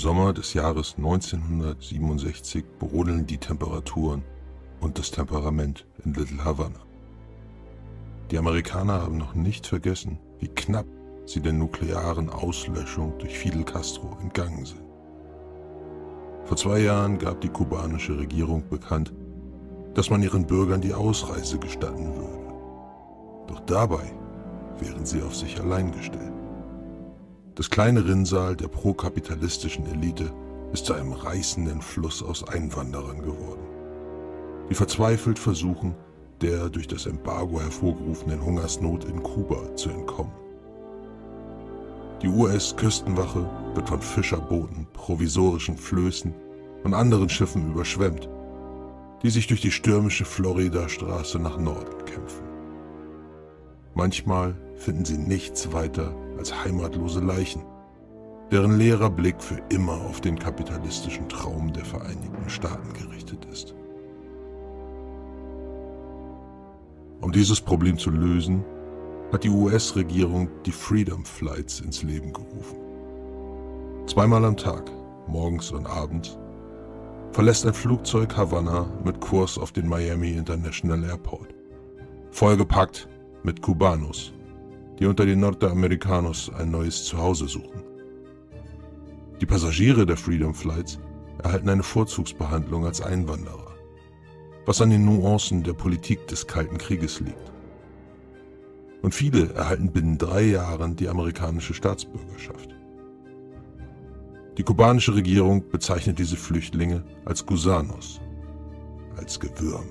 Sommer des Jahres 1967 brodeln die Temperaturen und das Temperament in Little Havana. Die Amerikaner haben noch nicht vergessen, wie knapp sie der nuklearen Auslöschung durch Fidel Castro entgangen sind. Vor zwei Jahren gab die kubanische Regierung bekannt, dass man ihren Bürgern die Ausreise gestatten würde. Doch dabei wären sie auf sich allein gestellt. Das kleine Rinnsal der prokapitalistischen Elite ist zu einem reißenden Fluss aus Einwanderern geworden, die verzweifelt versuchen, der durch das Embargo hervorgerufenen Hungersnot in Kuba zu entkommen. Die US-Küstenwache wird von Fischerbooten, provisorischen Flößen und anderen Schiffen überschwemmt, die sich durch die stürmische Florida-Straße nach Norden kämpfen. Manchmal finden sie nichts weiter als heimatlose Leichen, deren leerer Blick für immer auf den kapitalistischen Traum der Vereinigten Staaten gerichtet ist. Um dieses Problem zu lösen, hat die US-Regierung die Freedom Flights ins Leben gerufen. Zweimal am Tag, morgens und abends, verlässt ein Flugzeug Havanna mit Kurs auf den Miami International Airport, vollgepackt mit Kubanos, die unter den Nordamericanos ein neues Zuhause suchen. Die Passagiere der Freedom Flights erhalten eine Vorzugsbehandlung als Einwanderer was an den Nuancen der Politik des Kalten Krieges liegt. Und viele erhalten binnen drei Jahren die amerikanische Staatsbürgerschaft. Die kubanische Regierung bezeichnet diese Flüchtlinge als Gusanos, als Gewürm.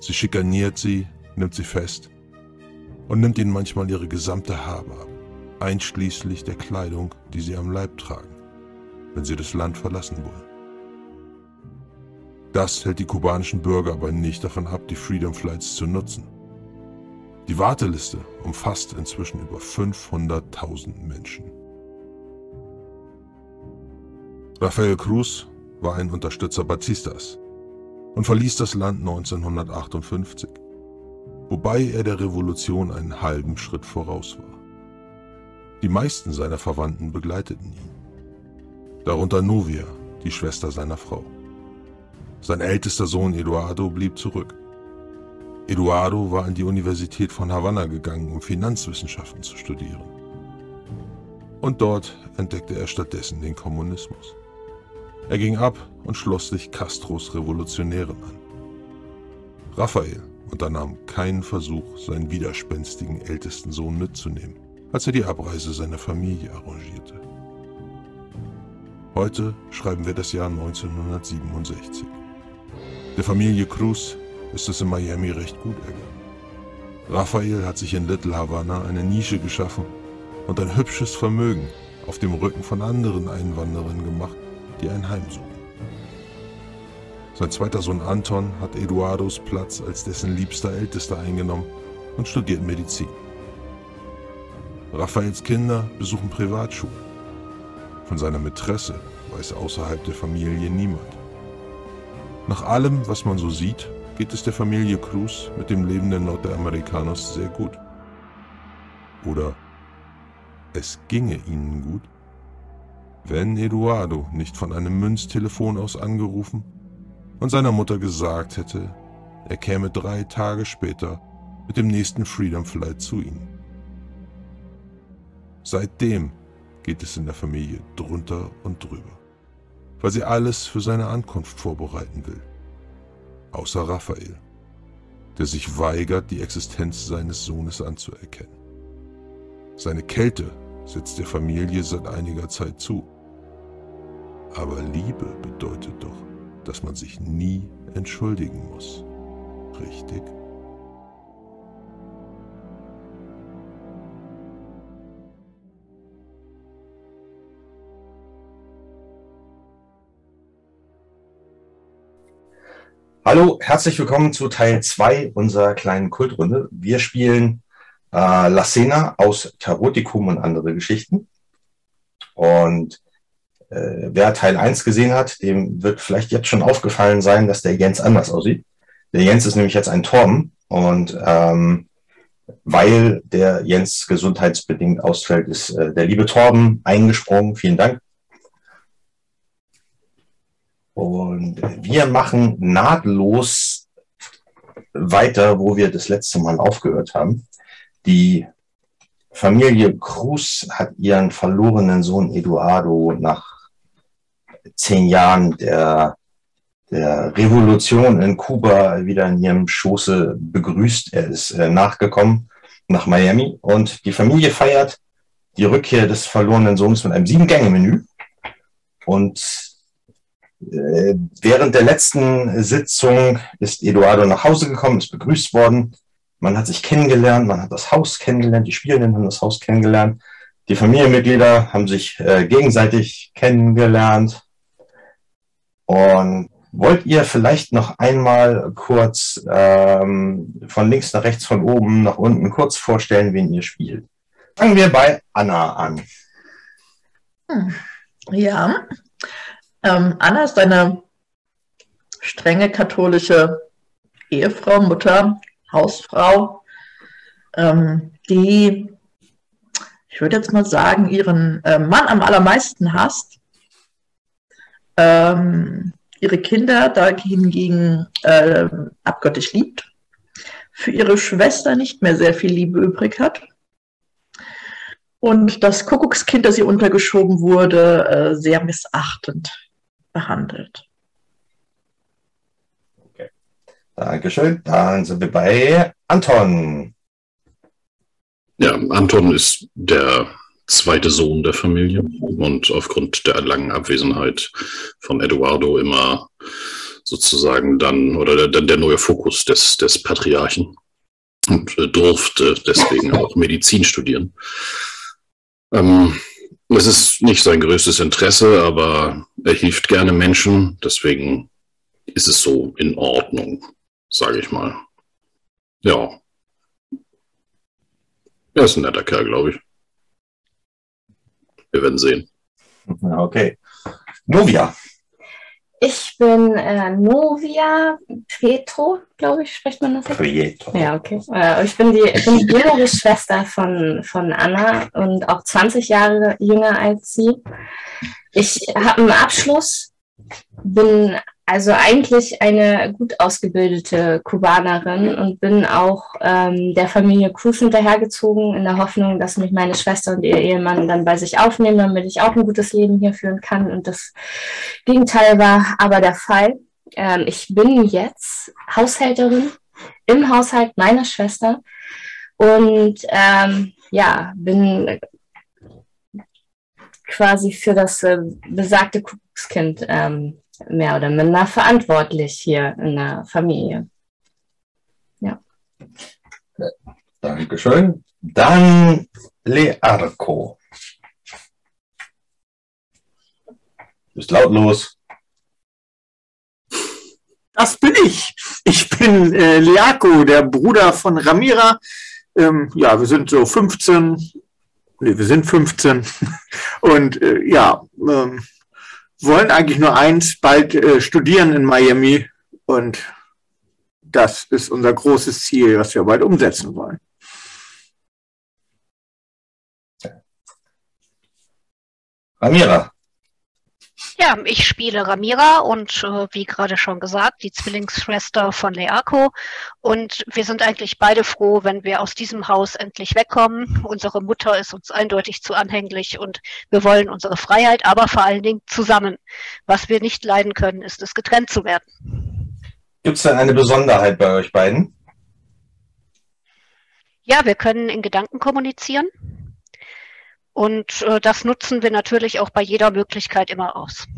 Sie schikaniert sie, nimmt sie fest und nimmt ihnen manchmal ihre gesamte Habe ab, einschließlich der Kleidung, die sie am Leib tragen, wenn sie das Land verlassen wollen. Das hält die kubanischen Bürger aber nicht davon ab, die Freedom Flights zu nutzen. Die Warteliste umfasst inzwischen über 500.000 Menschen. Rafael Cruz war ein Unterstützer Batistas und verließ das Land 1958, wobei er der Revolution einen halben Schritt voraus war. Die meisten seiner Verwandten begleiteten ihn, darunter Novia, die Schwester seiner Frau. Sein ältester Sohn Eduardo blieb zurück. Eduardo war an die Universität von Havanna gegangen, um Finanzwissenschaften zu studieren. Und dort entdeckte er stattdessen den Kommunismus. Er ging ab und schloss sich Castros Revolutionären an. Raphael unternahm keinen Versuch, seinen widerspenstigen ältesten Sohn mitzunehmen, als er die Abreise seiner Familie arrangierte. Heute schreiben wir das Jahr 1967. Der Familie Cruz ist es in Miami recht gut ergangen. Raphael hat sich in Little Havana eine Nische geschaffen und ein hübsches Vermögen auf dem Rücken von anderen Einwanderern gemacht, die ein Heim suchen. Sein zweiter Sohn Anton hat Eduardos Platz als dessen liebster Ältester eingenommen und studiert Medizin. Raphaels Kinder besuchen Privatschulen. Von seiner Mätresse weiß außerhalb der Familie niemand. Nach allem, was man so sieht, geht es der Familie Cruz mit dem Leben der Nordamerikaners sehr gut. Oder es ginge ihnen gut, wenn Eduardo nicht von einem Münztelefon aus angerufen und seiner Mutter gesagt hätte, er käme drei Tage später mit dem nächsten Freedom Flight zu ihnen. Seitdem geht es in der Familie drunter und drüber weil sie alles für seine Ankunft vorbereiten will. Außer Raphael, der sich weigert, die Existenz seines Sohnes anzuerkennen. Seine Kälte setzt der Familie seit einiger Zeit zu. Aber Liebe bedeutet doch, dass man sich nie entschuldigen muss. Richtig? Hallo, herzlich willkommen zu Teil 2 unserer kleinen Kultrunde. Wir spielen äh, La Cena aus Tarotikum und andere Geschichten. Und äh, wer Teil 1 gesehen hat, dem wird vielleicht jetzt schon aufgefallen sein, dass der Jens anders aussieht. Der Jens ist nämlich jetzt ein Torben und ähm, weil der Jens gesundheitsbedingt ausfällt, ist äh, der liebe Torben eingesprungen. Vielen Dank. Und wir machen nahtlos weiter, wo wir das letzte Mal aufgehört haben. Die Familie Cruz hat ihren verlorenen Sohn Eduardo nach zehn Jahren der, der Revolution in Kuba wieder in ihrem Schoße begrüßt. Er ist äh, nachgekommen nach Miami und die Familie feiert die Rückkehr des verlorenen Sohnes mit einem Sieben-Gänge-Menü. Und äh, während der letzten Sitzung ist Eduardo nach Hause gekommen, ist begrüßt worden. Man hat sich kennengelernt, man hat das Haus kennengelernt, die Spielenden haben das Haus kennengelernt. Die Familienmitglieder haben sich äh, gegenseitig kennengelernt. Und wollt ihr vielleicht noch einmal kurz ähm, von links nach rechts, von oben nach unten kurz vorstellen, wen ihr spielt? Fangen wir bei Anna an. Hm. Ja, ähm, Anna ist eine strenge katholische Ehefrau, Mutter, Hausfrau, ähm, die, ich würde jetzt mal sagen, ihren äh, Mann am allermeisten hasst. Ähm, ihre Kinder dahingegen äh, abgöttisch liebt. Für ihre Schwester nicht mehr sehr viel Liebe übrig hat. Und das Kuckuckskind, das ihr untergeschoben wurde, äh, sehr missachtend behandelt. Okay. Dankeschön. Dann sind wir bei Anton. Ja, Anton ist der zweite Sohn der Familie und aufgrund der langen Abwesenheit von Eduardo immer sozusagen dann oder der, der neue Fokus des, des Patriarchen und äh, durfte deswegen auch Medizin studieren. Ähm, es ist nicht sein größtes Interesse, aber er hilft gerne Menschen. Deswegen ist es so in Ordnung, sage ich mal. Ja. Er ist ein netter Kerl, glaube ich. Wir werden sehen. Okay. Novia. Ich bin äh, Novia Pietro, glaube ich, spricht man das jetzt? Pietro. Ja, okay. Äh, ich bin die, ich bin die jüngere Schwester von, von Anna und auch 20 Jahre jünger als sie. Ich habe einen Abschluss, bin also eigentlich eine gut ausgebildete Kubanerin und bin auch ähm, der Familie Cruz hinterhergezogen in der Hoffnung, dass mich meine Schwester und ihr Ehemann dann bei sich aufnehmen, damit ich auch ein gutes Leben hier führen kann. Und das Gegenteil war aber der Fall. Ähm, ich bin jetzt Haushälterin im Haushalt meiner Schwester und ähm, ja, bin quasi für das äh, besagte Kuckuckskind ähm, mehr oder minder verantwortlich hier in der Familie. Ja. Dankeschön. Dann Learco. Bist lautlos. Das bin ich. Ich bin äh, Leaco, der Bruder von Ramira. Ähm, ja, wir sind so 15. Nee, wir sind 15. Und äh, ja, ähm, wollen eigentlich nur eins, bald äh, studieren in Miami und das ist unser großes Ziel, was wir bald umsetzen wollen. Ramira. Ja, ich spiele Ramira und äh, wie gerade schon gesagt, die Zwillingsschwester von Leako. Und wir sind eigentlich beide froh, wenn wir aus diesem Haus endlich wegkommen. Unsere Mutter ist uns eindeutig zu anhänglich und wir wollen unsere Freiheit, aber vor allen Dingen zusammen. Was wir nicht leiden können, ist es, getrennt zu werden. Gibt es denn eine Besonderheit bei euch beiden? Ja, wir können in Gedanken kommunizieren. Und äh, das nutzen wir natürlich auch bei jeder Möglichkeit immer aus.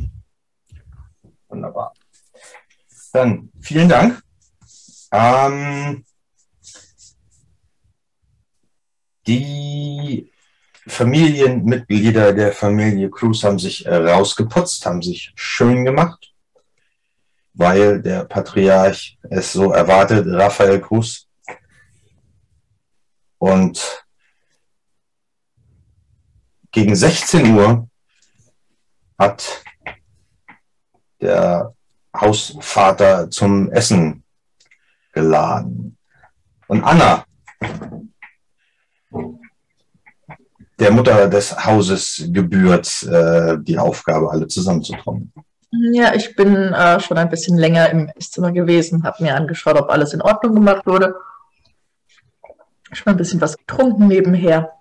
Wunderbar. Dann vielen Dank. Ähm, die Familienmitglieder der Familie Cruz haben sich äh, rausgeputzt, haben sich schön gemacht, weil der Patriarch es so erwartet, Raphael Cruz. Und gegen 16 Uhr hat der Hausvater zum Essen geladen. Und Anna, der Mutter des Hauses gebührt, äh, die Aufgabe, alle zusammenzutrommeln. Ja, ich bin äh, schon ein bisschen länger im Esszimmer gewesen, habe mir angeschaut, ob alles in Ordnung gemacht wurde. Schon ein bisschen was getrunken nebenher.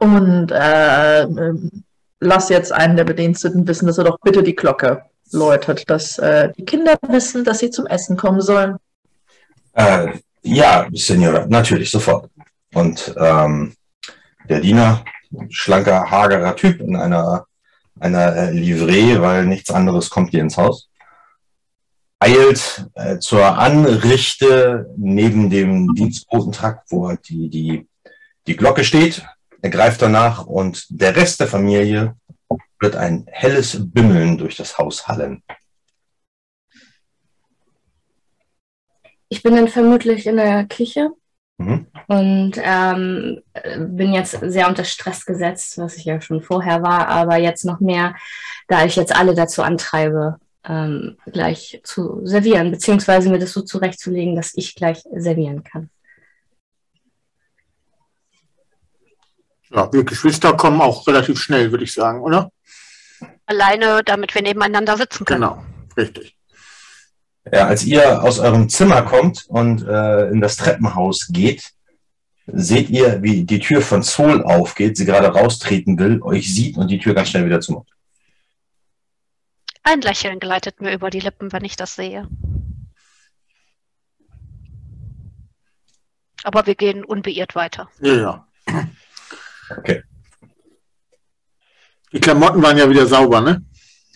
Und äh, ähm, lass jetzt einen der Bediensteten wissen, dass er doch bitte die Glocke läutet, dass äh, die Kinder wissen, dass sie zum Essen kommen sollen. Äh, ja, Senora, natürlich, sofort. Und ähm, der Diener, schlanker, hagerer Typ in einer, einer äh, Livree, weil nichts anderes kommt hier ins Haus, eilt äh, zur Anrichte neben dem Dienstbotentrakt, wo die, die, die Glocke steht. Er greift danach und der Rest der Familie wird ein helles Bimmeln durch das Haus hallen. Ich bin dann vermutlich in der Küche Mhm. und ähm, bin jetzt sehr unter Stress gesetzt, was ich ja schon vorher war, aber jetzt noch mehr, da ich jetzt alle dazu antreibe, ähm, gleich zu servieren, beziehungsweise mir das so zurechtzulegen, dass ich gleich servieren kann. Ja, wir Geschwister kommen auch relativ schnell, würde ich sagen, oder? Alleine, damit wir nebeneinander sitzen können. Genau, richtig. Ja, als ihr aus eurem Zimmer kommt und äh, in das Treppenhaus geht, seht ihr, wie die Tür von Sol aufgeht, sie gerade raustreten will, euch sieht und die Tür ganz schnell wieder zumacht. Ein Lächeln gleitet mir über die Lippen, wenn ich das sehe. Aber wir gehen unbeirrt weiter. Ja, ja. Okay. Die Klamotten waren ja wieder sauber, ne?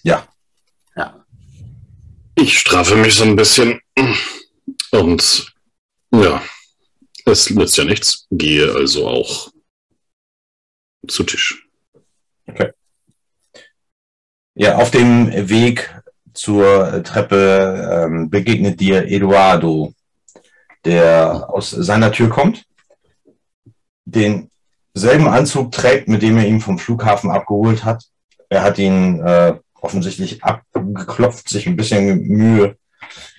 Ja. Ja. Ich strafe mich so ein bisschen und ja, es nützt ja nichts. Gehe also auch zu Tisch. Ja, auf dem Weg zur Treppe ähm, begegnet dir Eduardo, der aus seiner Tür kommt, denselben Anzug trägt, mit dem er ihn vom Flughafen abgeholt hat. Er hat ihn äh, offensichtlich abgeklopft, sich ein bisschen Mühe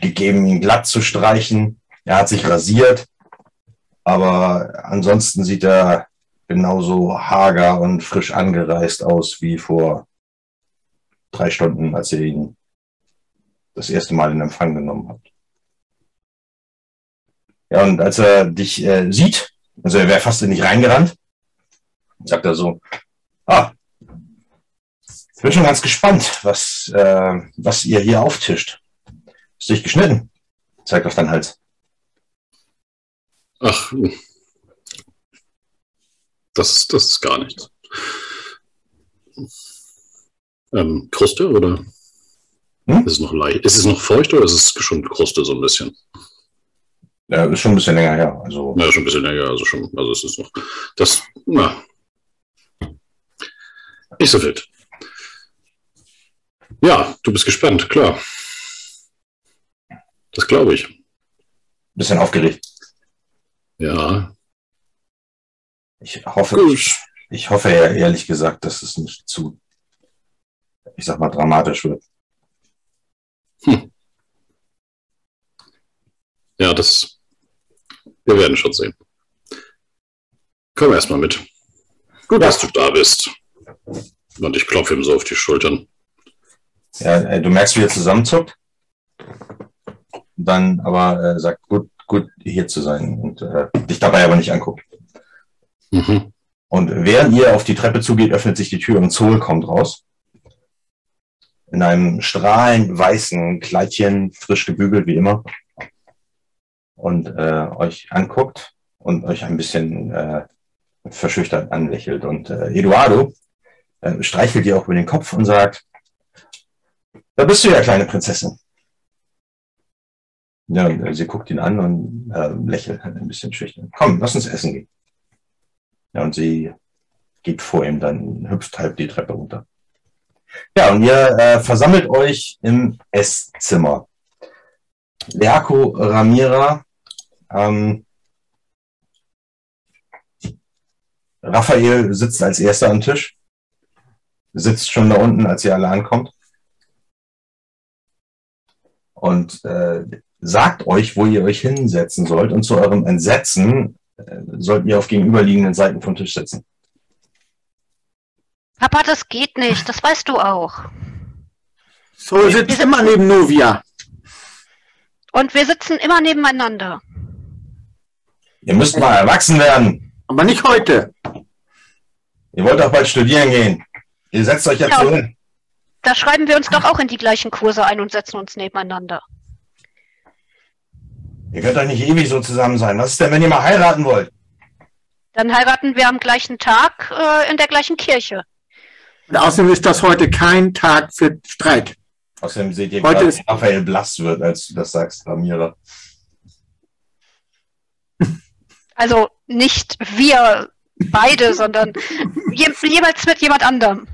gegeben, ihn glatt zu streichen. Er hat sich rasiert, aber ansonsten sieht er genauso hager und frisch angereist aus wie vor drei Stunden, als ihr ihn das erste Mal in Empfang genommen habt. Ja, und als er dich äh, sieht, also er wäre fast in dich reingerannt, sagt er so, ah, ich bin schon ganz gespannt, was, äh, was ihr hier auftischt. Ist dich geschnitten? Zeigt auf deinen Hals. Ach, das, das ist gar nichts. Ähm, Kruste oder Hm? ist es noch leicht? Ist es noch feucht oder ist es schon Kruste so ein bisschen? Ja, ist schon ein bisschen länger her. Also, Ja, schon ein bisschen länger, also schon, also es ist noch, das, na, nicht so wild. Ja, du bist gespannt, klar. Das glaube ich. bisschen aufgeregt. Ja, Ich hoffe, gut. ich hoffe ja ehrlich gesagt, dass es nicht zu, ich sag mal, dramatisch wird. Ja, das, wir werden schon sehen. Komm erstmal mit. Gut, Ja. dass du da bist. Und ich klopfe ihm so auf die Schultern. Ja, äh, du merkst, wie er zusammenzuckt. Dann aber äh, sagt, gut, gut, hier zu sein und äh, dich dabei aber nicht anguckt. Mhm. Und während ihr auf die Treppe zugeht, öffnet sich die Tür und Zoll kommt raus. In einem strahlend weißen Kleidchen, frisch gebügelt wie immer. Und äh, euch anguckt und euch ein bisschen äh, verschüchtert anlächelt. Und äh, Eduardo äh, streichelt ihr auch über den Kopf und sagt, da bist du ja, kleine Prinzessin. Ja, und, äh, sie guckt ihn an und äh, lächelt ein bisschen schüchtern. Komm, lass uns essen gehen. Ja, und sie geht vor ihm, dann hüpft halb die Treppe runter. Ja, und ihr äh, versammelt euch im Esszimmer. Leako Ramira, ähm, Raphael sitzt als erster am Tisch, sitzt schon da unten, als ihr alle ankommt. Und äh, sagt euch, wo ihr euch hinsetzen sollt. Und zu eurem Entsetzen äh, sollt ihr auf gegenüberliegenden Seiten vom Tisch sitzen. Papa, das geht nicht, das weißt du auch. So sitzt immer neben Novia. Und wir sitzen immer nebeneinander. Ihr müsst mal erwachsen werden. Aber nicht heute. Ihr wollt doch bald studieren gehen. Ihr setzt euch jetzt Ja. so hin. Da schreiben wir uns doch auch in die gleichen Kurse ein und setzen uns nebeneinander. Ihr könnt doch nicht ewig so zusammen sein. Was ist denn, wenn ihr mal heiraten wollt? Dann heiraten wir am gleichen Tag äh, in der gleichen Kirche. Und außerdem ist das heute kein Tag für Streit. Außerdem seht ihr Heute gerade, ist- wie Raphael blass wird, als du das sagst, Ramira. Also nicht wir beide, sondern je, jeweils mit jemand anderem.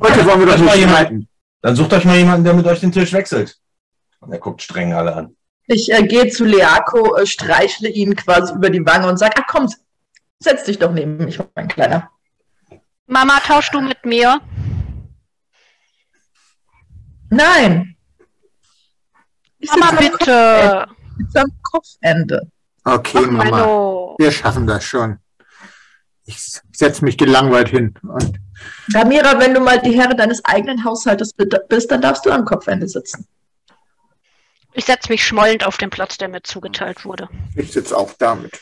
Heute wollen wir doch nicht war jemand- streiten. Dann sucht euch mal jemanden, der mit euch den Tisch wechselt. Und er guckt streng alle an. Ich äh, gehe zu Leako, äh, streichle ihn quasi über die Wange und sage, ach komm, setz dich doch neben mich, mein Kleiner. Mama, tausch du mit mir? Nein. Ich Mama, bitte. am Kopfende. Okay, Ach, Mama. Menno. Wir schaffen das schon. Ich setze mich gelangweilt hin. Und Ramira, wenn du mal die Herre deines eigenen Haushaltes bist, dann darfst du am Kopfende sitzen. Ich setze mich schmollend auf den Platz, der mir zugeteilt wurde. ich sitze auch da mit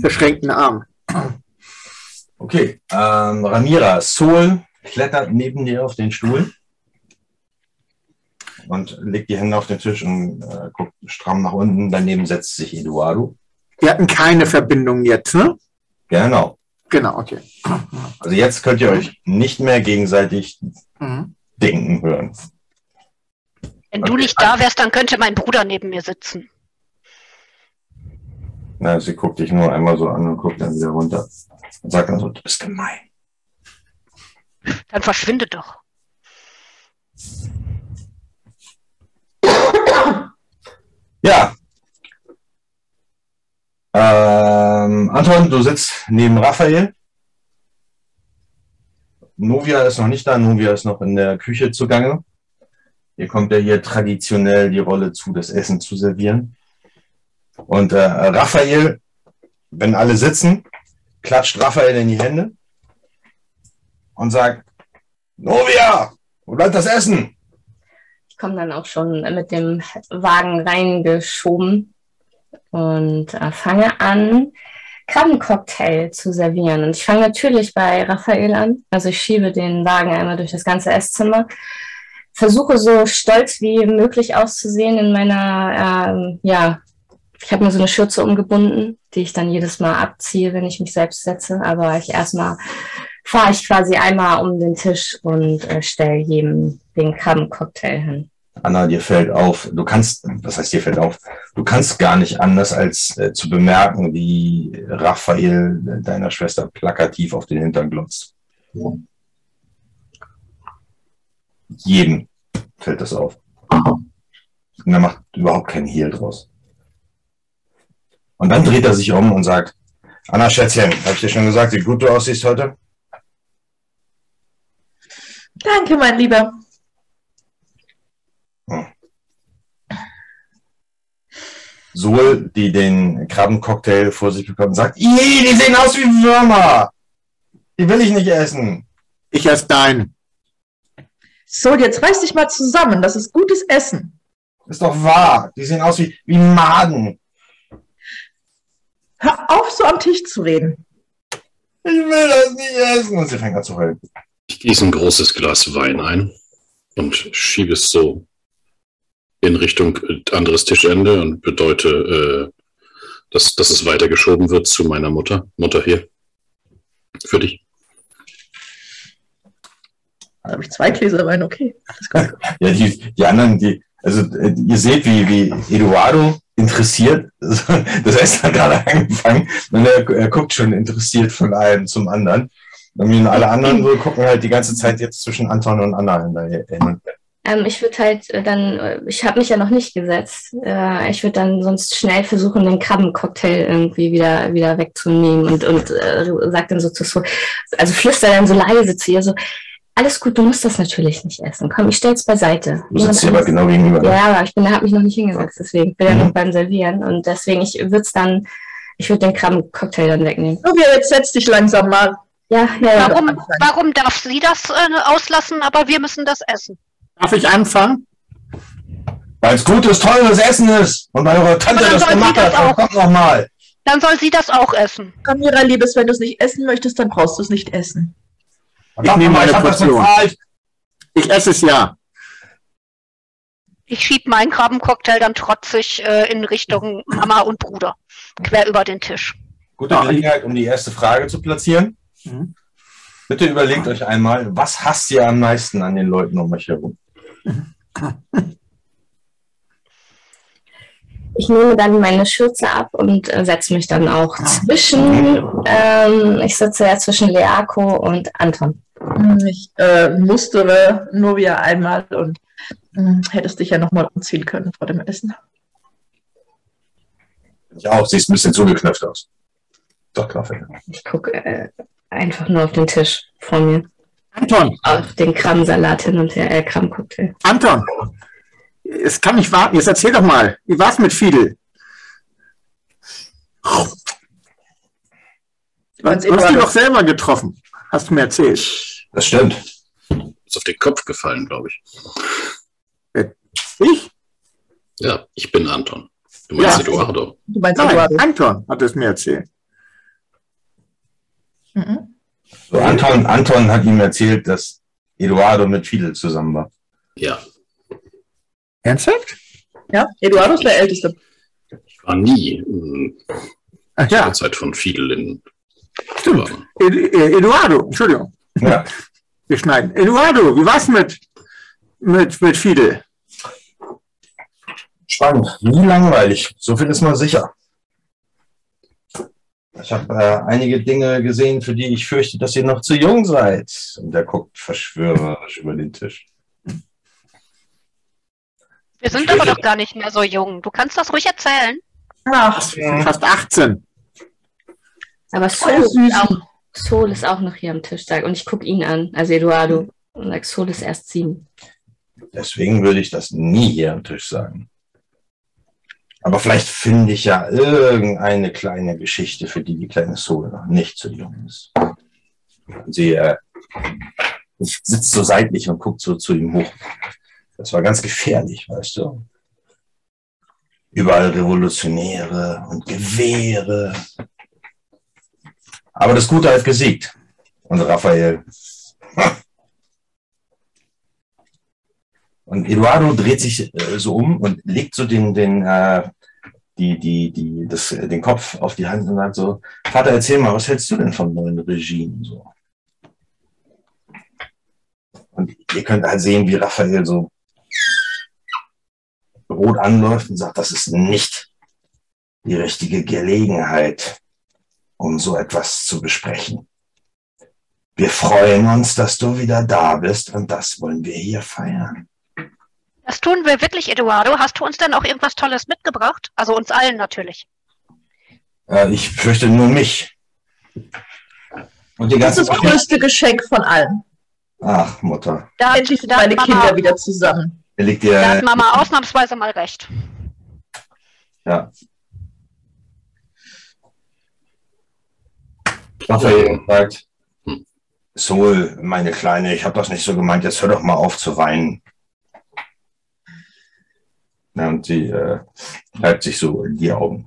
verschränkten Armen. Okay, ähm, Ramira, Sol klettert neben dir auf den Stuhl und legt die Hände auf den Tisch und äh, guckt stramm nach unten. Daneben setzt sich Eduardo. Wir hatten keine Verbindung jetzt, ne? Genau. Genau, okay. Also jetzt könnt ihr euch nicht mehr gegenseitig Mhm. denken hören. Wenn du Okay. nicht da wärst, dann könnte mein Bruder neben mir sitzen. Na, sie guckt dich nur einmal so an und guckt dann wieder runter und sagt dann so, du bist gemein. Dann verschwinde doch. Ja. Ähm, Anton, du sitzt neben Raphael. Novia ist noch nicht da, Novia ist noch in der Küche zugange. Hier kommt ja hier traditionell die Rolle zu, das Essen zu servieren. Und äh, Raphael, wenn alle sitzen, klatscht Raphael in die Hände und sagt, Novia, wo bleibt das Essen? Ich komme dann auch schon mit dem Wagen reingeschoben und äh, fange an, Krabbencocktail zu servieren. Und ich fange natürlich bei Raphael an. Also ich schiebe den Wagen einmal durch das ganze Esszimmer. Versuche so stolz wie möglich auszusehen in meiner, ähm, ja, ich habe mir so eine Schürze umgebunden, die ich dann jedes Mal abziehe, wenn ich mich selbst setze. Aber ich erstmal fahre ich quasi einmal um den Tisch und äh, stelle jedem den Krabbencocktail hin. Anna, dir fällt auf, du kannst, was heißt dir fällt auf, du kannst gar nicht anders als äh, zu bemerken, wie Raphael äh, deiner Schwester plakativ auf den Hintern glotzt. Jedem fällt das auf. Und er macht überhaupt keinen Hehl draus. Und dann dreht er sich um und sagt, Anna Schätzchen, hab ich dir schon gesagt, wie gut du aussiehst heute? Danke, mein Lieber. Sol, die den Krabbencocktail vor sich bekommt, sagt, Ih, die sehen aus wie Würmer. Die will ich nicht essen. Ich erst dein. So, jetzt reiß dich mal zusammen. Das ist gutes Essen. Ist doch wahr. Die sehen aus wie, wie Maden. Hör auf, so am Tisch zu reden. Ich will das nicht essen. Und sie fängt an zu heulen. Ich gieße ein großes Glas Wein ein und schiebe es so in Richtung äh, anderes Tischende und bedeute, äh, dass, dass es weitergeschoben wird zu meiner Mutter. Mutter hier. Für dich. Da habe ich zwei Gläser Wein, okay. Alles gut. Ja, die, die anderen, die, also äh, ihr seht, wie, wie Eduardo interessiert, das Essen hat gerade angefangen und er, er guckt schon interessiert von einem zum anderen. Und alle anderen so gucken halt die ganze Zeit jetzt zwischen Anton und Anna hin und her. Ähm, ich würde halt äh, dann, äh, ich habe mich ja noch nicht gesetzt. Äh, ich würde dann sonst schnell versuchen, den Krabbencocktail irgendwie wieder, wieder wegzunehmen und, und äh, sag dann so zu so, also flüster dann so leise zu ihr so, alles gut, du musst das natürlich nicht essen. Komm, ich stell's beiseite. Du sitzt hier aber genau gegenüber. ne? Ja, aber ich bin, habe mich noch nicht hingesetzt, desegen bin ja Mhm. noch beim Servieren und deswegen ich würde es dann Ich würde den Krabbencocktail dann wegnehmen. Okay, jetzt setz dich langsam mal. Ja, ja, ja. Warum, warum darf sie das äh, auslassen, aber wir müssen das essen? Darf ich anfangen? Weil es gutes, teures Essen ist. Und weil eure Tante das soll sie gemacht das hat, kommt noch mal. Dann soll sie das auch essen. Ramira, Liebes, wenn du es nicht essen möchtest, dann brauchst du es nicht essen. Nehme nochmal, eine ich hab das Portion. Ich esse es ja. Ich schieb meinen Krabbencocktail dann trotzig äh, in Richtung Mama und Bruder. Quer über den Tisch. Gute Gelegenheit, um die erste Frage zu platzieren. Mhm. Bitte überlegt euch einmal, was hasst ihr am meisten an den Leuten um euch herum? Ich nehme dann meine Schürze ab und äh, setze mich dann auch zwischen, ähm, ich sitze ja zwischen Leako und Anton. Ich äh, mustere Novia einmal und hm, hättest dich ja nochmal umziehen können vor dem Essen. Ich auch, siehst ein bisschen zugeknöpft aus. Doch, klar. Ich gucke äh, einfach nur auf den Tisch vor mir. Anton, Auf den Krabbensalat hin und her, äh, Krabbencocktail. Anton. Es kann nicht warten. Jetzt erzähl doch mal. Wie war's mit Fidel? Du hast ihn doch selber getroffen. Hast du mir erzählt. Das stimmt. Ist auf den Kopf gefallen, glaube ich. Ich? Ja, ich bin Anton. Du meinst Ja. Eduardo. Du meinst Nein, Eduardo? Anton hat es mir erzählt. Mhm. So, Anton, Anton hat ihm erzählt, dass Eduardo mit Fidel zusammen war. Ja, Ernsthaft? Ja, Eduardo ist der Älteste. ich war nie in Ach der ja, Zeit von Fidel in stimmt. Äh, Eduardo, Entschuldigung. Ja. Wir schneiden. Eduardo, wie war's mit, mit, mit Fidel? Spannend. Nie langweilig. So viel ist mal sicher. Ich habe äh, einige Dinge gesehen, für die ich fürchte, dass ihr noch zu jung seid. Und er guckt verschwörerisch über den Tisch. Wir sind aber doch gar nicht mehr so jung. Du kannst das ruhig erzählen. Ach, Fast 18. Aber Sol ist, auch, Sol ist auch noch hier am Tisch, sag. Und ich gucke ihn an, also Eduardo. Und sag, Sol ist erst sieben. Deswegen würde ich das nie hier am Tisch sagen. Aber vielleicht finde ich ja irgendeine kleine Geschichte, für die die kleine Sohle noch nicht so jung ist. Sie äh, sitzt so seitlich und guckt so zu ihm hoch. Das war ganz gefährlich, weißt du. Überall Revolutionäre und Gewehre. Aber das Gute hat gesiegt. Und Raphael. Und Eduardo dreht sich äh, so um und legt so den, den, äh, die, die, die, das, äh, den Kopf auf die Hand und sagt so, Vater, erzähl mal, was hältst du denn vom neuen Regime? So. Und ihr könnt halt sehen, wie Raphael so rot anläuft und sagt, das ist nicht die richtige Gelegenheit, um so etwas zu besprechen. Wir freuen uns, dass du wieder da bist und das wollen wir hier feiern. Das tun wir wirklich, Eduardo. Hast du uns denn auch irgendwas Tolles mitgebracht? Also uns allen natürlich. Äh, ich fürchte nur mich. Und die das ist das größte Geschenk von allen. Ach, Mutter. Da, Endlich sind da meine Mama, Kinder wieder zusammen. Er liegt Da hat dir. Mama ausnahmsweise mal recht. Ja. Raphael sagt. Sol, meine Kleine, ich habe das nicht so gemeint, jetzt hör doch mal auf zu weinen. Ja, und sie äh, reibt sich so in die Augen.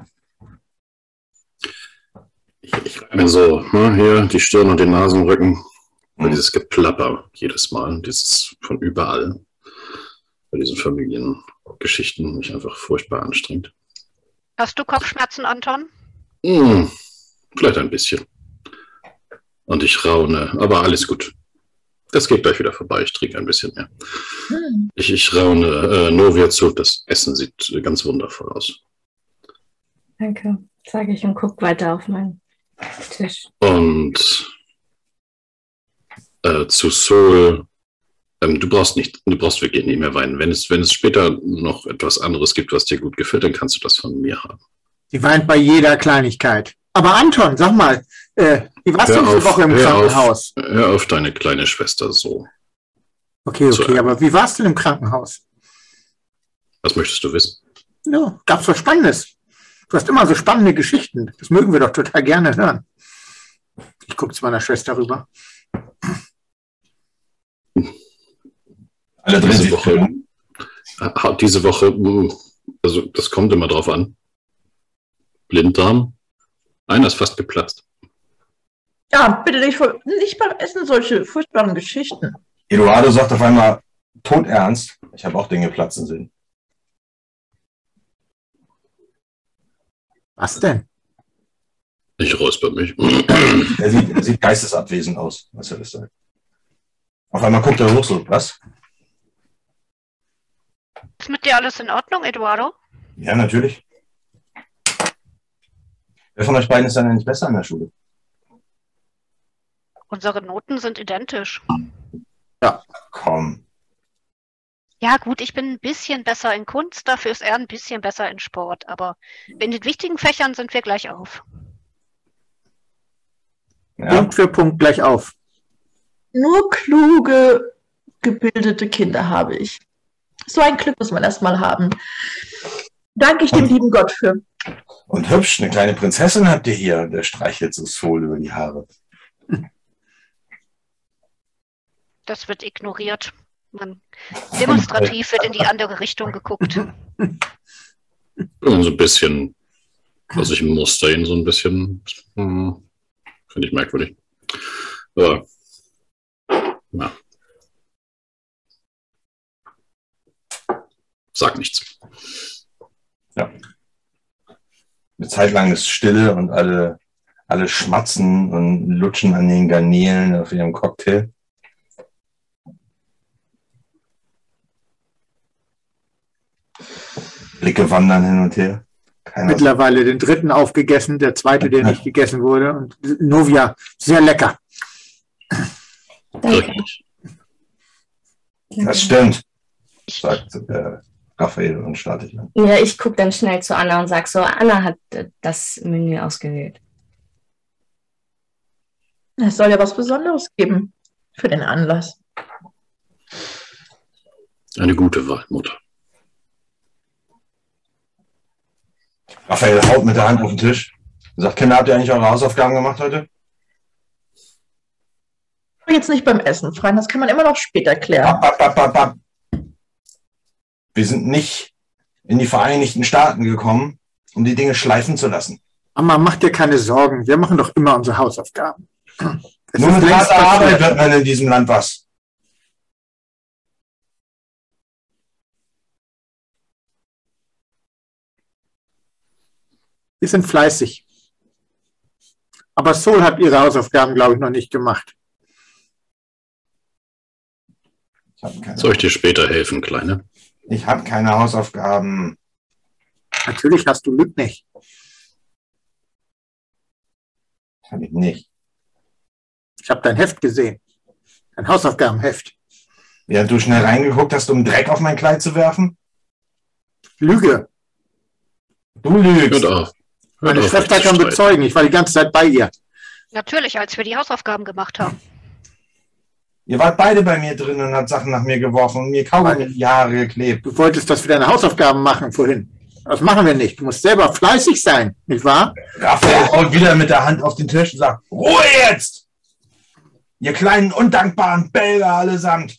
Ich, ich reibe mir so ne, hier die Stirn und den Nasenrücken. Und dieses Geplapper jedes Mal, dieses von überall. Bei diesen Familiengeschichten mich einfach furchtbar anstrengt. Hast du Kopfschmerzen, Anton? Hm, vielleicht ein bisschen. Und ich raune, aber alles gut. Das geht gleich wieder vorbei. Ich trinke ein bisschen mehr. Hm. Ich, ich raune äh, Novia zu. Das Essen sieht äh, ganz wundervoll aus. Danke, sage ich und gucke weiter auf meinen Tisch. Und äh, zu Soul, ähm, du brauchst nicht, du brauchst wirklich nicht mehr weinen. Wenn es, wenn es später noch etwas anderes gibt, was dir gut gefällt, dann kannst du das von mir haben. Sie weint bei jeder Kleinigkeit. Aber Anton, sag mal, äh, wie warst Hör du diese auf, Woche im hör auf. Krankenhaus? Hör auf deine kleine Schwester so. Okay, So, okay, äh, aber wie warst du im Krankenhaus? Was möchtest du wissen? Ja, gab's was Spannendes? Du hast immer so spannende Geschichten. Das mögen wir doch total gerne hören. Ich gucke zu meiner Schwester rüber. Alle diese Woche, diese Woche, hm, also das kommt immer drauf an. Blinddarm. Einer ist fast geplatzt. Ja, bitte nicht, nicht beim Essen solche furchtbaren Geschichten. Eduardo sagt auf einmal todernst, ich habe auch Dinge platzen sehen. Was denn? Ich räusper mich. Er sieht, er sieht geistesabwesend aus, was er das sagt. Auf einmal guckt er hoch so, was? Ist mit dir alles in Ordnung, Eduardo? Ja, natürlich. Wer von euch beiden ist dann nicht besser in der Schule? Unsere Noten sind identisch. Ja, komm. Ja, gut, ich bin ein bisschen besser in Kunst, dafür ist er ein bisschen besser in Sport, aber in den wichtigen Fächern sind wir gleich auf. Ja. Punkt für Punkt gleich auf. Nur kluge, gebildete Kinder habe ich. So ein Glück muss man erstmal haben. Danke ich dem und, lieben Gott für. Und hübsch, eine kleine Prinzessin habt ihr hier. Der streichelt so Soul über die Haare. Das wird ignoriert. Man demonstrativ wird in die andere Richtung geguckt. Und so ein bisschen, also ich muster ihn so ein bisschen, hm, finde ich merkwürdig. Aber, na. Sag nichts. Ja. Eine Zeit lang ist Stille und alle, alle schmatzen und lutschen an den Garnelen auf ihrem Cocktail. Blicke wandern hin und her. Keiner Mittlerweile den dritten aufgegessen, der zweite, der nicht gegessen wurde. Und Novia, sehr lecker. Danke. Das stimmt, sagt äh, Raphael und startet an. Ja, ich gucke dann schnell zu Anna und sage so, Anna hat äh, das Menü ausgewählt. Es soll ja was Besonderes geben für den Anlass. Eine gute Wahl, Mutter. Raphael haut mit der Hand auf den Tisch und sagt, Kinder, habt ihr eigentlich eure Hausaufgaben gemacht heute? Jetzt nicht beim Essen, Freund, das kann man immer noch später klären. Ab, ab, ab, Wir sind nicht in die Vereinigten Staaten gekommen, um die Dinge schleifen zu lassen. Mama, mach dir keine Sorgen. Wir machen doch immer unsere Hausaufgaben. Es Nur mit harter Arbeit wird man in diesem Land was. Die sind fleißig. Aber Sol hat ihre Hausaufgaben, glaube ich, noch nicht gemacht. Ich Soll ich dir später helfen, Kleine? Ich habe keine Hausaufgaben. Natürlich hast du Glück nicht. Habe ich nicht. Ich habe dein Heft gesehen. Dein Hausaufgabenheft. Ja, du schnell reingeguckt hast, um Dreck auf mein Kleid zu werfen? Lüge. Du lügst. Hört meine Schwester kann bezeugen, ich war die ganze Zeit bei ihr. Natürlich, als wir die Hausaufgaben gemacht haben. Ihr wart beide bei mir drin und habt Sachen nach mir geworfen und mir kaum in die Haare geklebt. Du wolltest, dass wir deine Hausaufgaben machen vorhin. Das machen wir nicht. Du musst selber fleißig sein, nicht wahr? Raphael haut wieder mit der Hand auf den Tisch und sagt, Ruhe jetzt! Ihr kleinen, undankbaren Belger allesamt!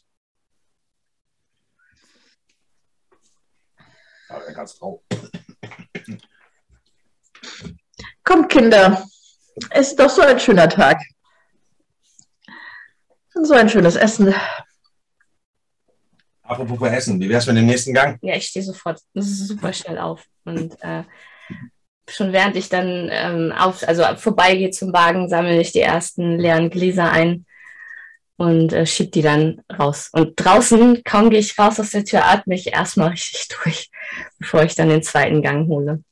Ja, ganz drauf. Kommt, Kinder, es ist doch so ein schöner Tag. Und so ein schönes Essen. Apropos Essen, wie wär's mit dem nächsten Gang? Ja, ich stehe sofort super schnell auf. Und äh, schon während ich dann ähm, auf, also vorbeigehe zum Wagen, sammle ich die ersten leeren Gläser ein und äh, schieb die dann raus. Und draußen, kaum gehe ich raus aus der Tür, atme ich erstmal richtig durch, bevor ich dann den zweiten Gang hole.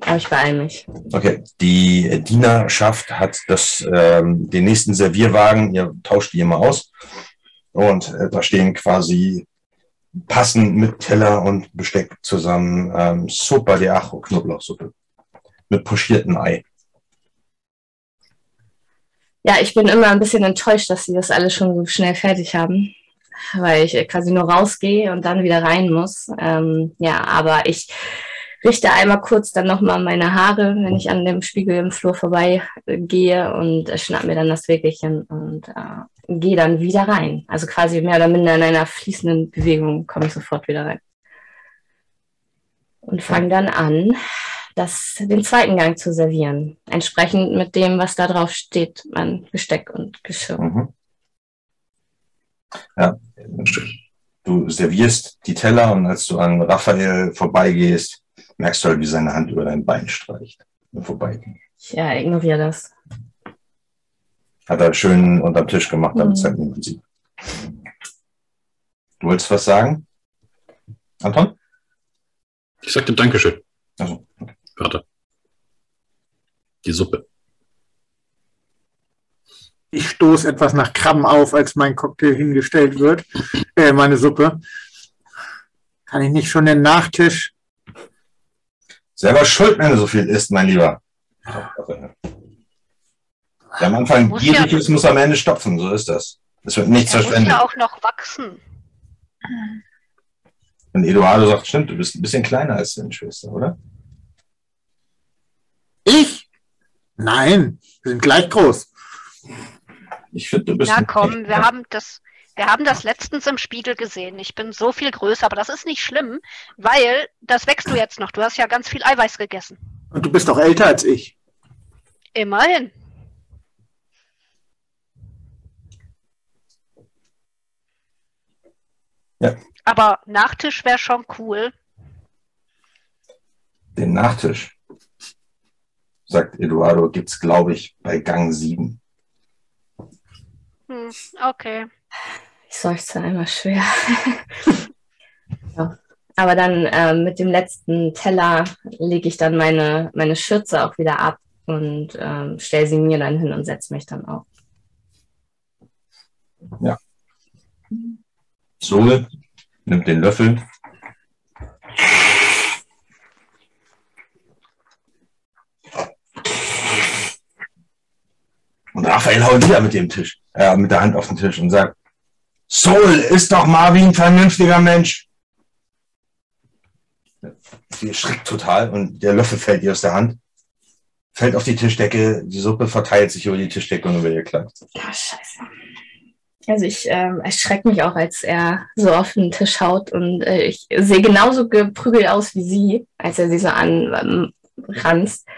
Aber ich beeile mich. Okay, die Dienerschaft hat das, ähm, den nächsten Servierwagen, ihr tauscht die immer aus. Und äh, da stehen quasi passend mit Teller und Besteck zusammen ähm, Sopa de Ajo, Knoblauchsuppe. Mit pochiertem Ei. Ja, ich bin immer ein bisschen enttäuscht, dass sie das alles schon so schnell fertig haben, weil ich quasi nur rausgehe und dann wieder rein muss. Ähm, ja, aber ich richte einmal kurz dann nochmal meine Haare, wenn ich an dem Spiegel im Flur vorbei äh, gehe und schnapp mir dann das Wägelchen und äh, gehe dann wieder rein. Also quasi mehr oder minder in einer fließenden Bewegung komme ich sofort wieder rein. Und fange dann an, das, den zweiten Gang zu servieren. Entsprechend mit dem, was da drauf steht, an Besteck und Geschirr. Mhm. Ja, du servierst die Teller und als du an Raphael vorbeigehst, merkst du halt, wie seine Hand über dein Bein streicht. Vorbeigeht. Ja, ignoriere das. Hat er schön unterm Tisch gemacht, damit es halt niemand sieht. Du wolltest was sagen? Anton? Ich sagte Dankeschön. Also, okay. Warte. Die Suppe. Ich stoße etwas nach Krabben auf, als mein Cocktail hingestellt wird. Äh, meine Suppe. Kann ich nicht schon den Nachtisch? Selber schuld, wenn du so viel isst, mein Lieber. Der am Anfang Muss gierig ja- ist, muss am Ende stopfen. So ist das. Es wird nichts Er muss verschwendet. ja auch noch wachsen. Und Eduardo sagt, stimmt, du bist ein bisschen kleiner als deine Schwester, oder? Ich? Nein, wir sind gleich groß. Ich finde, du bist. Na komm, wir haben das, wir haben das letztens im Spiegel gesehen. Ich bin so viel größer, aber das ist nicht schlimm, weil das wächst du jetzt noch. Du hast ja ganz viel Eiweiß gegessen. Und du bist auch älter als ich. Immerhin. Ja. Aber Nachtisch wäre schon cool. Den Nachtisch, sagt Eduardo, gibt's, glaube ich, bei Gang 7. Hm, okay. Ich seufze einmal schwer. ja. Aber dann äh, mit dem letzten Teller lege ich dann meine, meine Schürze auch wieder ab und ähm, stelle sie mir dann hin und setze mich dann auf. Sol nimmt den Löffel. Und Raphael haut wieder mit dem Tisch, äh, mit der Hand auf den Tisch und sagt, Sol ist doch mal wie ein vernünftiger Mensch. Sie erschrickt total und der Löffel fällt ihr aus der Hand, fällt auf die Tischdecke, die Suppe verteilt sich über die Tischdecke und über ihr Kleid. Ja, scheiße. Also ich ähm, erschrecke mich auch, als er so auf den Tisch haut und äh, ich sehe genauso geprügelt aus wie sie, als er sie so anranzt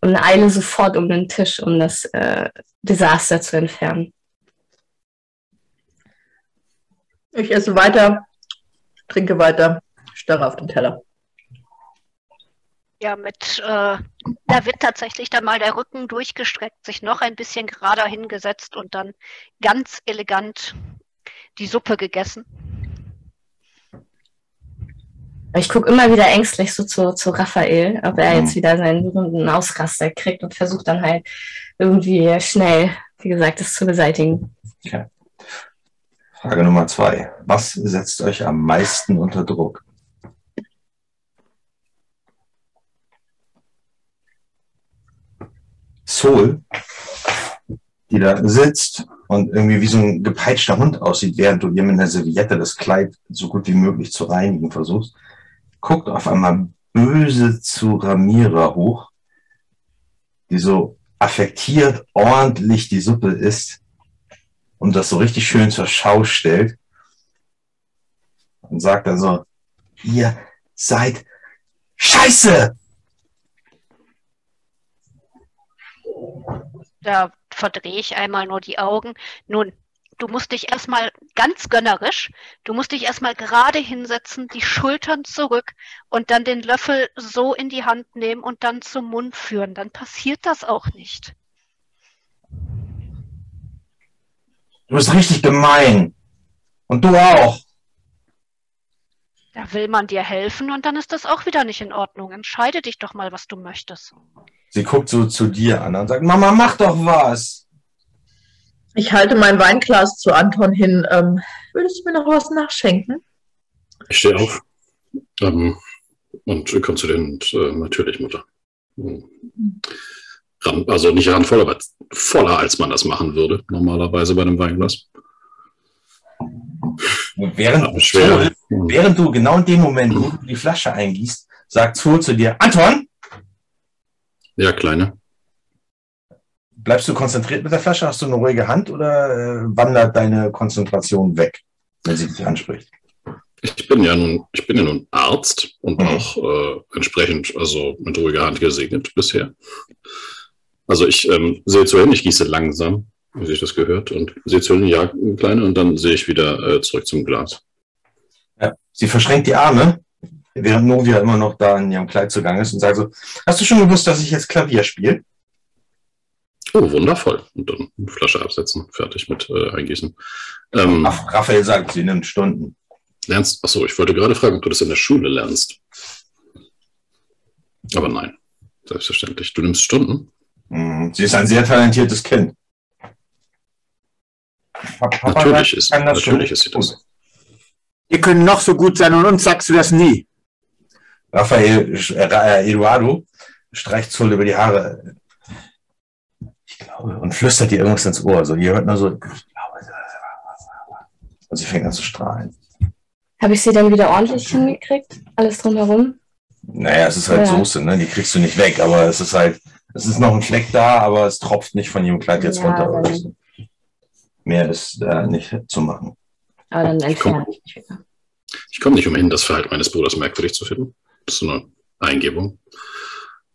und eile sofort um den Tisch, um das äh, Desaster zu entfernen. Ich esse weiter, trinke weiter, starre auf den Teller. Ja, mit, äh, da wird tatsächlich dann mal der Rücken durchgestreckt, sich noch ein bisschen gerader hingesetzt und dann ganz elegant die Suppe gegessen. Ich gucke immer wieder ängstlich so zu, zu Raphael, ob er jetzt wieder seinen berühmten Ausraster kriegt und versucht dann halt irgendwie schnell, wie gesagt, das zu beseitigen. Frage Nummer zwei. Was setzt euch am meisten unter Druck? Sol, die da sitzt und irgendwie wie so ein gepeitschter Hund aussieht, während du ihr mit einer Serviette das Kleid so gut wie möglich zu reinigen versuchst, guckt auf einmal böse zu Ramira hoch, die so affektiert ordentlich die Suppe isst und das so richtig schön zur Schau stellt und sagt dann so, ihr seid scheiße! Da verdrehe ich einmal nur die Augen. Nun, du musst dich erstmal ganz gönnerisch, du musst dich erstmal gerade hinsetzen, die Schultern zurück und dann den Löffel so in die Hand nehmen und dann zum Mund führen. Dann passiert das auch nicht. Du bist richtig gemein. Und du auch. Da will man dir helfen und dann ist das auch wieder nicht in Ordnung. Entscheide dich doch mal, was du möchtest. Sie guckt so zu dir an und sagt, Mama, mach doch was. Ich halte mein Weinglas zu Anton hin. Ähm, würdest du mir noch was nachschenken? Ich stehe auf ähm, und komme zu den und, äh, natürlich Mutter. Hm. Ran, also nicht randvoll, aber voller, als man das machen würde, normalerweise bei einem Weinglas. Während, schwer. während du genau in dem Moment, wo du die Flasche eingießt, sagt Zul zu dir, Anton, Ja, Kleine. bleibst du konzentriert mit der Flasche? Hast du eine ruhige Hand oder äh, wandert deine Konzentration weg, wenn sie dich anspricht? Ich bin ja nun, ich bin ja nun Arzt und Mhm. auch äh, entsprechend, also mit ruhiger Hand gesegnet bisher. Also ich ähm, sehe zu hin, ich gieße langsam, wie sich das gehört, und sehe zu hin, ja, Kleine, und dann sehe ich wieder äh, zurück zum Glas. Ja. Sie verschränkt die Arme, während Novia immer noch da in ihrem Kleid zugange ist und sagt so, hast du schon gewusst, dass ich jetzt Klavier spiele? Oh, wundervoll. Und dann Flasche absetzen, fertig mit äh, eingießen. Ähm, Ach, Raphael sagt, sie nimmt Stunden. lernst, achso, ich wollte gerade fragen, ob du das in der Schule lernst. Aber nein, selbstverständlich. Du nimmst Stunden. Mhm. Sie ist ein sehr talentiertes Kind. Papa Natürlich sagt, ist- kann das natürlich ist sie das. Ihr könnt noch so gut sein und uns sagst du das nie. Raphael, äh, Eduardo streicht Zul über die Haare. Ich glaube, und flüstert ihr irgendwas ins Ohr. So, ihr hört nur so, ich glaube, und sie fängt an zu strahlen. Habe ich sie dann wieder ordentlich hingekriegt? Alles drumherum? Naja, es ist halt Ja. Soße, ne? Die kriegst du nicht weg, aber es ist halt, es ist noch ein Fleck da, aber es tropft nicht von ihrem Kleid jetzt Ja, runter. Oder dann- so. Mehr ist da nicht zu machen. Aber dann entferne ich mich wieder. Ich komme nicht umhin, das Verhalten meines Bruders merkwürdig zu finden. Das ist so eine Eingebung.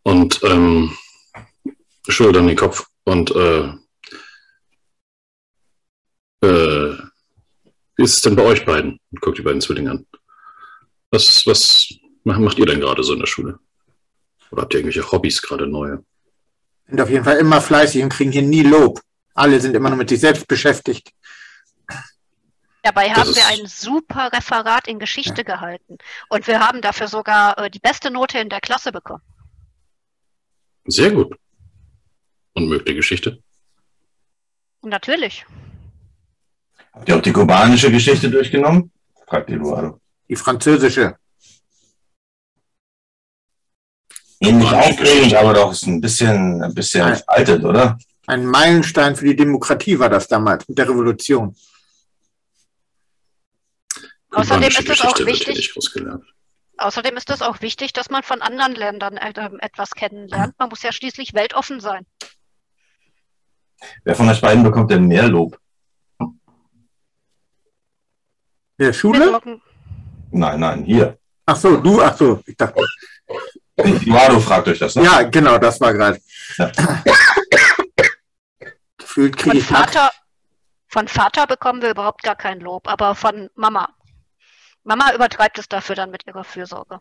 Und ähm, schultern den Kopf und äh, äh, wie ist es denn bei euch beiden? Und guckt die beiden Zwillinge an. Was, was ma- macht ihr denn gerade so in der Schule? Oder habt ihr irgendwelche Hobbys gerade neue? Sind auf jeden Fall immer fleißig und kriegen hier nie Lob. Alle sind immer nur mit sich selbst beschäftigt. Dabei Das haben wir ein super Referat in Geschichte gehalten. Und wir haben dafür sogar äh, die beste Note in der Klasse bekommen. Sehr gut. Und mögt ihr Geschichte? Natürlich. Habt ihr auch die kubanische Geschichte durchgenommen? fragt Eduardo. Die französische. Kubanische aufregend, aber doch ist ein bisschen, ein bisschen Nein. veraltet, oder? Ein Meilenstein für die Demokratie war das damals mit der Revolution. Außerdem ist es auch wichtig- nicht. Außerdem ist es auch wichtig, dass man von anderen Ländern äh, etwas kennenlernt. Man muss ja schließlich weltoffen sein. Wer von euch beiden bekommt denn mehr Lob? Der Schule? Nein, nein, hier. Ach so, du, ach so. Ich dachte, Eduardo fragt euch das, ne? ja, genau, das war gerade. Ja. Gefühlt kriege ich. Vater, von Vater bekommen wir überhaupt gar kein Lob, aber von Mama. Mama übertreibt es dafür dann mit ihrer Fürsorge.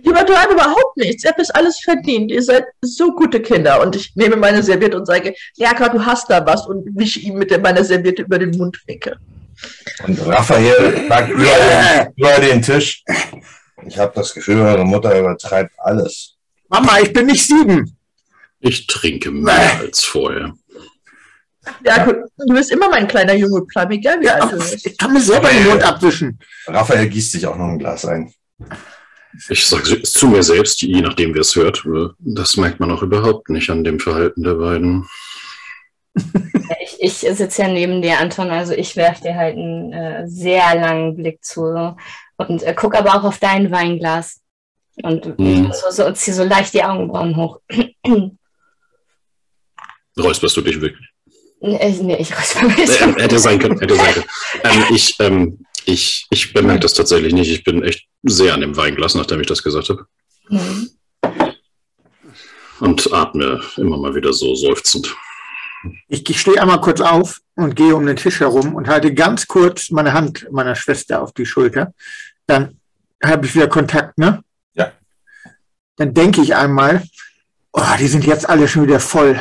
Ich übertreibe überhaupt nichts. Ihr habt es alles verdient. Ihr seid so gute Kinder. Und ich nehme meine Serviette und sage, Jaka, du hast da was und wische ihm mit meiner Serviette über den Mundwinkel. Und Raphael sagt über den, über den Tisch. Ich habe das Gefühl, eure Mutter übertreibt alles. Mama, ich bin nicht sieben. Ich trinke mehr als vorher. Jaka, du bist immer mein kleiner Junge bleiben, egal wie alt du bist. Ich kann mir selber den Mund abwischen. Raphael gießt sich auch noch ein Glas ein. Ich sage es zu mir selbst, je nachdem, wer es hört. Das merkt man auch überhaupt nicht an dem Verhalten der beiden. Ich, ich sitze ja neben dir, Anton, also ich werfe dir halt einen äh, sehr langen Blick zu und äh, guck aber auch auf dein Weinglas und Mhm. so, so, zieh so leicht die Augenbrauen hoch. Räusperst du dich wirklich? nee, nee, ich räusper mich. Äh, hätte sein können, hätte sein können. Ähm, ich, ähm, ich, ich bemerke das tatsächlich nicht. Ich bin echt sehr an dem Weinglas, nachdem ich das gesagt habe. Mhm. Und atme immer mal wieder so seufzend. Ich, ich stehe einmal kurz auf und gehe um den Tisch herum und halte ganz kurz meine Hand meiner Schwester auf die Schulter. Dann habe ich wieder Kontakt, ne? Ja. Dann denke ich einmal, oh, die sind jetzt alle schon wieder voll.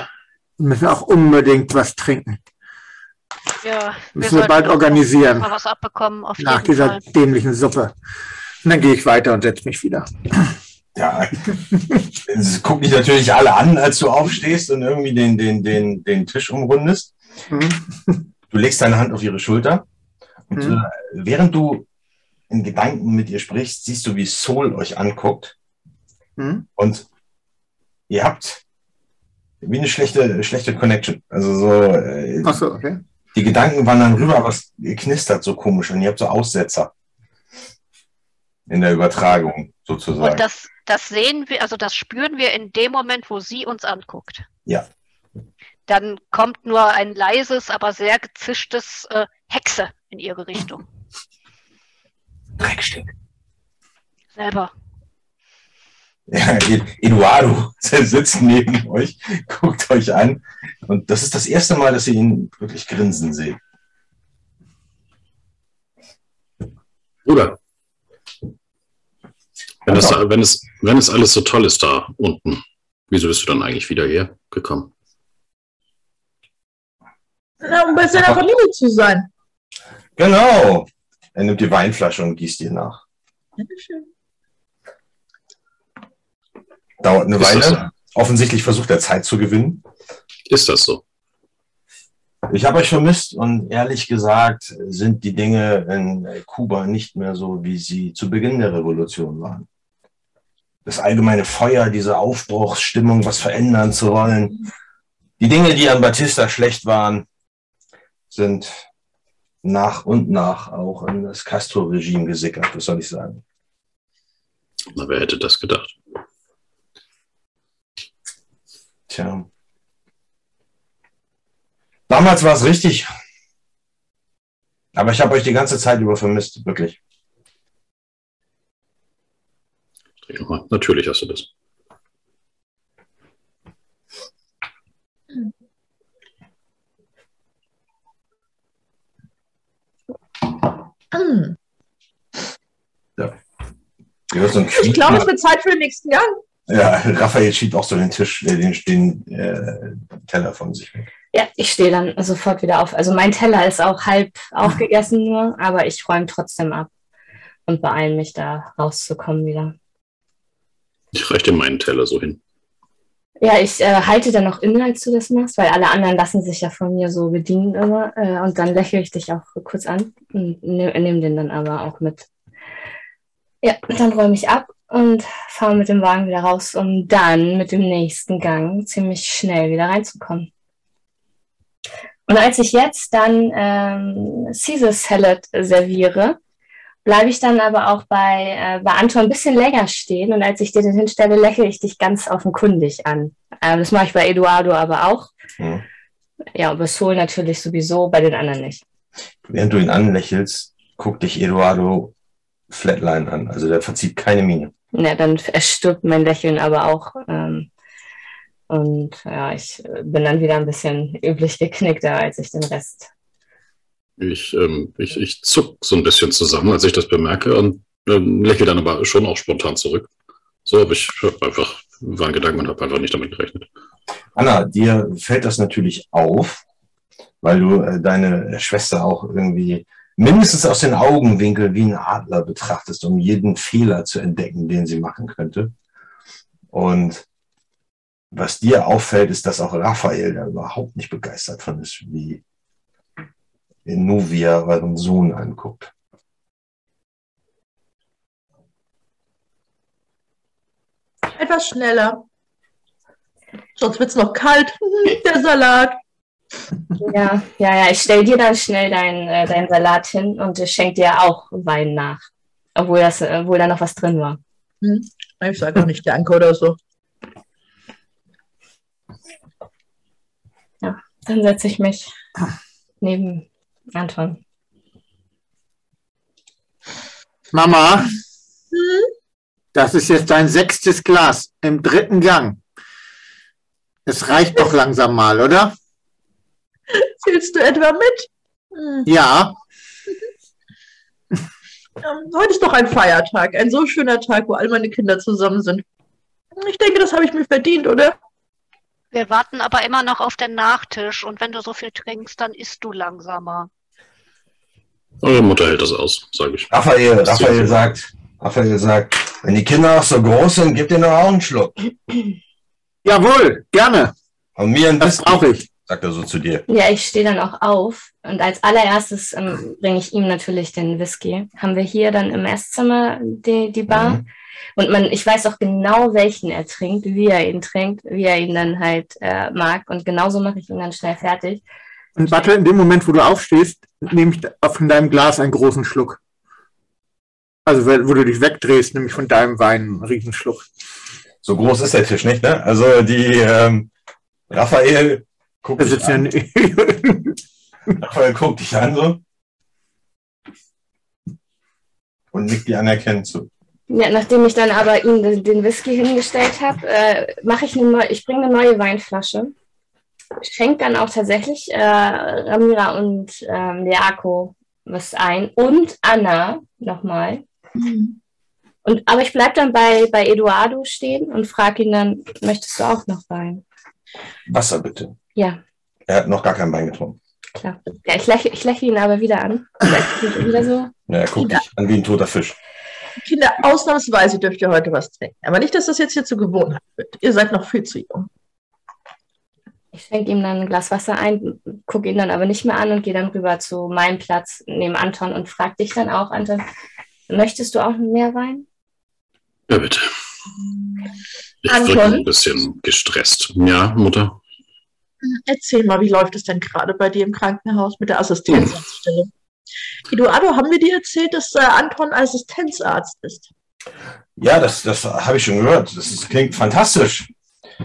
Wir müssen auch unbedingt was trinken. Ja, Müssen wir bald organisieren. Mal was abbekommen, auf Nach jeden dieser Fall. dämlichen Suppe. Und dann gehe ich weiter und setze mich wieder. Ja. Es gucken dich natürlich alle an, als du aufstehst und irgendwie den, den, den, den Tisch umrundest. Mhm. Du legst deine Hand auf ihre Schulter. Und Mhm. äh, während du in Gedanken mit ihr sprichst, siehst du, wie Soul euch anguckt. Mhm. Und ihr habt wie eine schlechte, schlechte Connection. Also so, äh, Ach so, okay. die Gedanken wandern rüber, aber es knistert so komisch und ihr habt so Aussetzer. In der Übertragung sozusagen. Und das, das sehen wir, also das spüren wir in dem Moment, wo sie uns anguckt. Ja. Dann kommt nur ein leises, aber sehr gezischtes äh, Hexe in ihre Richtung. Dreckstück. Selber. Ja, Eduardo sitzt neben euch, guckt euch an. Und das ist das erste Mal, dass ihr ihn wirklich grinsen seht. Bruder. Wenn, das, wenn, es, wenn es alles so toll ist da unten, wieso bist du dann eigentlich wieder hergekommen? Na, um bei seiner Familie zu sein. Genau. Er nimmt die Weinflasche und gießt ihr nach. Dankeschön. Dauert eine Ist Weile. Offensichtlich versucht er Zeit zu gewinnen. Ist das so? Ich habe euch vermisst und ehrlich gesagt sind die Dinge in Kuba nicht mehr so, wie sie zu Beginn der Revolution waren. Das allgemeine Feuer, diese Aufbruchsstimmung, was verändern zu wollen. Die Dinge, die an Batista schlecht waren, sind nach und nach auch in das Castro-Regime gesickert, was soll ich sagen. Na, wer hätte das gedacht? Tja. Damals war es richtig. Aber ich habe euch die ganze Zeit über vermisst, wirklich. Natürlich hast du das. Hm. Ein Ich glaube, es wird Zeit für den nächsten Gang. Ja, Raphael schiebt auch so den Tisch, äh, den, den äh, Teller von sich weg. Ja, ich stehe dann sofort wieder auf. Also mein Teller ist auch halb aufgegessen nur, aber ich räume trotzdem ab und beeile mich da rauszukommen wieder. Ich reiche dir meinen Teller so hin. Ja, ich äh, halte dann noch inne, als du das machst, weil alle anderen lassen sich ja von mir so bedienen immer. Äh, und dann lächle ich dich auch kurz an und nehme nehm den dann aber auch mit. Ja, dann räume ich ab und fahre mit dem Wagen wieder raus, um dann mit dem nächsten Gang ziemlich schnell wieder reinzukommen. Und als ich jetzt dann ähm, Caesar Salad serviere, bleibe ich dann aber auch bei, äh, bei Anton ein bisschen länger stehen und als ich dir den hinstelle, lächle ich dich ganz offenkundig an. Ähm, das mache ich bei Eduardo aber auch. Hm. Ja, und bei Sol natürlich sowieso, bei den anderen nicht. Während du ihn anlächelst, guckt dich Eduardo Flatline an. Also der verzieht keine Miene. Ja, dann erstirbt mein Lächeln aber auch. Ähm, und ja, ich äh, bin dann wieder ein bisschen üblich geknickter, als ich den Rest. Ich, ähm, ich, ich zuck so ein bisschen zusammen, als ich das bemerke und ähm, lächle dann aber schon auch spontan zurück. So, aber ich hab einfach, war ein Gedanke und habe einfach nicht damit gerechnet. Anna, dir fällt das natürlich auf, weil du äh, deine Schwester auch irgendwie mindestens aus den Augenwinkeln wie ein Adler betrachtest, um jeden Fehler zu entdecken, den sie machen könnte. Und was dir auffällt, ist, dass auch Raphael da überhaupt nicht begeistert von ist, wie Novia euren Sohn anguckt. Etwas schneller. Sonst wird es noch kalt. Der Salat. Ja, ja, ja, ich stell dir dann schnell deinen äh, deinen Salat hin und äh, schenk dir auch Wein nach. Obwohl, das, äh, obwohl da noch was drin war. Hm. Ich sage auch nicht Danke oder so. Dann setze ich mich neben Anton. Mama, Hm? das ist jetzt dein sechstes Glas im dritten Gang. Es reicht doch langsam mal, oder? Zählst du etwa mit? Hm. Ja, Ähm, Heute ist doch ein Feiertag, ein so schöner Tag, wo all meine Kinder zusammen sind. Ich denke, das habe ich mir verdient, oder? Wir warten aber immer noch auf den Nachtisch und wenn du so viel trinkst, dann isst du langsamer. Eure Mutter hält das aus, sage ich. Raphael, Raphael sagt, Raphael sagt, wenn die Kinder auch so groß sind, gib denen doch auch einen Schluck. jawohl, gerne. Und mir ein Das Whisky, brauche ich. Sagt er so zu dir. Ja, ich stehe dann auch auf und als allererstes ähm, bringe ich ihm natürlich den Whisky. Haben wir hier dann im Esszimmer die, die Bar Mhm. und man, ich weiß auch genau, welchen er trinkt, wie er ihn trinkt, wie er ihn dann halt äh, mag und genauso mache ich ihn dann schnell fertig. Und warte, in dem Moment, wo du aufstehst, nehme ich von deinem Glas einen großen Schluck. Also, wo du dich wegdrehst, nämlich von deinem Wein, einen Riesenschluck. So groß ist der Tisch nicht, ne? Also die ähm, Raphael guckt Da dich sitzen an. ja Raphael guckt dich an so. Und nickt dir anerkennend zu. Ja, nachdem ich dann aber ihm den, den Whisky hingestellt habe, äh, mache ich eine neue, ich bringe eine neue Weinflasche. Schenk dann auch tatsächlich äh, Ramira und ähm, Leako was ein und Anna nochmal. Und, aber ich bleibe dann bei, bei Eduardo stehen und frage ihn dann, möchtest du auch noch Wein? Wasser bitte. Ja, Er hat noch gar kein Wein getrunken. klar. Ja, ich lächle ich lächle ihn aber wieder an. Wieder so. Ja, er guckt dich an wie ein toter Fisch. Kinder, ausnahmsweise dürft ihr heute was trinken. Aber nicht, dass das jetzt hier zur Gewohnheit wird. Ihr seid noch viel zu jung. Ich schenke ihm dann ein Glas Wasser ein, gucke ihn dann aber nicht mehr an und gehe dann rüber zu meinem Platz neben Anton und frage dich dann auch, Anton, möchtest du auch mehr Wein? Ja, bitte. Ich Anton? ein bisschen gestresst. Ja, Mutter? Erzähl mal, wie läuft es denn gerade bei dir im Krankenhaus mit der Assistenzarztstelle? Eduardo, haben wir dir erzählt, dass äh, Anton Assistenzarzt ist? Ja, das, das habe ich schon gehört. Das ist, klingt fantastisch.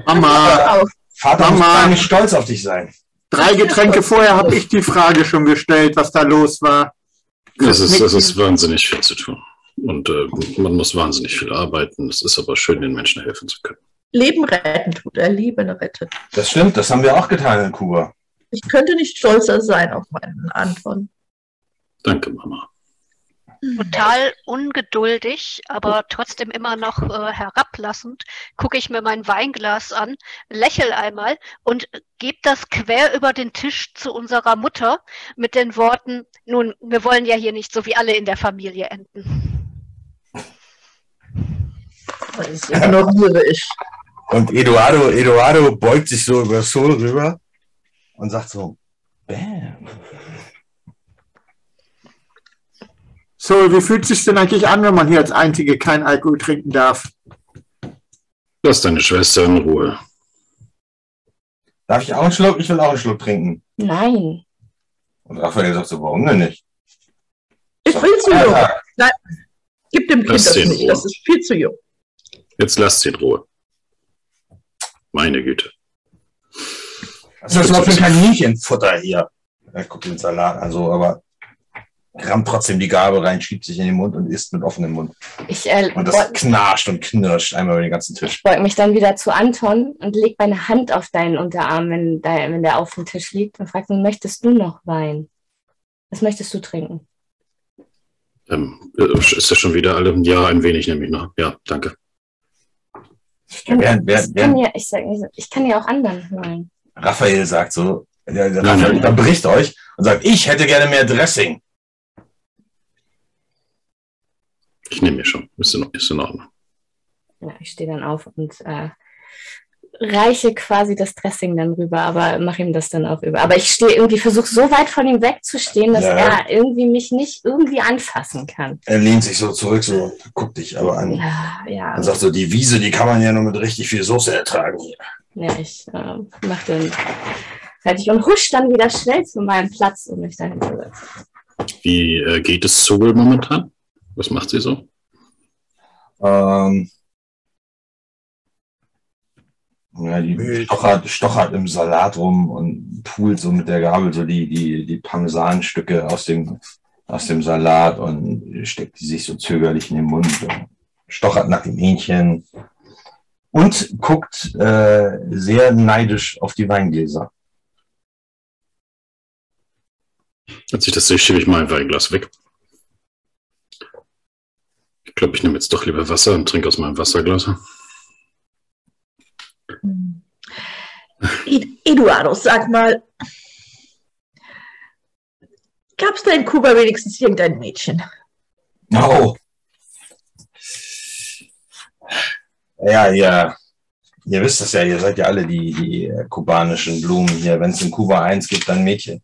Mama. Vater muss Mama. gar nicht stolz auf dich sein. drei Getränke vorher habe ich die Frage schon gestellt, was da los war. Es ist, es ist wahnsinnig viel zu tun. Und äh, man muss wahnsinnig viel arbeiten. Es ist aber schön, den Menschen helfen zu können. Leben retten tut er, Leben rettet. Das stimmt, das haben wir auch getan in Kuba. Ich könnte nicht stolzer sein auf meinen Anton. Danke, Mama. Total ungeduldig, aber trotzdem immer noch äh, herablassend, gucke ich mir mein Weinglas an, lächel einmal und gebe das quer über den Tisch zu unserer Mutter mit den Worten, nun, wir wollen ja hier nicht so wie alle in der Familie enden. Das ignoriere ich. Und Eduardo, Eduardo beugt sich so über Sol rüber und sagt so, Bam. So, wie fühlt es sich denn eigentlich an, wenn man hier als Einzige kein Alkohol trinken darf? Lass deine Schwester in Ruhe. Darf ich auch einen Schluck? Ich will auch einen Schluck trinken. Nein. Und Raphael sagt so, warum denn nicht? Ich will zu jung. Feiertag. Gib dem Kind Lass das in nicht. Ruhe. Das ist viel zu jung. Jetzt lasst sie in Ruhe. Meine Güte. Was ist das überhaupt für ein Kaninchenfutter hier? Er guckt den Salat an, so, aber rammt trotzdem die Gabel rein, schiebt sich in den Mund und isst mit offenem Mund. Ich, äh, Und das knarscht und knirscht einmal über den ganzen Tisch. ich beug mich dann wieder zu Anton und leg meine Hand auf deinen Unterarm, wenn, der, wenn der auf dem Tisch liegt und frage ihn, möchtest du noch Wein? Was möchtest du trinken? Ähm, äh, ist das schon wieder alle? Ja, ein wenig nehme ich noch. Ja, danke. Ja, ich, kann ja, ich, sag, ich kann ja auch anderen holen. Raphael sagt so, der, der Raphael unterbricht euch und sagt, ich hätte gerne mehr Dressing. Ich nehme mir schon. Ist in, ist in Ordnung. Ja, ich stehe dann auf und äh, reiche quasi das Dressing dann rüber, aber mache ihm das dann auch über. Aber ich stehe irgendwie, versuche so weit von ihm wegzustehen, dass Ja. er irgendwie mich nicht irgendwie anfassen kann. Er lehnt sich so zurück, so guckt dich aber an. Ja, ja. Und sagt so, die Wiese, die kann man ja nur mit richtig viel Soße ertragen hier. Ja, ich äh, mache den fertig und husch dann wieder schnell zu meinem Platz, um mich dahin zu setzen. Wie äh, geht es Sol momentan? Was macht sie so? Ähm, ja, die Wild. stochert, stochert im Salat rum und pult so mit der Gabel so die, die, die Parmesanstücke aus dem, aus dem Salat und steckt die sich so zögerlich in den Mund. Und stochert nach dem Hähnchen und guckt äh, sehr neidisch auf die Weingläser. Als ich das sehe, schiebe ich mal ein Weinglas weg. Ich glaube, ich nehme jetzt doch lieber Wasser und trinke aus meinem Wasserglas. Ed- Eduardo, sag mal, gab es da in Kuba wenigstens irgendein Mädchen? Oh. Ja, ja. Ihr wisst es ja, ihr seid ja alle die, die äh, kubanischen Blumen hier. Wenn es in Kuba eins gibt, dann Mädchen.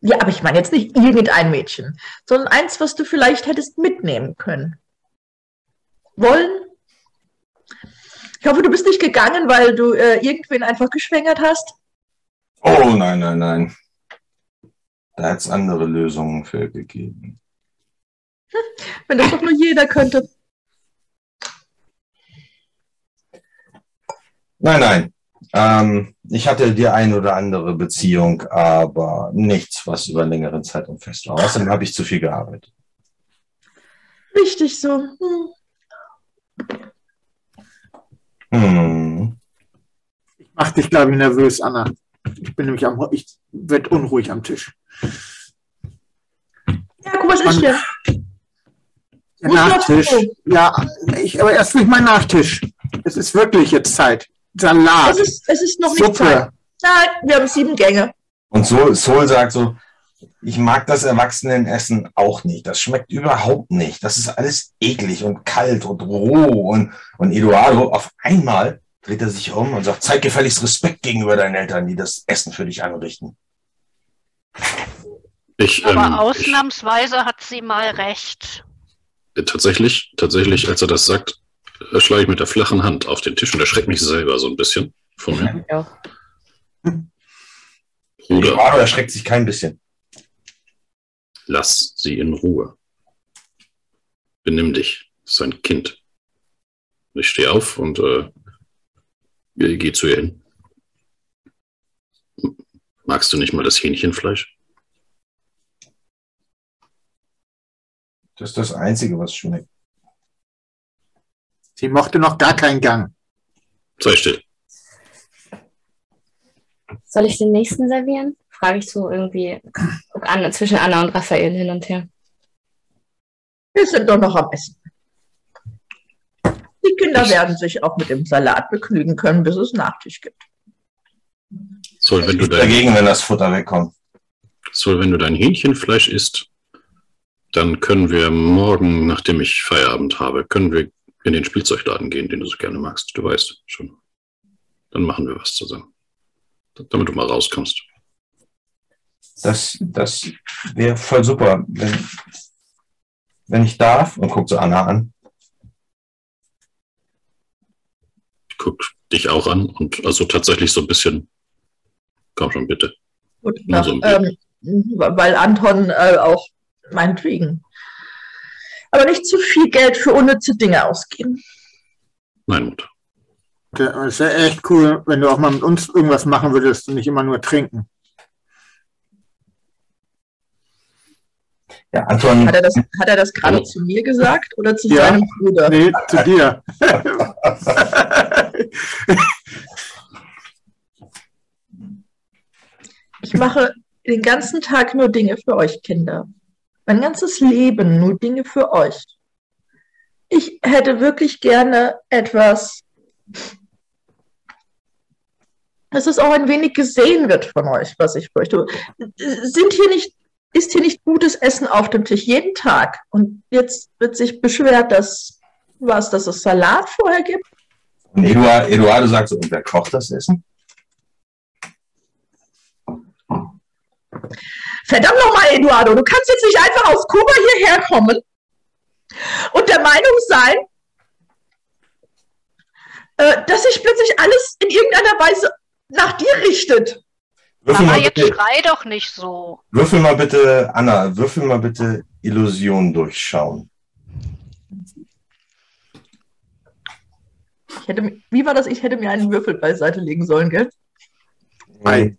Ja, aber ich meine jetzt nicht irgendein Mädchen, sondern eins, was du vielleicht hättest mitnehmen können. Wollen? Ich hoffe, du bist nicht gegangen, weil du äh, irgendwen einfach geschwängert hast. Oh, nein, nein, nein. Da hat es andere Lösungen für gegeben. Wenn das doch nur jeder könnte. Nein, nein. Ähm, ich hatte die ein oder andere Beziehung, aber nichts, was über einen längeren Zeitraum fest war. Außerdem habe ich zu viel gearbeitet. Richtig so. Hm. Hm. Ich mach dich, glaube ich, nervös, Anna. Ich bin nämlich am, ich werde unruhig am Tisch. Ja, guck, was ist hier? Der Muss Nachtisch. Ja, ich, aber erst durch meinen Nachtisch. Es ist wirklich jetzt Zeit. Salat, Es ist, es ist noch nicht Suppe. Zeit. Nein, wir haben sieben Gänge. Und so, Sol sagt so, ich mag das Erwachsenenessen auch nicht. Das schmeckt überhaupt nicht. Das ist alles eklig und kalt und roh. Und, und Eduardo, auf einmal dreht er sich um und sagt, zeig gefälligst Respekt gegenüber deinen Eltern, die das Essen für dich anrichten. Ich, Aber ähm, ausnahmsweise hat sie mal recht. ich, tatsächlich, tatsächlich, als er das sagt, äh, schlage ich mit der flachen Hand auf den Tisch und erschrecke mich selber so ein bisschen von mir. Ja. Bruder, Eduardo erschreckt sich kein bisschen. Lass sie in Ruhe. Benimm dich. Das ist ein Kind. Ich stehe auf und äh, gehe geh zu ihr hin. Magst du nicht mal das Hähnchenfleisch? Das ist das Einzige, was schmeckt. Sie mochte noch gar keinen Gang. Sei still. Soll ich den nächsten servieren? Frage ich so irgendwie guck an, zwischen Anna und Raphael hin und her. Wir sind doch noch am Essen. Die Kinder werden sich auch mit dem Salat begnügen können, bis es Nachtisch gibt. Soll, wenn du Ich bin dein, dagegen, wenn das Futter wegkommt. soll, wenn du dein Hähnchenfleisch isst, dann können wir morgen, nachdem ich Feierabend habe, können wir in den Spielzeugladen gehen, den du so gerne magst. Du weißt schon. Dann machen wir was zusammen. Damit du mal rauskommst. Das, das wäre voll super, wenn, wenn ich darf. Und guckt so Anna an. Ich guck dich auch an und also tatsächlich so ein bisschen. Komm schon, bitte. Gut, Nur nach, so ein ähm, weil Anton äh, auch meinetwegen. Aber nicht zu viel Geld für unnütze Dinge ausgeben. Nein, Mutter. Es wäre echt cool, wenn du auch mal mit uns irgendwas machen würdest und nicht immer nur trinken. Ja, Anton, Hat er das, hat er das gerade Oh. zu mir gesagt oder zu Ja. seinem Bruder? Nee, zu dir. Ich mache den ganzen Tag nur Dinge für euch, Kinder. Mein ganzes Leben nur Dinge für euch. Ich hätte wirklich gerne etwas, dass es auch ein wenig gesehen wird von euch, was ich möchte. Sind hier nicht, ist hier nicht gutes Essen auf dem Tisch jeden Tag? Und jetzt wird sich beschwert, dass was, dass es Salat vorher gibt? und Eduard, Eduardo sagt so, und wer kocht das Essen? Verdammt nochmal, Eduardo, du kannst jetzt nicht einfach aus Kuba hierher kommen und der Meinung sein, äh, dass sich plötzlich alles in irgendeiner Weise nach dir richtet. Würfel Aber mal, jetzt bitte, schrei doch nicht so. würfel mal bitte, Anna, würfel mal bitte Illusion durchschauen. Ich hätte, wie war das? Ich hätte mir einen Würfel beiseite legen sollen, gell? Ei.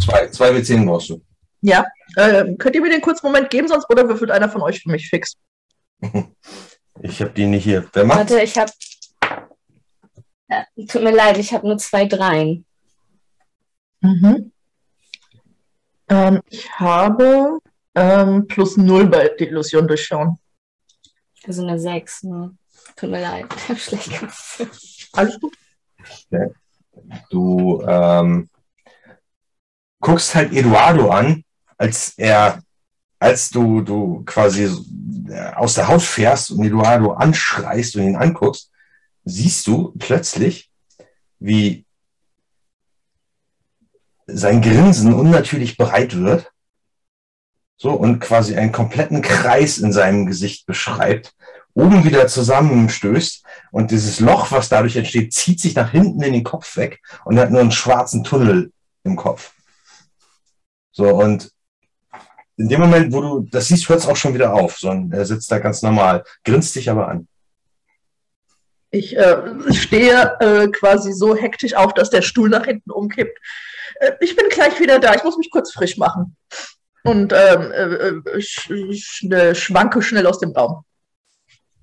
Zwei, zwei W10 brauchst du. Ja. Ähm, könnt ihr mir den kurzen Moment geben, sonst oder würfelt einer von euch für mich fix? Ich habe die nicht hier. Wer macht? Warte, ich habe. Äh, tut mir leid, ich habe nur zwei Dreien. Mhm. Ähm, ich habe ähm, plus null bei der Illusion durchschauen. Also eine Sechs. Ne? Tut mir leid, ich habe schlecht gemacht. Alles gut. Du ähm, guckst halt Eduardo an, als er, als du, du quasi äh, aus der Haut fährst und Eduardo anschreist und ihn anguckst, siehst du plötzlich, wie sein Grinsen unnatürlich breit wird. So, und quasi einen kompletten Kreis in seinem Gesicht beschreibt, oben wieder zusammenstößt und dieses Loch, was dadurch entsteht, zieht sich nach hinten in den Kopf weg und hat nur einen schwarzen Tunnel im Kopf. So, und in dem Moment, wo du das siehst, hört es auch schon wieder auf. So, er sitzt da ganz normal, grinst dich aber an. Ich äh, stehe äh, quasi so hektisch auf, dass der Stuhl nach hinten umkippt. Äh, ich bin gleich wieder da. Ich muss mich kurz frisch machen. Und ähm, äh, äh, sch sch schwanke schnell aus dem Raum.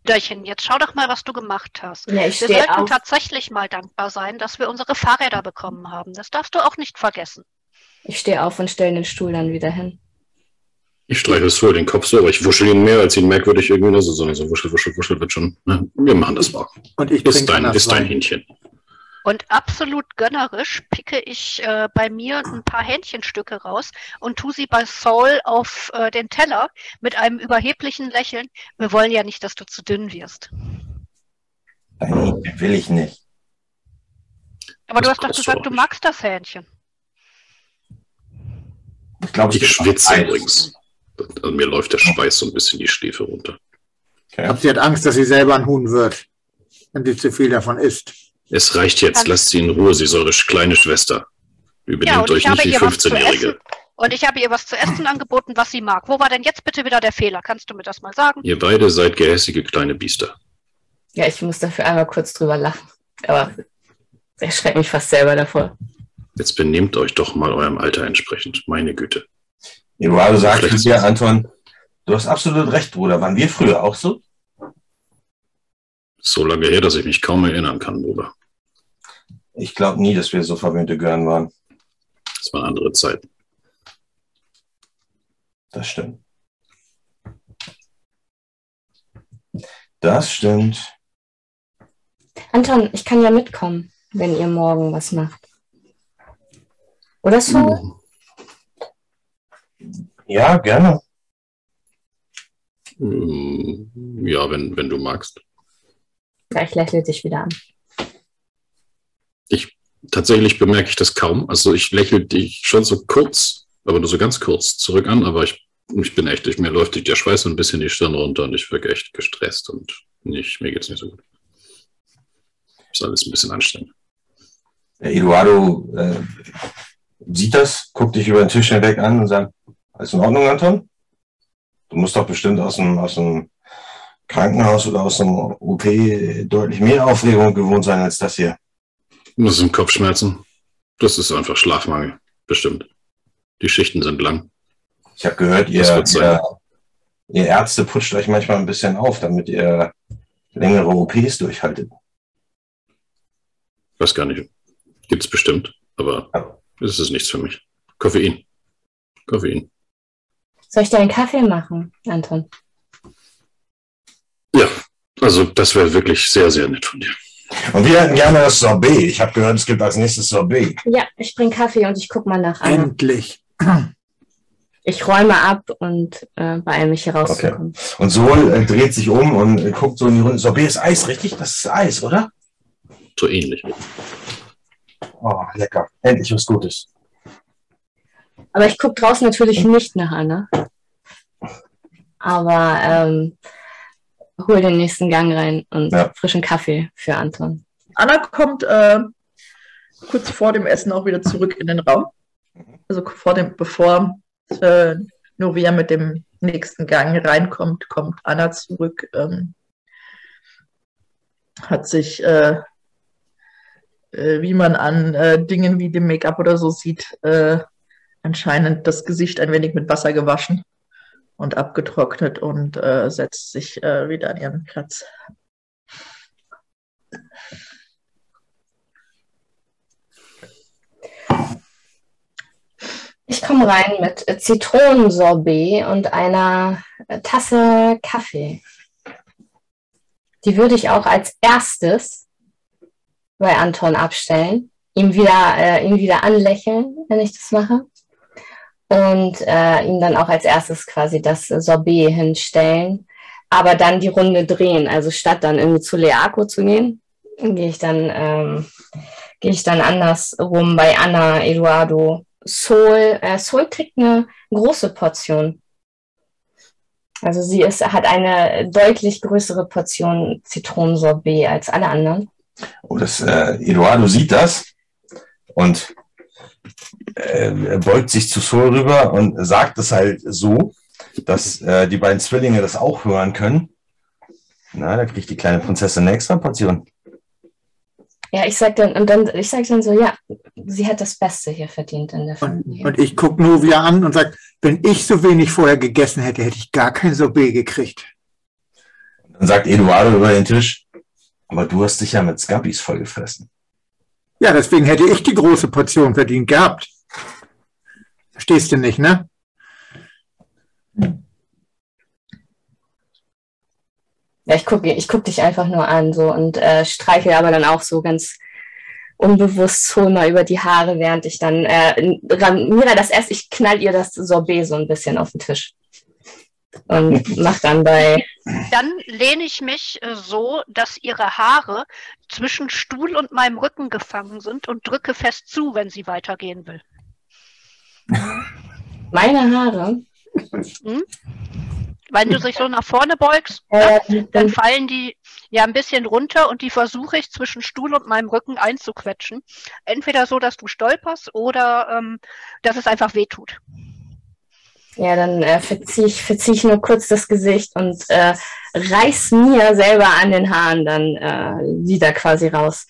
Dörchen, jetzt schau doch mal, was du gemacht hast. Ja, ich wir sollten auf. tatsächlich mal dankbar sein, dass wir unsere Fahrräder bekommen haben. Das darfst du auch nicht vergessen. Ich stehe auf und stelle den Stuhl dann wieder hin. Ich streiche es vor den Kopf so, aber ich wuschel ihn mehr, als ihn merkwürdig irgendwie nur so, sondern so wuschel, wuschel, wuschel wird schon. Ne? Wir machen das mal. Und ich Ist dein, ist dein. Hähnchen. Und absolut gönnerisch picke ich äh, bei mir ein paar Hähnchenstücke raus und tu sie bei Saul auf äh, den Teller mit einem überheblichen Lächeln. Wir wollen ja nicht, dass du zu dünn wirst. Nein, will ich nicht. Aber du Das hast doch du gesagt, du magst das Hähnchen. Ich glaube, Ich schwitze übrigens. Also mir läuft der Schweiß so ein bisschen die Schläfe runter. Ich glaube, sie hat Angst, dass sie selber ein Huhn wird, wenn sie zu viel davon isst. Es reicht jetzt, lasst sie in Ruhe, sie ist eure kleine Schwester. Übernehmt und euch nicht wie zu 15-Jährige. essen. Und ich habe ihr was zu essen angeboten, was sie mag. Wo war denn jetzt bitte wieder der Fehler? Kannst du mir das mal sagen? Ihr beide seid gehässige kleine Biester. Ja, ich muss dafür einmal kurz drüber lachen. Aber ich erschreckt mich fast selber davor. Jetzt benehmt euch doch mal eurem Alter entsprechend. Meine Güte. Eduardo sagt zu Vielleicht- dir, Anton, du hast absolut recht, Bruder. Waren wir früher auch so? So lange her, dass ich mich kaum erinnern kann, Bruder. Ich glaube nie, dass wir so verwöhnte Gören waren. Das waren andere Zeiten. Das stimmt. Das stimmt. Anton, ich kann ja mitkommen, wenn ihr morgen was macht. Oder so? Ja, gerne. Mm, Ja, wenn, wenn du magst. Gleich lächelt dich wieder an. Tatsächlich bemerke ich das kaum. Also ich lächle dich schon so kurz, aber nur so ganz kurz zurück an, aber ich, ich bin echt, ich, mir läuft der Schweiß so ein bisschen die Stirn runter und ich wirke echt gestresst und nicht, mir geht's nicht so gut. Ist alles ein bisschen anstrengend. Der Eduardo äh, sieht das, guckt dich über den Tisch hinweg an und sagt, alles in Ordnung, Anton? Du musst doch bestimmt aus dem, aus dem Krankenhaus oder aus dem OP deutlich mehr Aufregung gewohnt sein als das hier. Das sind Kopfschmerzen. Das ist einfach Schlafmangel. Bestimmt. Die Schichten sind lang. Ich habe gehört, ihr, ihr, ihr Ärzte putscht euch manchmal ein bisschen auf, damit ihr längere OPs durchhaltet. Weiß gar nicht. Gibt's bestimmt. Aber es ist nichts für mich. Koffein. Koffein. Soll ich dir einen Kaffee machen, Anton? Ja, also das wäre wirklich sehr, sehr nett von dir. Und wir hätten gerne das Sorbet. Ich habe gehört, es gibt als nächstes Sorbet. Ja, ich bring Kaffee und ich guck mal nach Anna. Endlich. Ich räume ab und äh, beeile mich hier rauszukommen. Und Sol äh, dreht sich um und äh, guckt so in die Runde. Sorbet ist Eis, richtig? Das ist Eis, oder? So ähnlich. Oh, lecker. Endlich was Gutes. Aber ich gucke draußen natürlich nicht nach Anna. Aber ähm, hol den nächsten Gang rein und Ja. frischen Kaffee für Anton. Anna kommt äh, kurz vor dem Essen auch wieder zurück in den Raum. Also vor dem, bevor äh, Novia mit dem nächsten Gang reinkommt, kommt Anna zurück. Ähm, hat sich, äh, äh, wie man an äh, Dingen wie dem Make-up oder so sieht, äh, anscheinend das Gesicht ein wenig mit Wasser gewaschen und abgetrocknet und äh, setzt sich äh, wieder an ihren Platz. Ich komme rein mit Zitronensorbet und einer äh, Tasse Kaffee. Die würde ich auch als erstes bei Anton abstellen, ihm wieder, äh, ihn wieder anlächeln, wenn ich das mache. Und äh, ihm dann auch als erstes quasi das Sorbet hinstellen, aber dann die Runde drehen. Also statt dann irgendwie zu Leako zu gehen, gehe ich dann, ähm, gehe ich dann andersrum bei Anna, Eduardo, Sol. Äh, Sol kriegt eine große Portion. Also sie ist, hat eine deutlich größere Portion Zitronensorbet als alle anderen. Und das, äh, Eduardo sieht das und äh, beugt sich zu Sol rüber und sagt es halt so, dass äh, die beiden Zwillinge das auch hören können. Na, da kriegt die kleine Prinzessin eine extra Portion. Ja, ich sag dann, und dann, ich sag dann so, ja, sie hat das Beste hier verdient in der Familie. Und, und ich gucke Novia an und sage, wenn ich so wenig vorher gegessen hätte, hätte ich gar kein Sorbet gekriegt. Dann sagt Eduardo über den Tisch, aber du hast dich ja mit Scampis vollgefressen. Ja, deswegen hätte ich die große Portion verdient gehabt. Verstehst du nicht, ne? Ja, ich gucke ich guck dich einfach nur an so und äh, streiche aber dann auch so ganz unbewusst so mal über die Haare, während ich dann äh, Ramira das erst, ich knall ihr das Sorbet so ein bisschen auf den Tisch. Und mach dann bei. Dann lehne ich mich äh, so, dass ihre Haare zwischen Stuhl und meinem Rücken gefangen sind und drücke fest zu, wenn sie weitergehen will. Meine Haare? Hm? Wenn du dich so nach vorne beugst, Äh, dann dann, fallen die ja ein bisschen runter und die versuche ich zwischen Stuhl und meinem Rücken einzuquetschen. Entweder so, dass du stolperst oder ähm, dass es einfach wehtut. ja, dann äh, verziehe ich, verzieh ich nur kurz das Gesicht und äh, reiß mir selber an den Haaren dann äh, wieder quasi raus.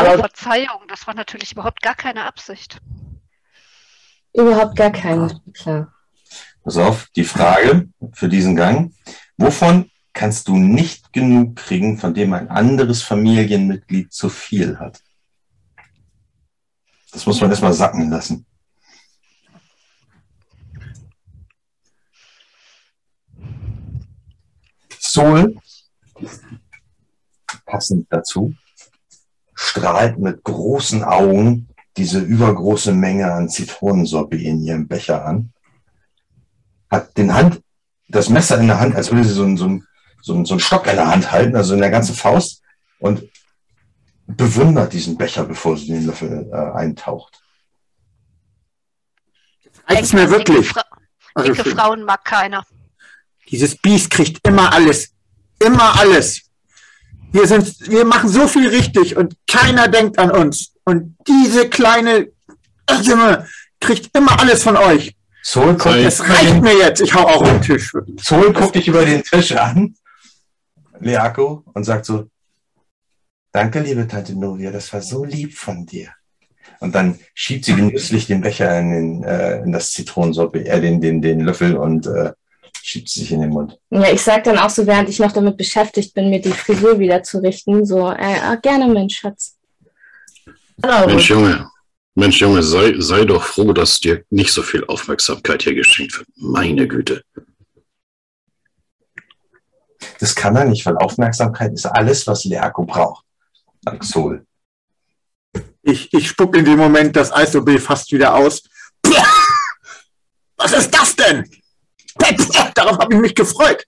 Oh, Aber Verzeihung, das war natürlich überhaupt gar keine Absicht. Überhaupt gar keine, klar. Pass auf, die Frage für diesen Gang. Wovon kannst du nicht genug kriegen, von dem ein anderes Familienmitglied zu viel hat? Das muss man erstmal sacken lassen. Sol, passend dazu, strahlt mit großen Augen diese übergroße Menge an Zitronensorbet in ihrem Becher an hat den Hand, das Messer in der Hand, als würde sie so einen, so, einen, so, einen, so einen Stock in der Hand halten, also in der ganzen Faust, und bewundert diesen Becher, bevor sie den Löffel äh, eintaucht. Reicht's mir wirklich. Dicke, Fra Also dicke Frauen mag keiner. Dieses Biest kriegt immer alles. Immer alles. Wir, sind, wir machen so viel richtig und keiner denkt an uns. Und diese kleine Junge kriegt immer alles von euch. Sol guckt, Es reicht mir jetzt. Ich hau auch auf den Tisch. Sol guckt dich über den Tisch an, Leako, und sagt so, danke, liebe Tante Novia, das war so lieb von dir. Und dann schiebt sie genüsslich den Becher in, den, äh, in das Zitronensorbet, äh, den, den, den Löffel und äh, schiebt sie sich in den Mund. Ja, ich sag dann auch so, während ich noch damit beschäftigt bin, mir die Frisur wieder zu richten, so, äh, ah, gerne, mein Schatz. Genau. Mensch, Junge. Mensch, Junge, sei, sei doch froh, dass dir nicht so viel Aufmerksamkeit hier geschenkt wird. Meine Güte. Das kann er nicht, weil Aufmerksamkeit ist alles, was Leako braucht. Sol. Ich, ich spuck in dem Moment das Eis-OB fast wieder aus. Was ist das denn? Darauf habe ich mich gefreut.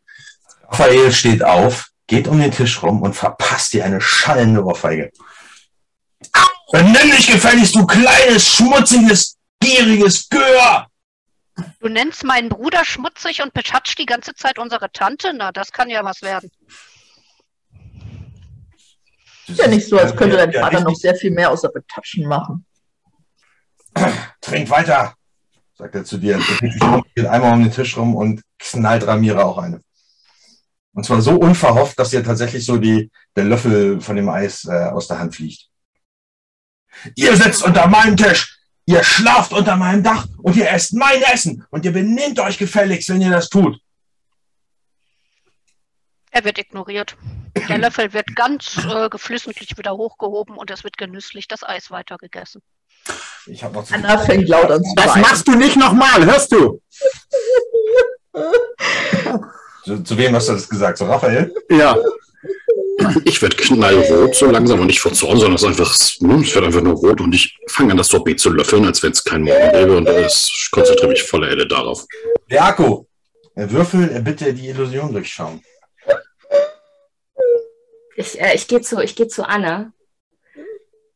Raphael steht auf, geht um den Tisch rum und verpasst dir eine schallende Ohrfeige. Benimm dich gefälligst, du kleines, schmutziges, gieriges Gör! Du nennst meinen Bruder schmutzig und betatscht die ganze Zeit unsere Tante? Na, das kann ja was werden. Ist ja nicht so, als könnte dein Ja, Vater noch sehr viel mehr außer Betatschen machen. Trink weiter, sagt er zu dir. Er geht einmal um den Tisch rum und knallt Ramira auch eine. Und zwar so unverhofft, dass ihr tatsächlich so die, der Löffel von dem Eis äh, aus der Hand fliegt. Ihr sitzt unter meinem Tisch, ihr schlaft unter meinem Dach und ihr esst mein Essen und ihr benehmt euch gefälligst, wenn ihr das tut. Er wird ignoriert. Der Löffel wird ganz äh, geflissentlich wieder hochgehoben und es wird genüsslich das Eis weitergegessen. Ich habe noch zu Anna fängt laut an zu Das weinen. machst du nicht nochmal, hörst du? zu, zu wem hast du das gesagt? Zu Raphael? Ja. Ich werde knallrot so langsam und nicht vor Zorn, sondern es ist einfach, hm, es wird einfach nur rot und ich fange an, das Sorbet zu löffeln, als wenn es keinen Morgen gäbe und es konzentriere mich voller Elle darauf. Leako, er würfel, er bitte die Illusion durchschauen. Ich, äh, ich gehe zu, ich geh zu Anna.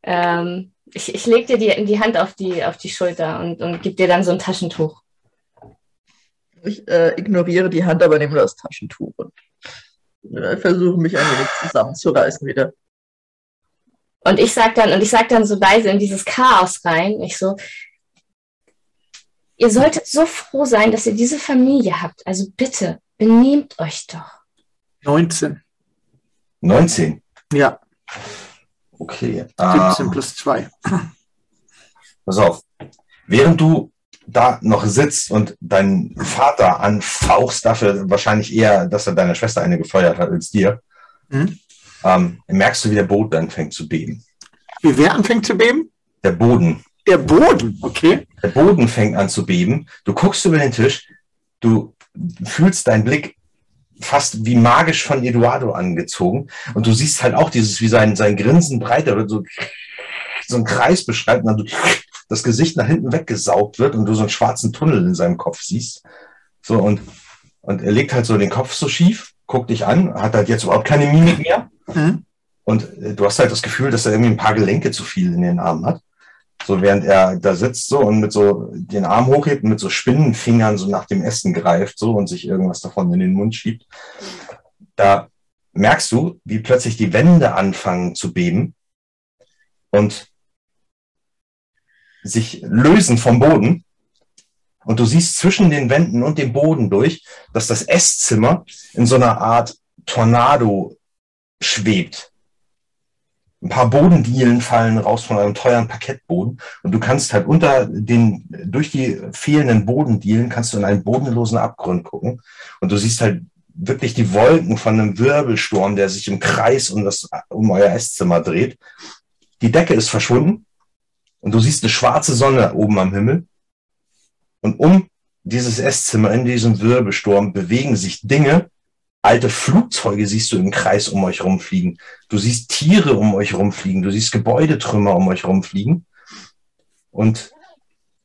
Ähm, ich ich lege dir die, die Hand auf die, auf die Schulter und, und gebe dir dann so ein Taschentuch. Ich äh, ignoriere die Hand, aber nehme das Taschentuch und versuche mich ein wenig zusammenzureißen wieder. Und ich sag dann, und ich sag dann so leise in dieses Chaos rein, ich so, Ihr solltet so froh sein, dass ihr diese Familie habt. Also bitte, benehmt euch doch. 19. 19. Ja, Okay. 17 Ähm, plus 2. pass auf. Während du da noch sitzt und deinen Vater anfauchst, dafür wahrscheinlich eher, dass er deiner Schwester eine gefeuert hat als dir, Mhm. ähm, merkst du, wie der Boden anfängt zu beben. Wie wer anfängt zu beben? Der Boden. Der Boden, okay. Der Boden fängt an zu beben. Du guckst über den Tisch. Du fühlst deinen Blick fast wie magisch von Eduardo angezogen. Und du siehst halt auch dieses, wie sein, sein Grinsen breiter wird, so, so ein Kreis beschreibt und dann so das Gesicht nach hinten weggesaugt wird und du so einen schwarzen Tunnel in seinem Kopf siehst. So, und, und er legt halt so den Kopf so schief, guckt dich an, hat halt jetzt überhaupt keine Mimik mehr. Mhm. Und äh, du hast halt das Gefühl, dass er irgendwie ein paar Gelenke zu viel in den Armen hat. So während er da sitzt so und mit so den Arm hochhebt und mit so Spinnenfingern so nach dem Essen greift so und sich irgendwas davon in den Mund schiebt. Da merkst du, wie plötzlich die Wände anfangen zu beben und sich lösen vom Boden. Und du siehst zwischen den Wänden und dem Boden durch, dass das Esszimmer in so einer Art Tornado schwebt. Ein paar Bodendielen fallen raus von einem teuren Parkettboden und du kannst halt unter den, durch die fehlenden Bodendielen kannst du in einen bodenlosen Abgrund gucken und du siehst halt wirklich die Wolken von einem Wirbelsturm, der sich im Kreis um das, um euer Esszimmer dreht. Die Decke ist verschwunden und du siehst eine schwarze Sonne oben am Himmel und um dieses Esszimmer in diesem Wirbelsturm bewegen sich Dinge, alte Flugzeuge siehst du im Kreis um euch rumfliegen. Du siehst Tiere um euch rumfliegen. Du siehst Gebäudetrümmer um euch rumfliegen. Und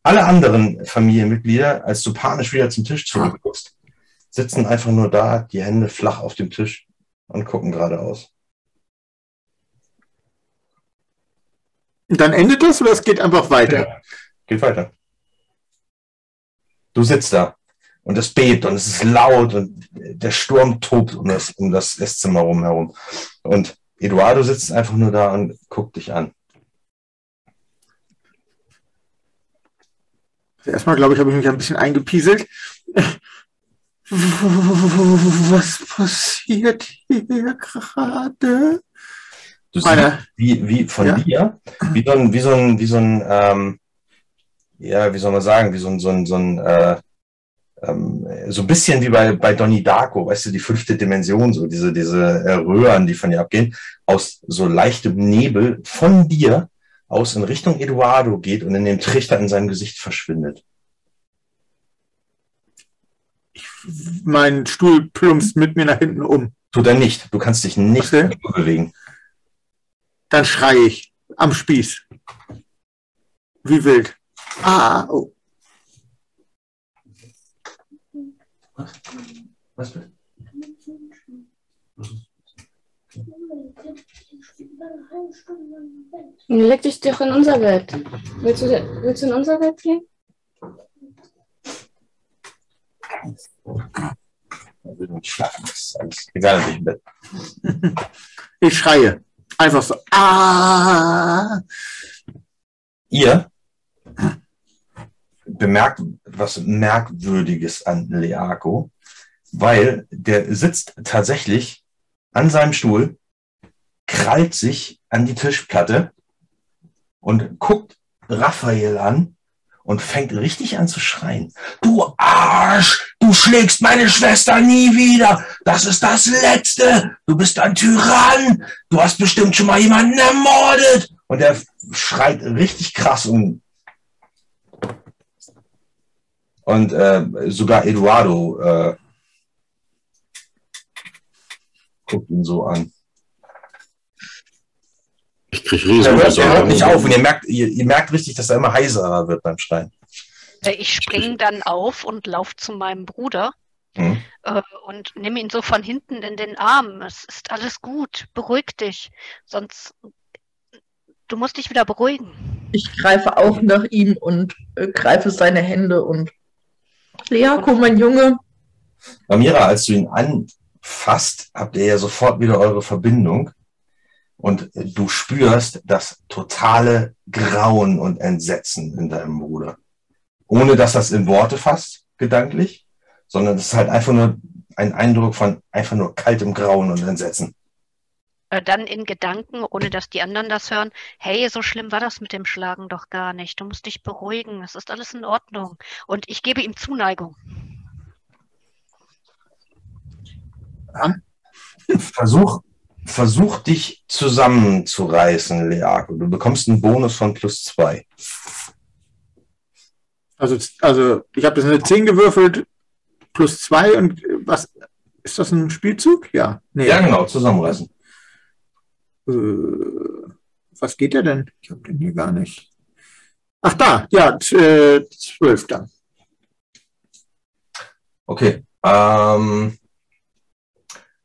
alle anderen Familienmitglieder, als du panisch wieder zum Tisch zurückguckst, sitzen einfach nur da, die Hände flach auf dem Tisch und gucken geradeaus. Und dann endet das oder es geht einfach weiter? Geht weiter. Du sitzt da und es bebt und es ist laut und der Sturm tobt um das, um das Esszimmer rum herum. Und Eduardo sitzt einfach nur da und guckt dich an. Also erstmal, glaube ich, habe ich mich ein bisschen eingepieselt. Was passiert hier gerade? Du siehst, Meine- wie, wie von Ja. dir, wie so ein, wie so ein, wie so ein, ähm, ja, wie soll man sagen, wie so ein, so ein, so ein, äh, ähm, so ein bisschen wie bei, bei Donnie Darko, weißt du, die fünfte Dimension, so diese, diese äh, Röhren, die von dir abgehen, aus so leichtem Nebel von dir aus in Richtung Eduardo geht und in dem Trichter in seinem Gesicht verschwindet. Mein Stuhl plumpst mit mir nach hinten um. Tut er nicht. Du kannst dich nicht Okay. bewegen. Dann schreie ich am Spieß. Wie wild. Ah, oh. Was bitte? Leg dich doch in unser Bett. Willst du, willst du in unser Bett gehen? Er will nicht schlafen. Das ist alles egal, in welchem Bett. Ich schreie. Einfach so. Ah. Ihr bemerkt was Merkwürdiges an Leako, weil der sitzt tatsächlich an seinem Stuhl, krallt sich an die Tischplatte und guckt Raphael an und fängt richtig an zu schreien. Du Arsch! Du schlägst meine Schwester nie wieder! Das ist das Letzte! Du bist ein Tyrann! Du hast bestimmt schon mal jemanden ermordet! Und er schreit richtig krass und und äh, sogar Eduardo äh, guckt ihn so an. Ich krieg Er hört, er hört nicht auf und ihr merkt, ihr, ihr merkt richtig, dass er immer heiserer wird beim Schreien. Äh, Ich springe dann auf und laufe zu meinem Bruder Mhm. äh, und nehme ihn so von hinten in den Arm. Es ist alles gut, beruhig dich, sonst du musst dich wieder beruhigen. Ich greife auch nach ihm und äh, greife seine Hände und Leako, mein Junge, Amira, als du ihn anfasst, habt ihr ja sofort wieder eure Verbindung und du spürst das totale Grauen und Entsetzen in deinem Bruder. ohne dass das in Worte fasst, gedanklich, sondern es ist halt einfach nur ein Eindruck von einfach nur kaltem Grauen und Entsetzen. Äh, dann in Gedanken, ohne dass die anderen das hören, hey, so schlimm war das mit dem Schlagen doch gar nicht. Du musst dich beruhigen, es ist alles in Ordnung. Und ich gebe ihm Zuneigung. Ja. Versuch, versuch dich zusammenzureißen, Leako. Du bekommst einen Bonus von plus zwei. Also, also ich habe das eine 10 gewürfelt, plus zwei und was ist das ein Spielzug? Ja. Nee. Ja, genau, zusammenreißen. Äh, was geht der denn? Ich habe den hier gar nicht. Ach da, ja, äh, zwölf dann. Okay. Ähm,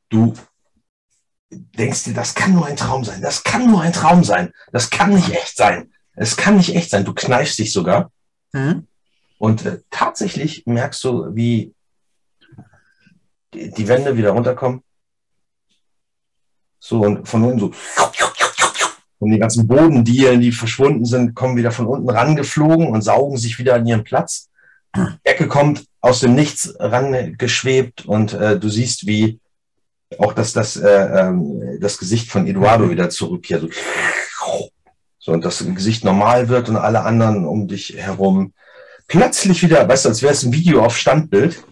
du denkst dir, das kann nur ein Traum sein. Das kann nur ein Traum sein. Das kann nicht echt sein. Es kann nicht echt sein. Du kneifst dich sogar. Mhm. Und äh, tatsächlich merkst du, wie die, die Wände wieder runterkommen. So, und von unten so. Und die ganzen Bodendielen, die verschwunden sind, kommen wieder von unten rangeflogen und saugen sich wieder an ihren Platz. Die Ecke kommt aus dem Nichts rangeschwebt und äh, du siehst, wie auch das, das, äh, äh, das Gesicht von Eduardo wieder zurückkehrt. So. so, und das Gesicht normal wird und alle anderen um dich herum plötzlich wieder, weißt du, als wäre es ein Video auf Standbild,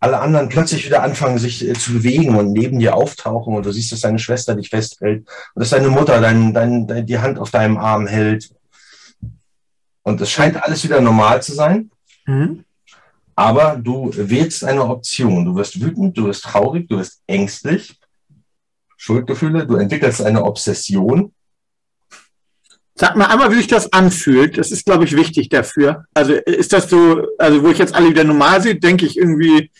alle anderen plötzlich wieder anfangen, sich äh, zu bewegen und neben dir auftauchen und du siehst, dass deine Schwester dich festhält und dass deine Mutter dein, dein, dein, die Hand auf deinem Arm hält. Und es scheint alles wieder normal zu sein. Mhm. Aber du wählst eine Option. Du wirst wütend, du wirst traurig, du wirst ängstlich, Schuldgefühle, du entwickelst eine Obsession. Sag mal einmal, wie sich das anfühlt. Das ist, glaube ich, wichtig dafür. Also ist das so, also wo ich jetzt alle wieder normal sehe, denke ich irgendwie,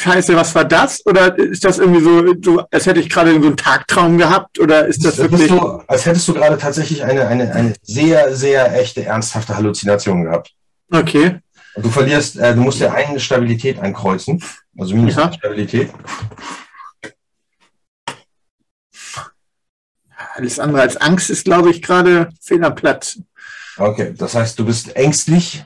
Scheiße, was war das? Oder ist das irgendwie so, so als hätte ich gerade so einen Tagtraum gehabt? Oder ist das, das wirklich. Du, als hättest du gerade tatsächlich eine, eine, eine sehr, sehr echte, ernsthafte Halluzination gehabt. Okay. Du verlierst, äh, du musst ja eine Stabilität einkreuzen. Also minus ja. Stabilität. Alles andere als Angst ist, glaube ich, gerade Fehlerplatz. Okay, das heißt, du bist ängstlich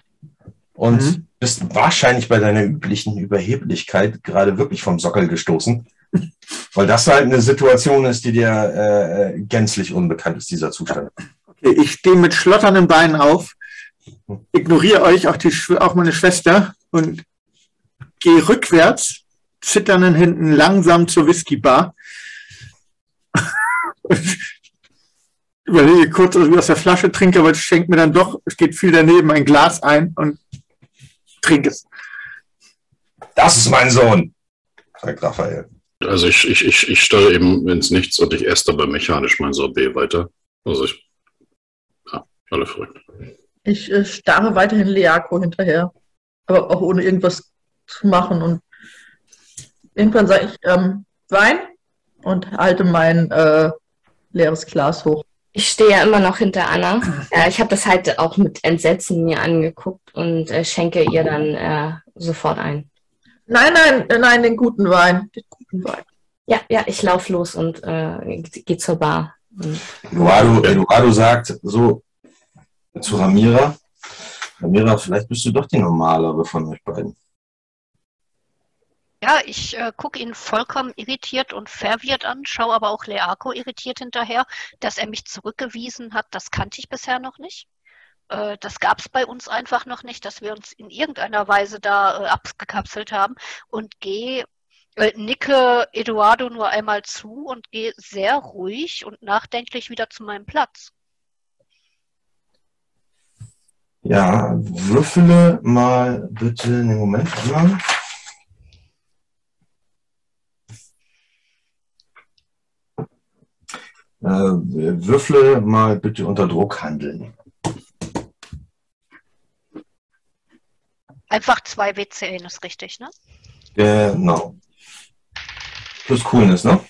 und mhm. bist wahrscheinlich bei deiner üblichen Überheblichkeit gerade wirklich vom Sockel gestoßen. Weil das halt eine Situation ist, die dir äh, gänzlich unbekannt ist, dieser Zustand. Okay, ich stehe mit schlotternden Beinen auf, ignoriere euch, auch, die, auch meine Schwester, und gehe rückwärts, zitternden Händen langsam zur Whiskybar überlege kurz, ob ich aus der Flasche trinke, aber es schenkt mir dann doch, es geht viel daneben, ein Glas ein und trinke es. Das ist mein Sohn, sagt Raphael. Also ich, ich, ich, ich stelle eben ins Nichts und ich esse dabei mechanisch mein Sorbet weiter. Also ich, ja, alle verrückt. Ich äh, starre weiterhin Leako hinterher, aber auch ohne irgendwas zu machen und irgendwann sage ich ähm, Wein und halte mein äh, leeres Glas hoch. Ich stehe ja immer noch hinter Anna. Äh, ich habe das halt auch mit Entsetzen mir angeguckt und äh, schenke ihr dann äh, sofort ein. Nein, nein, äh, nein, den guten Wein. Den guten Wein. Ja, ja, ich laufe los und äh, gehe zur Bar. Eduardo, Eduardo sagt so zu Ramira, Ramira, vielleicht bist du doch die normalere von euch beiden. Ja, ich äh, gucke ihn vollkommen irritiert und verwirrt an, schaue aber auch Leako irritiert hinterher, dass er mich zurückgewiesen hat. Das kannte ich bisher noch nicht. Äh, das gab es bei uns einfach noch nicht, dass wir uns in irgendeiner Weise da äh, abgekapselt haben und gehe äh, nicke Eduardo nur einmal zu und gehe sehr ruhig und nachdenklich wieder zu meinem Platz. Ja, würfele mal bitte einen Moment. Mal. Äh, würfle mal bitte unter Druck handeln. Einfach zwei W10 ist richtig, ne? Genau. Plus Coolness, ne?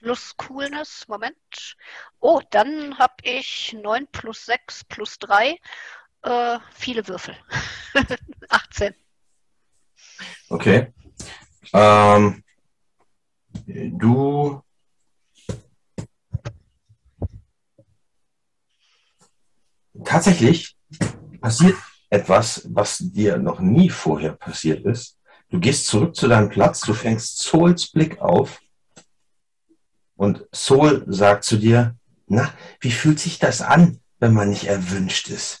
Plus Coolness, Moment. Oh, dann habe ich 9 plus 6 plus 3. Äh, viele Würfel. 18. Okay. Ähm, du tatsächlich passiert etwas, was dir noch nie vorher passiert ist. Du gehst zurück zu deinem Platz, du fängst Souls Blick auf und Soul sagt zu dir, na, wie fühlt sich das an, wenn man nicht erwünscht ist?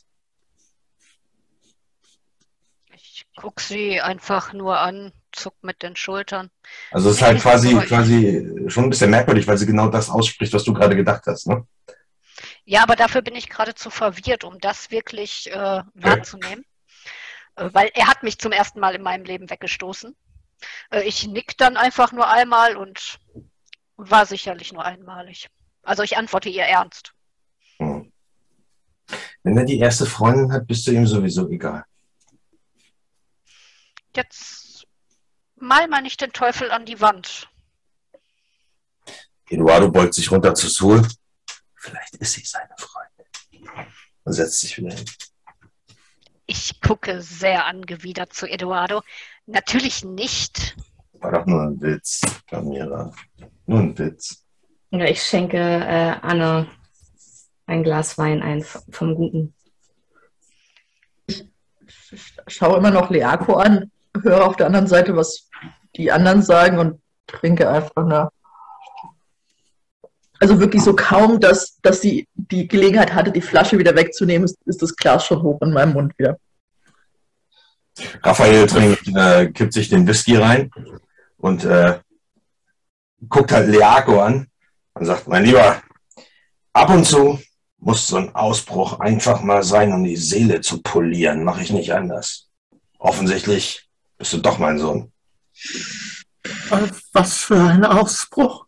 Ich gucke sie einfach nur an, zuck mit den Schultern. Also es ist halt quasi, quasi schon ein bisschen merkwürdig, weil sie genau das ausspricht, was du gerade gedacht hast, ne? Ja, aber dafür bin ich gerade zu verwirrt, um das wirklich äh, wahrzunehmen. Äh, weil er hat mich zum ersten Mal in meinem Leben weggestoßen. Äh, ich nick dann einfach nur einmal und war sicherlich nur einmalig. Also ich antworte ihr ernst. Hm. Wenn er die erste Freundin hat, bist du ihm sowieso egal. Jetzt mal mal nicht den Teufel an die Wand. Eduardo beugt sich runter zu Sul. Vielleicht ist sie seine Freundin. Und setzt sich wieder hin. Ich gucke sehr angewidert zu Eduardo. Natürlich nicht. War doch nur ein Witz, Camila. Nur ein Witz. Ja, ich schenke äh, Anne ein Glas Wein ein vom Guten. Ich schaue immer noch Leako an, höre auf der anderen Seite, was die anderen sagen und trinke einfach nach. Also wirklich so kaum, dass, dass sie die Gelegenheit hatte, die Flasche wieder wegzunehmen, ist, ist das Glas schon hoch in meinem Mund wieder. Raphael trinkt, äh, kippt sich den Whisky rein und äh, guckt halt Leako an und sagt, mein Lieber, ab und zu muss so ein Ausbruch einfach mal sein, um die Seele zu polieren. Mache ich nicht anders. Offensichtlich bist du doch mein Sohn. Was für ein Ausbruch.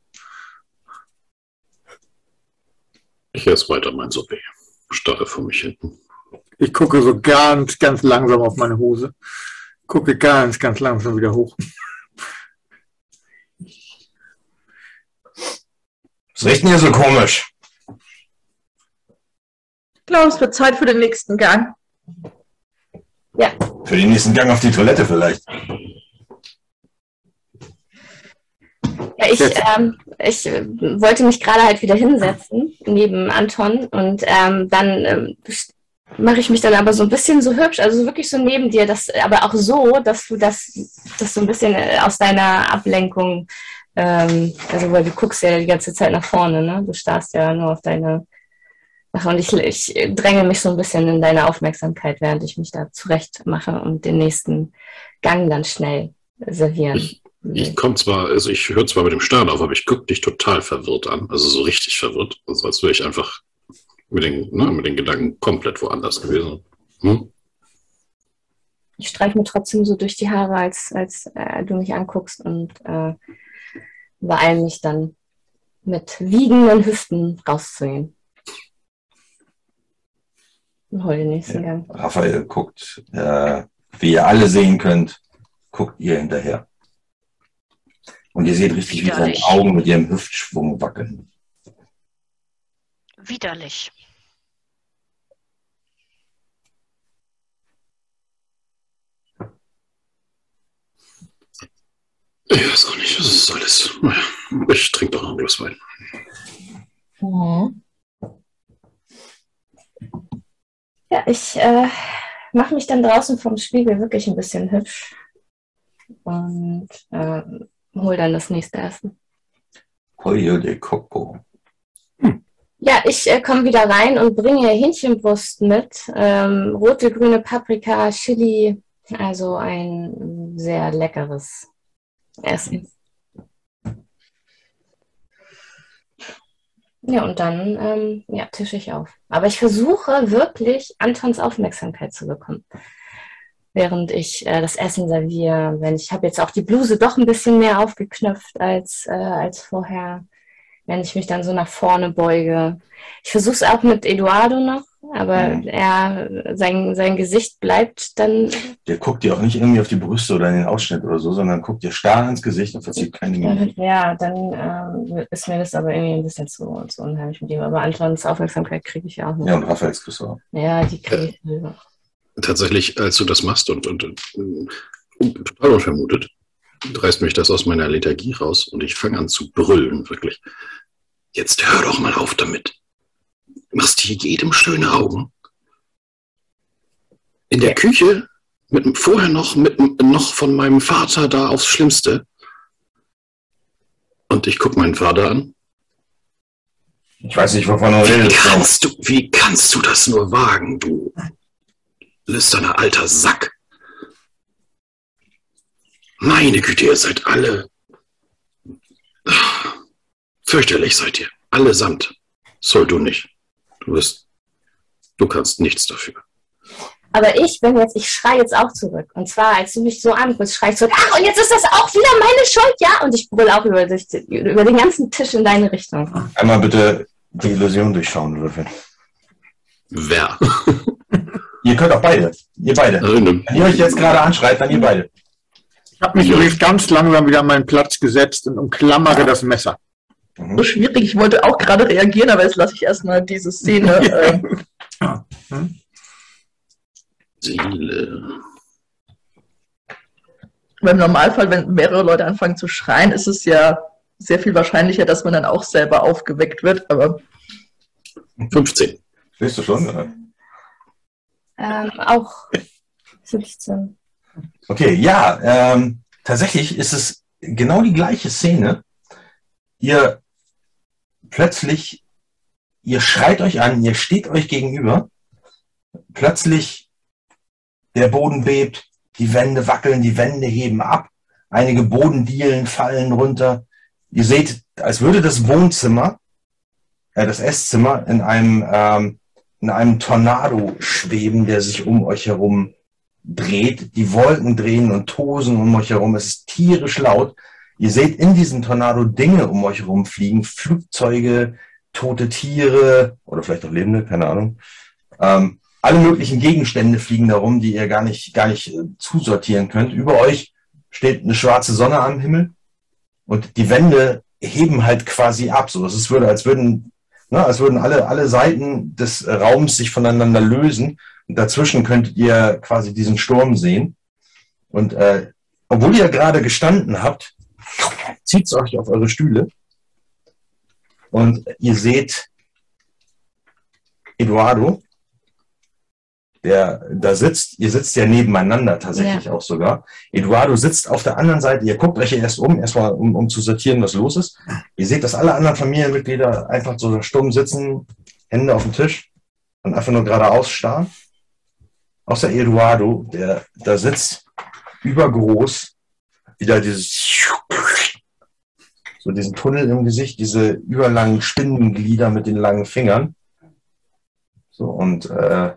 Ich esse weiter mein Sorbet. Starre vor mich hinten. Ich gucke so ganz, ganz langsam auf meine Hose. Gucke ganz, ganz langsam wieder hoch. Was riecht denn hier so komisch? Ich glaube, es wird Zeit für den nächsten Gang. Ja. Für den nächsten Gang auf die Toilette vielleicht. Ja, ich, ähm, ich wollte mich gerade halt wieder hinsetzen neben Anton und ähm, dann ähm, mache ich mich dann aber so ein bisschen so hübsch, also wirklich so neben dir, das, aber auch so, dass du das, das so ein bisschen äh, aus deiner Ablenkung, ähm, also weil du guckst ja die ganze Zeit nach vorne, ne? Du starrst ja nur auf deine und ich, ich dränge mich so ein bisschen in deine Aufmerksamkeit, während ich mich da zurecht mache und den nächsten Gang dann schnell servieren. Ich, ich komme zwar, also ich höre zwar mit dem Stern auf, aber ich gucke dich total verwirrt an. Also so richtig verwirrt. Also als wäre ich einfach mit den, ne, mit den Gedanken komplett woanders gewesen. Hm? Ich streiche mir trotzdem so durch die Haare, als, als äh, du mich anguckst und äh, beeile mich dann mit wiegenden Hüften rauszugehen. Hol den nächsten Ja. Gang. Raphael guckt, äh, wie ihr alle sehen könnt, guckt ihr hinterher. Und ihr seht richtig, wie seine Widerlich. Augen mit ihrem Hüftschwung wackeln. Widerlich. Ich weiß auch nicht, was ist alles. Naja, Ich trinke doch noch ein Glas Wein. Mhm. Ja, ich äh, mache mich dann draußen vom Spiegel wirklich ein bisschen hübsch und äh, hol dann das nächste Essen. Pollo de Coco. Ja, ich äh, komme wieder rein und bringe Hähnchenbrust mit. Ähm, rote, grüne Paprika, Chili. Also ein sehr leckeres Essen. Ja, und dann ähm, ja, tische ich auf. Aber ich versuche wirklich, Antons Aufmerksamkeit zu bekommen. Während ich äh, das Essen serviere. Wenn ich habe jetzt auch die Bluse doch ein bisschen mehr aufgeknöpft als, äh, als vorher wenn ich mich dann so nach vorne beuge. Ich versuche es auch mit Eduardo noch, aber Mhm. er, sein, sein Gesicht bleibt dann. Der guckt dir auch nicht irgendwie auf die Brüste oder in den Ausschnitt oder so, sondern guckt dir starr ins Gesicht und verzieht keine Miene. Ja, dann ähm, ist mir das aber irgendwie ein bisschen zu, zu unheimlich mit ihm. Aber Antons Aufmerksamkeit kriege ich ja auch Ja, und noch. Raphaels auch. Ja, die kriege ich noch. Tatsächlich, als du das machst und, und, und äh, total unvermutet, reißt mich das aus meiner Lethargie raus und ich fange an zu brüllen, wirklich. Jetzt hör doch mal auf damit. Machst hier jedem schöne Augen. In der Küche? Mit, vorher noch, mit, noch von meinem Vater da aufs Schlimmste. Und ich gucke meinen Vater an. Ich weiß nicht, wovon du Wie redest. kannst du, wie kannst du das nur wagen, du lüsterner alter Sack? Meine Güte, ihr seid alle. Fürchterlich seid ihr. Allesamt. Soll du nicht. Du bist. Du kannst nichts dafür. Aber ich bin jetzt, ich schreie jetzt auch zurück. Und zwar, als du mich so anguckst, schreie ich zurück, ach, und jetzt ist das auch wieder meine Schuld, ja? Und ich brüll auch über, durch, über den ganzen Tisch in deine Richtung. Einmal bitte die Illusion durchschauen würfeln. Wer? Ihr könnt auch beide. Ihr beide. Also, Wenn ihr euch jetzt gerade anschreit, dann ihr beide. Ich habe mich übrigens ganz langsam wieder an meinen Platz gesetzt und umklammere das Messer. So Mhm. schwierig. Ich wollte auch gerade reagieren, aber jetzt lasse ich erstmal diese Szene. ähm, Seele. Weil Im Normalfall, wenn mehrere Leute anfangen zu schreien, ist es ja sehr viel wahrscheinlicher, dass man dann auch selber aufgeweckt wird. Aber 15. Stehst du schon? Oder? Ähm, auch 15. Okay, ja, ähm, tatsächlich ist es genau die gleiche Szene. Ihr plötzlich, ihr schreit euch an, ihr steht euch gegenüber. Plötzlich der Boden bebt, die Wände wackeln, die Wände heben ab, einige Bodendielen fallen runter. Ihr seht, als würde das Wohnzimmer, äh, das Esszimmer in einem, ähm, in einem Tornado schweben, der sich um euch herum dreht, die Wolken drehen und tosen um euch herum. Es ist tierisch laut. Ihr seht in diesem Tornado Dinge um euch herum fliegen, Flugzeuge, tote Tiere oder vielleicht auch lebende, keine Ahnung. Ähm, alle möglichen Gegenstände fliegen darum, die ihr gar nicht, gar nicht äh, zusortieren könnt. Über euch steht eine schwarze Sonne am Himmel und die Wände heben halt quasi ab. So, es würde, als würden, ne, als würden alle, alle Seiten des äh, Raums sich voneinander lösen und dazwischen könntet ihr quasi diesen Sturm sehen. Und äh, obwohl ihr gerade gestanden habt, zieht es euch auf eure Stühle. Und ihr seht Eduardo, der da sitzt. Ihr sitzt ja nebeneinander tatsächlich auch sogar. Eduardo sitzt auf der anderen Seite. Ihr guckt euch ja erst um, erstmal um, um zu sortieren, was los ist. Ihr seht, dass alle anderen Familienmitglieder einfach so stumm sitzen, Hände auf dem Tisch und einfach nur geradeaus starren. Außer Eduardo, der da sitzt, übergroß, wieder dieses, so diesen Tunnel im Gesicht, diese überlangen Spinnenglieder mit den langen Fingern. So, und äh,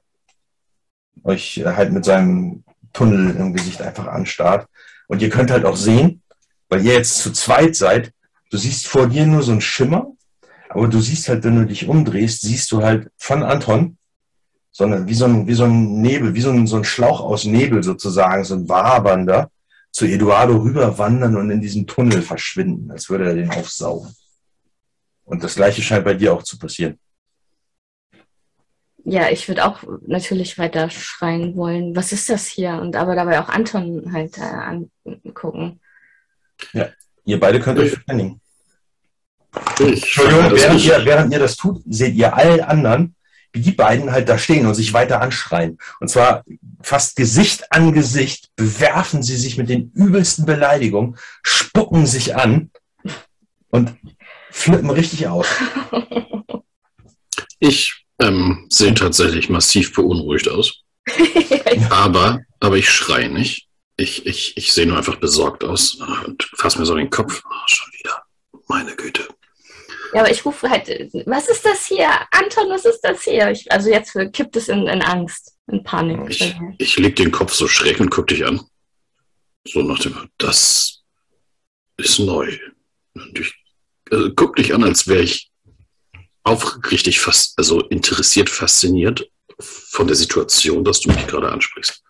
euch halt mit seinem Tunnel im Gesicht einfach anstarrt. Und ihr könnt halt auch sehen, weil ihr jetzt zu zweit seid, du siehst vor dir nur so einen Schimmer, aber du siehst halt, wenn du dich umdrehst, siehst du halt von Anton, sondern wie so ein, wie so ein Nebel, wie so ein, so ein Schlauch aus Nebel sozusagen, so ein wabernder, zu Eduardo rüberwandern und in diesem Tunnel verschwinden, als würde er den aufsaugen. Und das gleiche scheint bei dir auch zu passieren. Ja, ich würde auch natürlich weiter schreien wollen. Was ist das hier? Und aber dabei auch Anton halt äh, angucken. Ihr beide könnt euch verständigen. Ich Entschuldigung, während ihr, während ihr das tut, seht ihr allen anderen, wie die beiden halt da stehen und sich weiter anschreien. Und zwar fast Gesicht an Gesicht bewerfen sie sich mit den übelsten Beleidigungen, spucken sich an und flippen richtig aus. Ich ähm, sehe tatsächlich massiv beunruhigt aus. Aber, aber ich schreie nicht. Ich, ich, ich sehe nur einfach besorgt aus und fasse mir so den Kopf. Ah, schon wieder. Meine Güte. Ja, aber ich rufe halt, was ist das hier? Anton, was ist das hier? Ich, also jetzt kippt es in, in Angst, in Panik. Ich, ich leg den Kopf so schräg und guck dich an. So nach dem, das ist neu. Und ich also, guck dich an, als wäre ich aufrichtig fast, also interessiert, fasziniert von der Situation, dass du mich gerade ansprichst.